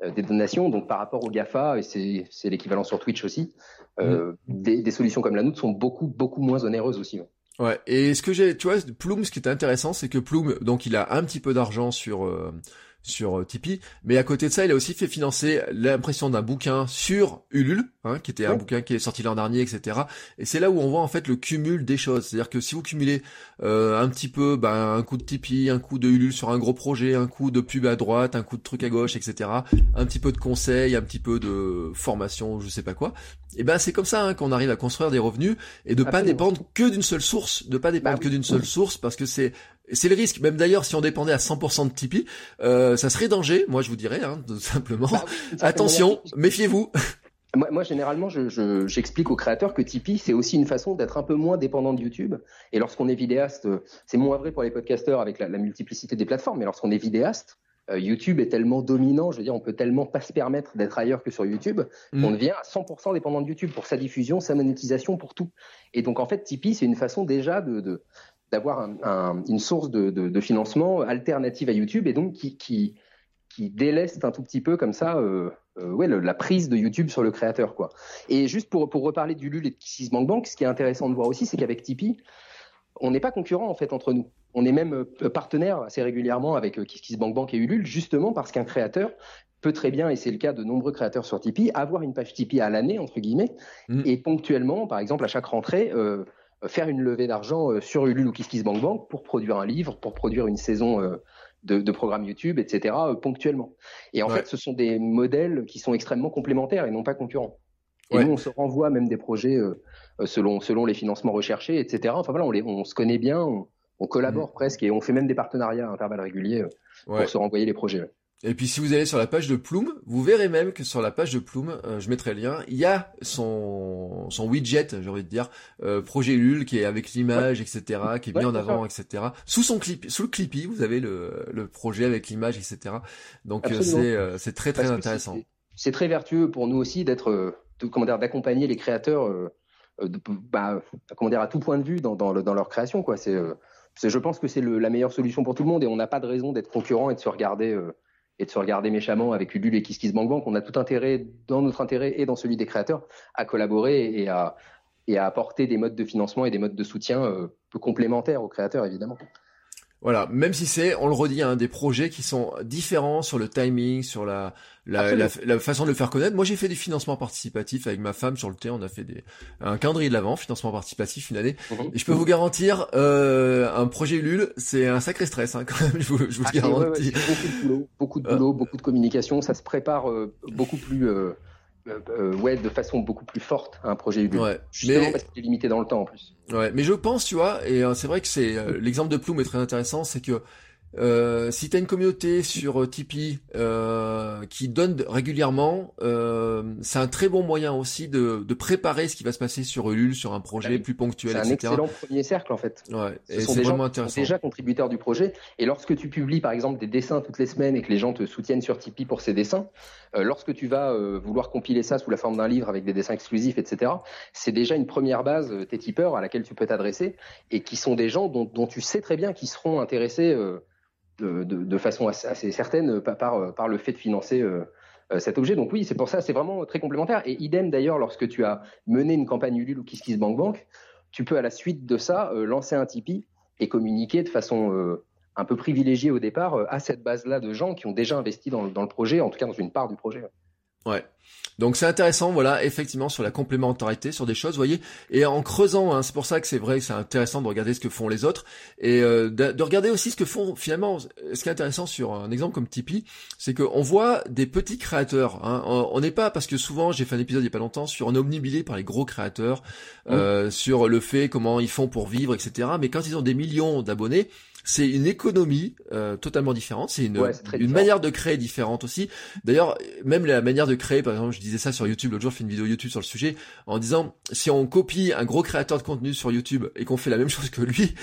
euh, des donations. Donc par rapport au GAFA, et c'est l'équivalent sur Twitch aussi, euh, mmh. des, des, solutions comme la nôtre sont beaucoup, beaucoup moins onéreuses aussi.
Ouais. Et ce que j'ai, tu vois, Plume, ce qui est intéressant, c'est que Plume, donc il a un petit peu d'argent sur euh, sur euh, Tipeee. Mais à côté de ça, il a aussi fait financer l'impression d'un bouquin sur Ulule, hein, qui était un bouquin qui est sorti l'an dernier, etc. Et c'est là où on voit en fait le cumul des choses. C'est-à-dire que si vous cumulez euh, un petit peu ben, un coup de Tipeee, un coup de Ulule sur un gros projet, un coup de pub à droite, un coup de truc à gauche, etc. Un petit peu de conseils, un petit peu de formation, je sais pas quoi. Et ben c'est comme ça hein, qu'on arrive à construire des revenus et de pas dépendre que d'une seule source, de pas dépendre bah que d'une seule source parce que c'est c'est le risque. Même d'ailleurs, si on dépendait à 100% de Tipeee, euh, ça serait danger. Moi, je vous dirais, hein, tout simplement. Bah Attention, méfiez-vous.
Moi, moi, généralement, j'explique je, aux créateurs que Tipeee, c'est aussi une façon d'être un peu moins dépendant de YouTube. Et lorsqu'on est vidéaste, c'est moins vrai pour les podcasteurs avec la, la multiplicité des plateformes, mais lorsqu'on est vidéaste, euh, YouTube est tellement dominant, je veux dire, on peut tellement pas se permettre d'être ailleurs que sur YouTube, mm. qu'on devient à 100% dépendant de YouTube pour sa diffusion, sa monétisation, pour tout. Et donc, en fait, Tipeee, c'est une façon déjà de, de d'avoir un, une source de, de, de, financement alternative à YouTube et donc qui, qui, qui déleste un tout petit peu comme ça euh, euh, ouais, la prise de YouTube sur le créateur. quoi. Et juste pour, pour reparler du LUL et de KissKissBankBank, ce qui est intéressant de voir aussi, c'est qu'avec Tipeee, on n'est pas concurrents en fait entre nous. On est même euh, partenaire assez régulièrement avec KissKissBankBank et Ulule, justement parce qu'un créateur peut très bien, et c'est le cas de nombreux créateurs sur Tipeee, avoir une page Tipeee à l'année, entre guillemets, mm. et ponctuellement, par exemple, à chaque rentrée, euh, faire une levée d'argent euh, sur Ulule ou KissKissBankBank pour produire un livre, pour produire une saison euh, de, de programmes YouTube, etc., euh, ponctuellement. Et en fait, ce sont des modèles qui sont extrêmement complémentaires et non pas concurrents. Et nous, on se renvoie même des projets selon, selon les financements recherchés, etc. Enfin voilà, on, les, on se connaît bien, on, on collabore mmh. presque et on fait même des partenariats à intervalles réguliers pour se renvoyer les projets.
Et puis si vous allez sur la page de Plume, vous verrez même que sur la page de Plume, euh, je mettrai le lien, il y a son, son widget, j'ai envie de dire, euh, projet Lul qui est avec l'image, etc., qui est mis en avant, etc. Sous son clip, sous le Clippy, vous avez le, le projet avec l'image, etc. Donc euh, c'est très très intéressant.
C'est très vertueux pour nous aussi d'être, comment dire, d'accompagner les créateurs, de, bah, comment dire, à tout point de vue dans dans, dans leur création, quoi. C'est je pense que c'est la meilleure solution pour tout le monde et on n'a pas de raison d'être concurrent et de se regarder et de se regarder méchamment avec Ulule et KissKissBankBank. On a tout intérêt, dans notre intérêt et dans celui des créateurs, à collaborer et à, apporter des modes de financement et des modes de soutien euh, peu complémentaires aux créateurs, évidemment.
Voilà, même si c'est, on le redit, hein, des projets qui sont différents sur le timing, sur la, la, la, façon de le faire connaître. Moi, j'ai fait des financements participatifs avec ma femme sur le thé. On a fait des, un calendrier de l'avant, financement participatif une année. Mhm. Et je peux vous garantir, euh, un projet Ulule, c'est un sacré stress, hein, quand même. Je vous, je vous le ah, garantis.
beaucoup de boulot, beaucoup de boulot, beaucoup de communication. Ça se prépare euh, beaucoup plus. Euh ouais, de façon beaucoup plus forte un projet. Ouais, Justement mais... parce qu'il est limité dans le temps en plus.
Ouais, mais je pense, tu vois, et euh, c'est vrai que c'est euh, l'exemple de Plume est très intéressant, c'est que euh, si tu as une communauté sur euh, Tipeee euh, qui donne régulièrement, euh, c'est un très bon moyen aussi de, de, préparer ce qui va se passer sur Ulule, sur un projet plus ponctuel,
etc. C'est un excellent premier cercle en fait.
Ouais, et c'est vraiment intéressant.
déjà contributeurs du projet. Et lorsque tu publies par exemple des dessins toutes les semaines et que les gens te soutiennent sur Tipeee pour ces dessins, euh, lorsque tu vas euh, vouloir compiler ça sous la forme d'un livre avec des dessins exclusifs, etc., c'est déjà une première base, tes tipeurs, à laquelle tu peux t'adresser et qui sont des gens dont, dont tu sais très bien qu'ils seront intéressés de, façon assez, certaine euh, par, euh, par le fait de financer euh, cet objet. Donc oui, c'est pour ça, c'est vraiment très complémentaire. Et idem d'ailleurs, lorsque tu as mené une campagne Ulule ou KissKissBankBank, tu peux à la suite de ça lancer un Tipeee et communiquer de façon un peu privilégiée au départ à cette base-là de gens qui ont déjà investi dans, le projet, en tout cas dans une part du projet.
Ouais. Donc c'est intéressant, voilà, effectivement sur la complémentarité, sur des choses, vous voyez, et en creusant, hein, c'est pour ça que c'est vrai que c'est intéressant de regarder ce que font les autres et euh, de, regarder aussi ce que font finalement. Ce qui est intéressant sur un exemple comme Tipeee, c'est qu'on voit des petits créateurs. Hein, on n'est pas parce que souvent j'ai fait un épisode il y a pas longtemps sur un omnibilé par les gros créateurs, mmh. euh, sur le fait comment ils font pour vivre, etc. Mais quand ils ont des millions d'abonnés, c'est une économie euh, totalement différente, c'est une, une manière de créer différente aussi. D'ailleurs, même la manière de créer, par exemple, je disais ça sur YouTube, l'autre jour, je fais une vidéo YouTube sur le sujet, en disant, si on copie un gros créateur de contenu sur YouTube et qu'on fait la même chose que lui,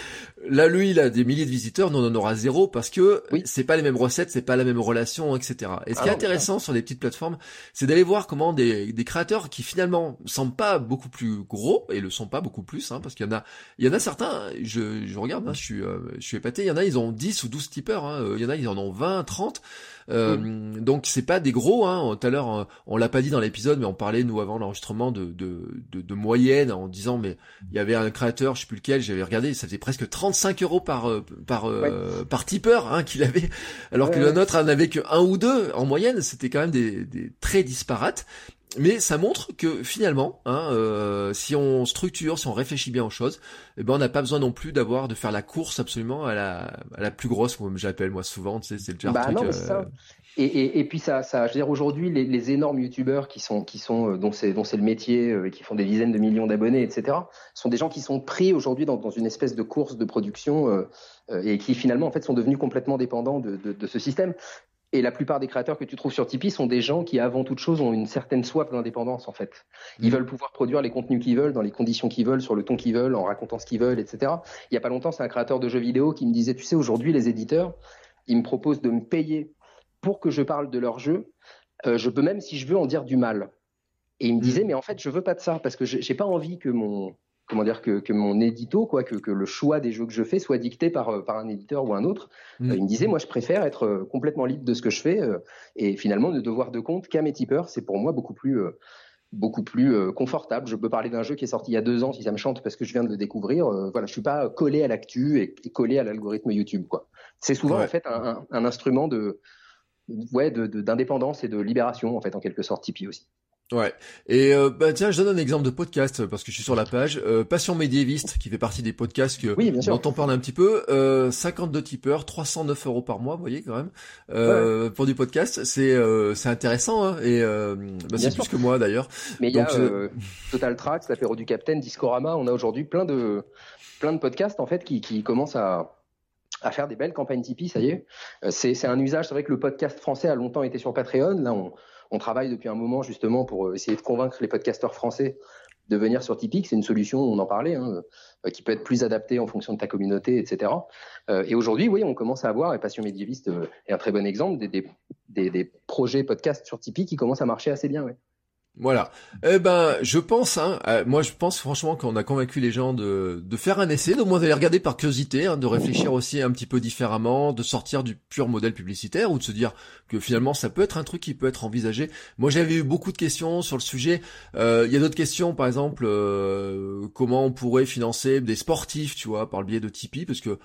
là, lui, il a des milliers de visiteurs, nous, on en aura zéro parce que oui. c'est pas les mêmes recettes, c'est pas la même relation, etc. Et ce qui est ah intéressant sur les petites plateformes, c'est d'aller voir comment des, des créateurs qui finalement semblent pas beaucoup plus gros, et le sont pas beaucoup plus, hein, parce qu'il y en a, il y en a certains, je, je regarde, hein, je suis, euh, je suis épaté, il y en a, ils ont 10 ou 12 tipeurs, hein, il y en a, ils en ont 20, 30, euh, Donc c'est pas des gros. Hein. Tout à l'heure, on l'a pas dit dans l'épisode, mais on parlait nous avant l'enregistrement de, de, de, de, moyenne en disant mais il y avait un créateur, je sais plus lequel, j'avais regardé, ça faisait presque 35 euros par euh, par euh, par tipeur hein, qu'il avait, alors que le nôtre en avait que un ou deux en moyenne. C'était quand même des, des très disparates mais ça montre que finalement, hein, euh, si on structure, si on réfléchit bien aux choses, eh ben on n'a pas besoin non plus d'avoir de faire la course absolument à la, à la plus grosse, comme j'appelle moi souvent. Tu sais, c'est le genre
bah
truc.
Non, ça. Et, et, et, puis ça, ça, je veux dire aujourd'hui, les, les, énormes youtubeurs qui sont, qui sont, euh, dont c'est, dont c'est le métier euh, et qui font des dizaines de millions d'abonnés, etc., sont des gens qui sont pris aujourd'hui dans, dans, une espèce de course de production euh, et qui finalement en fait sont devenus complètement dépendants de, de, de ce système. Et la plupart des créateurs que tu trouves sur Tipeee sont des gens qui, avant toute chose, ont une certaine soif d'indépendance, en fait. Ils mmh. veulent pouvoir produire les contenus qu'ils veulent, dans les conditions qu'ils veulent, sur le ton qu'ils veulent, en racontant ce qu'ils veulent, etc. Il y a pas longtemps, c'est un créateur de jeux vidéo qui me disait, tu sais, aujourd'hui, les éditeurs, ils me proposent de me payer pour que je parle de leur jeu. Euh, je peux même, si je veux, en dire du mal. Et il me mmh. disait, mais en fait, je veux pas de ça, parce que j'ai pas envie que mon, comment dire que, que mon édito quoi que, que le choix des jeux que je fais soit dicté par euh, par un éditeur ou un autre. Mm. euh, il me disait moi je préfère être euh, complètement libre de ce que je fais et finalement ne devoir de compte qu'à mes tipeurs. C'est pour moi beaucoup plus beaucoup plus confortable. Je peux parler d'un jeu qui est sorti il y a deux ans si ça me chante parce que je viens de le découvrir voilà je suis pas collé à l'actu et, collé à l'algorithme YouTube quoi. C'est souvent en fait un, un, instrument de ouais d'indépendance de, et de libération en fait en quelque sorte Tipeee aussi
Ouais. Et euh, bah tiens, je donne un exemple de podcast parce que je suis sur la page euh, Passion médiéviste qui fait partie des podcasts que
oui,
dont on parle un petit peu. Euh, 52 tipeurs, 309 euros par mois, vous voyez quand même euh, pour du podcast, c'est euh, c'est intéressant hein, et euh, bah, c'est plus que moi d'ailleurs.
Mais il y a euh, Total Tracks, l'apéro du Capitaine, Discorama. On a aujourd'hui plein de plein de podcasts en fait qui qui commencent à à faire des belles campagnes Tipeee, ça y est. C'est c'est un usage. C'est vrai que le podcast français a longtemps été sur Patreon. Là, on on travaille depuis un moment justement pour euh, essayer de convaincre les podcasteurs français de venir sur Tipeee. C'est une solution, on en parlait, hein, euh, qui peut être plus adaptée en fonction de ta communauté, etc. Euh, et aujourd'hui, oui, on commence à avoir, et Passion médiéviste est un très bon exemple, des, des, des, projets podcasts sur Tipeee qui commencent à marcher assez bien.
Voilà. Eh ben, je pense, hein, euh, moi je pense franchement qu'on a convaincu les gens de, de faire un essai, d'au moins d'aller regarder par curiosité, hein, de réfléchir aussi un petit peu différemment, de sortir du pur modèle publicitaire ou de se dire que finalement ça peut être un truc qui peut être envisagé. Moi j'avais eu beaucoup de questions sur le sujet. Euh, il y a d'autres questions, par exemple, euh, comment on pourrait financer des sportifs, tu vois, par le biais de Tipeee, parce que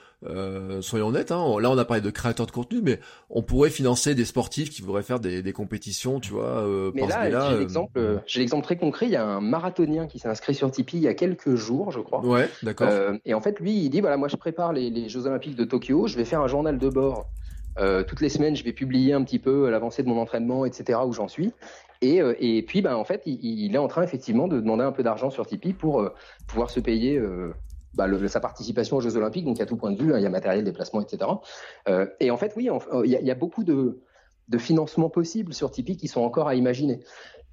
soyons honnêtes, hein, là on a parlé de créateurs de contenu, mais on pourrait financer des sportifs qui voudraient faire des, des compétitions, tu vois.
mais là, j'ai l'exemple euh, j'ai l'exemple très concret. Il y a un marathonien qui s'est inscrit sur Tipeee il y a quelques jours, je crois.
Ouais, d'accord. Euh,
et en fait, lui, il dit voilà, moi, je prépare les, Jeux Olympiques de Tokyo. Je vais faire un journal de bord. Euh, toutes les semaines, je vais publier un petit peu l'avancée de mon entraînement, etc., où j'en suis. Et, et, puis, ben, en fait, il, est en train effectivement de demander un peu d'argent sur Tipeee pour pouvoir se payer bah, le, sa participation aux Jeux Olympiques. Donc, à tout point de vue, hein, il y a matériel, déplacement, etc. et en fait, oui, il y, a, y, a beaucoup de, de financements possibles sur Tipeee qui sont encore à imaginer.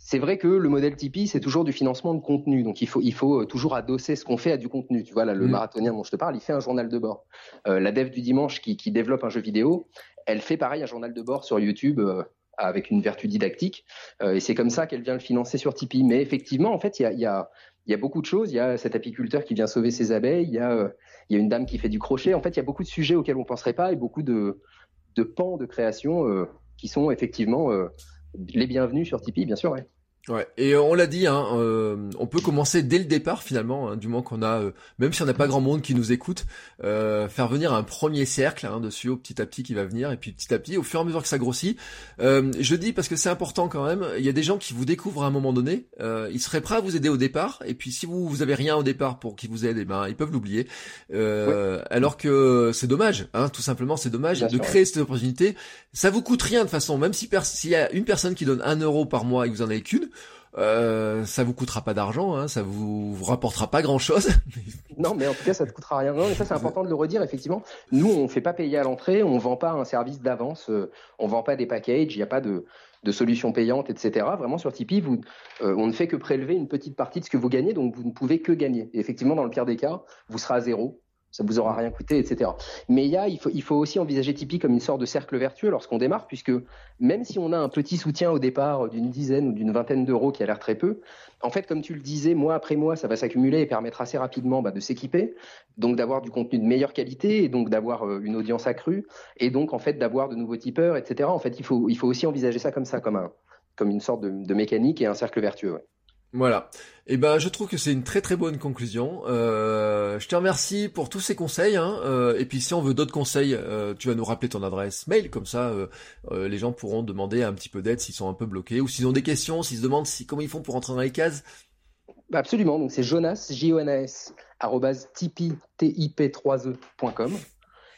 C'est vrai que le modèle Tipeee, c'est toujours du financement de contenu. Donc, il faut, il faut euh, toujours adosser ce qu'on fait à du contenu. Tu vois, là, le mm. marathonien dont je te parle, il fait un journal de bord. Euh, la dev du dimanche qui, qui, développe un jeu vidéo, elle fait pareil un journal de bord sur YouTube euh, avec une vertu didactique. Euh, et c'est comme ça qu'elle vient le financer sur Tipeee. Mais effectivement, en fait, il y a, y, a, y a, beaucoup de choses. Il y a cet apiculteur qui vient sauver ses abeilles. Il y, a, il y a une dame qui fait du crochet. En fait, il y a beaucoup de sujets auxquels on ne penserait pas et beaucoup de, de pans de création qui sont effectivement les bienvenus sur Tipeee, bien sûr. Ouais.
Ouais, et on l'a dit, hein, euh, on peut commencer dès le départ finalement, hein, du moment qu'on a, euh, même si on n'a pas grand monde qui nous écoute, euh, faire venir un premier cercle hein, dessus, petit à petit qui va venir, et puis petit à petit, au fur et à mesure que ça grossit. je dis parce que c'est important quand même. Il y a des gens qui vous découvrent à un moment donné, ils seraient prêts à vous aider au départ, et puis si vous vous avez rien au départ pour qu'ils vous aident, eh ben ils peuvent l'oublier. Alors que c'est dommage, hein, tout simplement, c'est dommage de créer cette opportunité. Ça vous coûte rien de façon, même si s'il y a une personne qui donne un euro par mois et que vous en avez qu'une euh, ça vous coûtera pas d'argent, hein, ça vous, rapportera pas grand chose.
non, mais en tout cas, ça te coûtera rien. Non, ça, c'est important de le redire, effectivement. Nous, on fait pas payer à l'entrée, on vend pas un service d'avance, euh, on vend pas des packages, il n'y a pas de, solutions payantes, etc. Vraiment, sur Tipeee, euh, on ne fait que prélever une petite partie de ce que vous gagnez, donc vous ne pouvez que gagner. Et effectivement, dans le pire des cas, vous serez à zéro ça vous aura rien coûté, etc. Mais il, y a, il, faut, il faut aussi envisager Tipeee comme une sorte de cercle vertueux lorsqu'on démarre, puisque même si on a un petit soutien au départ d'une dizaine ou d'une vingtaine d'euros qui a l'air très peu, en fait, comme tu le disais, mois après mois, ça va s'accumuler et permettre assez rapidement bah, de s'équiper, donc d'avoir du contenu de meilleure qualité, et donc d'avoir euh, une audience accrue, et donc en fait d'avoir de nouveaux tipeurs, etc. En fait, il faut, il faut aussi envisager ça comme ça, comme, un, comme une sorte de, mécanique et un cercle vertueux.
Voilà. Et eh ben, je trouve que c'est une très très bonne conclusion. Euh, je te remercie pour tous ces conseils. Hein. Euh, et puis, si on veut d'autres conseils, euh, tu vas nous rappeler ton adresse mail, comme ça, les gens pourront demander un petit peu d'aide s'ils sont un peu bloqués ou s'ils ont des questions, s'ils se demandent si comment ils font pour entrer dans les cases.
Bah, absolument. Donc, c'est Jonas J O N A S tipi tip 3 ecom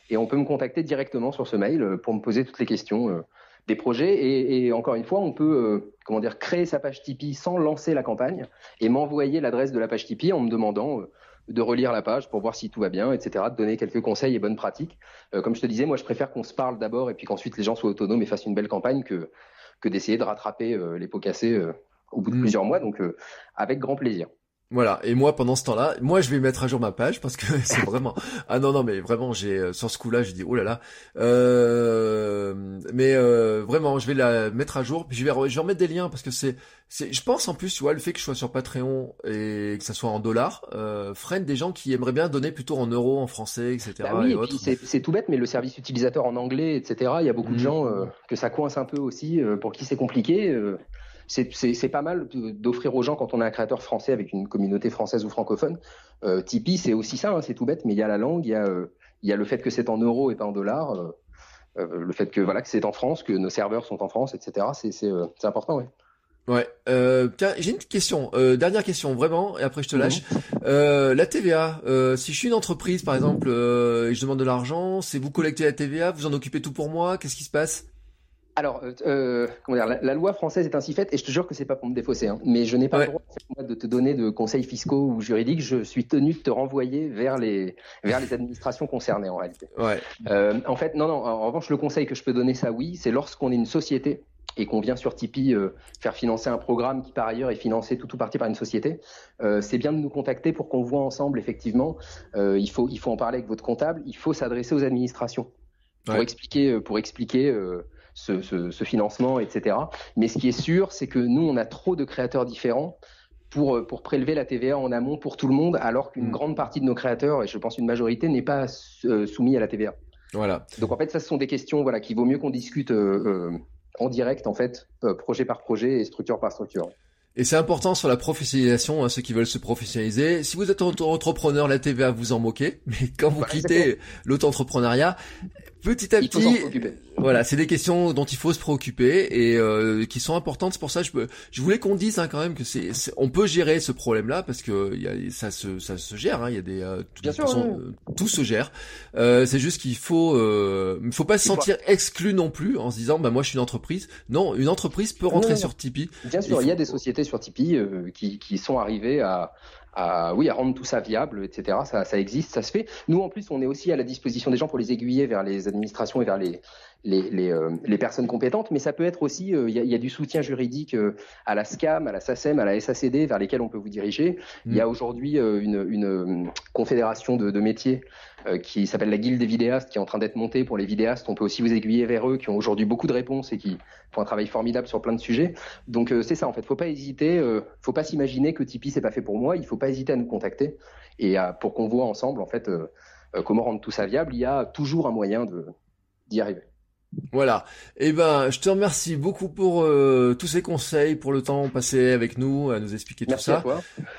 et on peut me contacter directement sur ce mail pour me poser toutes les questions des projets. Et, et, encore une fois, on peut euh, comment dire créer sa page Tipeee sans lancer la campagne et m'envoyer l'adresse de la page Tipeee en me demandant euh, de relire la page pour voir si tout va bien, etc., de donner quelques conseils et bonnes pratiques. Euh, comme je te disais, moi, je préfère qu'on se parle d'abord et puis qu'ensuite les gens soient autonomes et fassent une belle campagne que, que d'essayer de rattraper les pots cassés au bout de mmh. plusieurs mois. Donc, avec grand plaisir.
Voilà. Et moi, pendant ce temps-là, moi, je vais mettre à jour ma page parce que c'est vraiment. Ah non, non, mais vraiment, j'ai euh, sur ce coup-là, j'ai dit oh là là. Euh... Mais euh, vraiment, je vais la mettre à jour. Puis je vais, je vais remettre des liens parce que c'est, c'est. Je pense en plus, tu vois, le fait que je sois sur Patreon et que ça soit en dollars euh, freine des gens qui aimeraient bien donner plutôt en euros, en français, etc.
Bah oui, et, c'est tout bête, mais le service utilisateur en anglais, etc. Il y a beaucoup de mmh. gens euh, que ça coince un peu aussi, pour qui c'est compliqué c'est pas mal d'offrir aux gens quand on est un créateur français avec une communauté française ou francophone. Euh, Tipeee, c'est aussi ça, hein, c'est tout bête, mais il y a la langue, il y a, euh, il y a le fait que c'est en euros et pas en dollars, euh, le fait que voilà que c'est en France, que nos serveurs sont en France, etc. C'est important, oui.
Ouais. Euh, j'ai une question. Euh, dernière question, vraiment, et après je te lâche. Euh, la TVA. si je suis une entreprise, par exemple, et je demande de l'argent, c'est vous collectez la TVA, vous en occupez tout pour moi. Qu'est-ce qui se passe?
Alors, euh, euh, comment dire, la, loi française est ainsi faite, et je te jure que c'est pas pour me défausser, hein, mais je n'ai pas le droit de te donner de conseils fiscaux ou juridiques. Je suis tenu de te renvoyer vers les vers les administrations concernées en réalité.
Ouais.
Euh, en fait, non, non. En revanche, le conseil que je peux donner, ça, oui, c'est lorsqu'on est une société et qu'on vient sur Tipeee euh, faire financer un programme qui par ailleurs est financé tout ou partie par une société, euh, c'est bien de nous contacter pour qu'on voit ensemble effectivement. Euh, il faut il faut en parler avec votre comptable. Il faut s'adresser aux administrations pour expliquer pour expliquer ce, ce, ce, financement, etc. Mais ce qui est sûr, c'est que nous, on a trop de créateurs différents pour, euh, pour prélever la TVA en amont pour tout le monde, alors qu'une mm. grande partie de nos créateurs, et je pense une majorité, n'est pas euh, soumis à la TVA.
Voilà.
Donc en fait, ça, ce sont des questions voilà, qu'il vaut mieux qu'on discute euh, euh, en direct, en fait, projet par projet et structure par structure.
Et c'est important sur la professionnalisation, hein, ceux qui veulent se professionnaliser. Si vous êtes entrepreneur, la TVA vous en moquez, mais quand vous bah, quittez l'auto-entrepreneuriat, petit à petit, voilà, c'est des questions dont il faut se préoccuper et euh, qui sont importantes. C'est pour ça que je, je voulais qu'on dise hein, quand même que c'est, on peut gérer ce problème-là parce que y a, ça se ça se gère. Hein, il y a des euh,
Bien sûr,
euh, tout se gère. Euh, c'est juste qu'il faut euh, il faut pas se sentir exclu non plus en se disant bah moi je suis une entreprise. Non, une entreprise peut rentrer sur Tipeee.
Bien sûr, il, il y a des sociétés sur Tipeee qui qui sont arrivées à à, oui, à rendre tout ça viable, etc. Ça, ça existe, ça se fait. Nous, en plus, on est aussi à la disposition des gens pour les aiguiller vers les administrations et vers les, les, les, euh, les personnes compétentes, mais ça peut être aussi, euh, il y, a, y, a, du soutien juridique euh, à la SCAM, à la SACEM, à la SACD, vers lesquels on peut vous diriger. Il y a mm. aujourd'hui une, une, confédération de, de métiers qui s'appelle la Guilde des vidéastes, qui est en train d'être montée pour les vidéastes. On peut aussi vous aiguiller vers eux, qui ont aujourd'hui beaucoup de réponses et qui font un travail formidable sur plein de sujets. Donc c'est ça, en fait, faut pas hésiter, faut pas s'imaginer que Tipeee c'est pas fait pour moi. Il faut pas hésiter à nous contacter et à, pour qu'on voit ensemble, en fait, comment rendre tout ça viable. Il y a toujours un moyen d'y arriver.
Voilà. Eh ben, je te remercie beaucoup pour euh, tous ces conseils, pour le temps passé avec nous, à nous expliquer
tout
ça.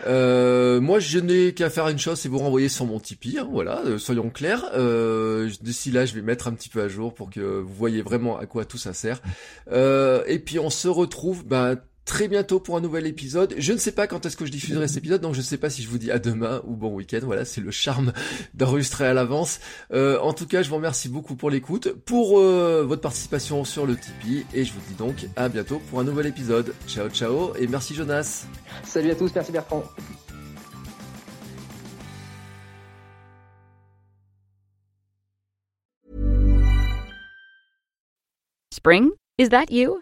Euh, moi, je n'ai qu'à faire une chose, c'est vous renvoyer sur mon Tipeee. Hein, voilà, euh, soyons clairs. Euh, D'ici là, je vais mettre un petit peu à jour pour que vous voyez vraiment à quoi tout ça sert. et puis, on se retrouve ben, très bientôt pour un nouvel épisode. Je ne sais pas quand est-ce que je diffuserai cet épisode, donc je ne sais pas si je vous dis à demain ou bon week-end. Voilà, c'est le charme d'enregistrer à l'avance. Euh, en tout cas, je vous remercie beaucoup pour l'écoute, pour euh, votre participation sur le Tipeee, et je vous dis donc à bientôt pour un nouvel épisode. Ciao, ciao, et merci Jonas.
Salut à tous, merci Bertrand.
Spring? Is that you?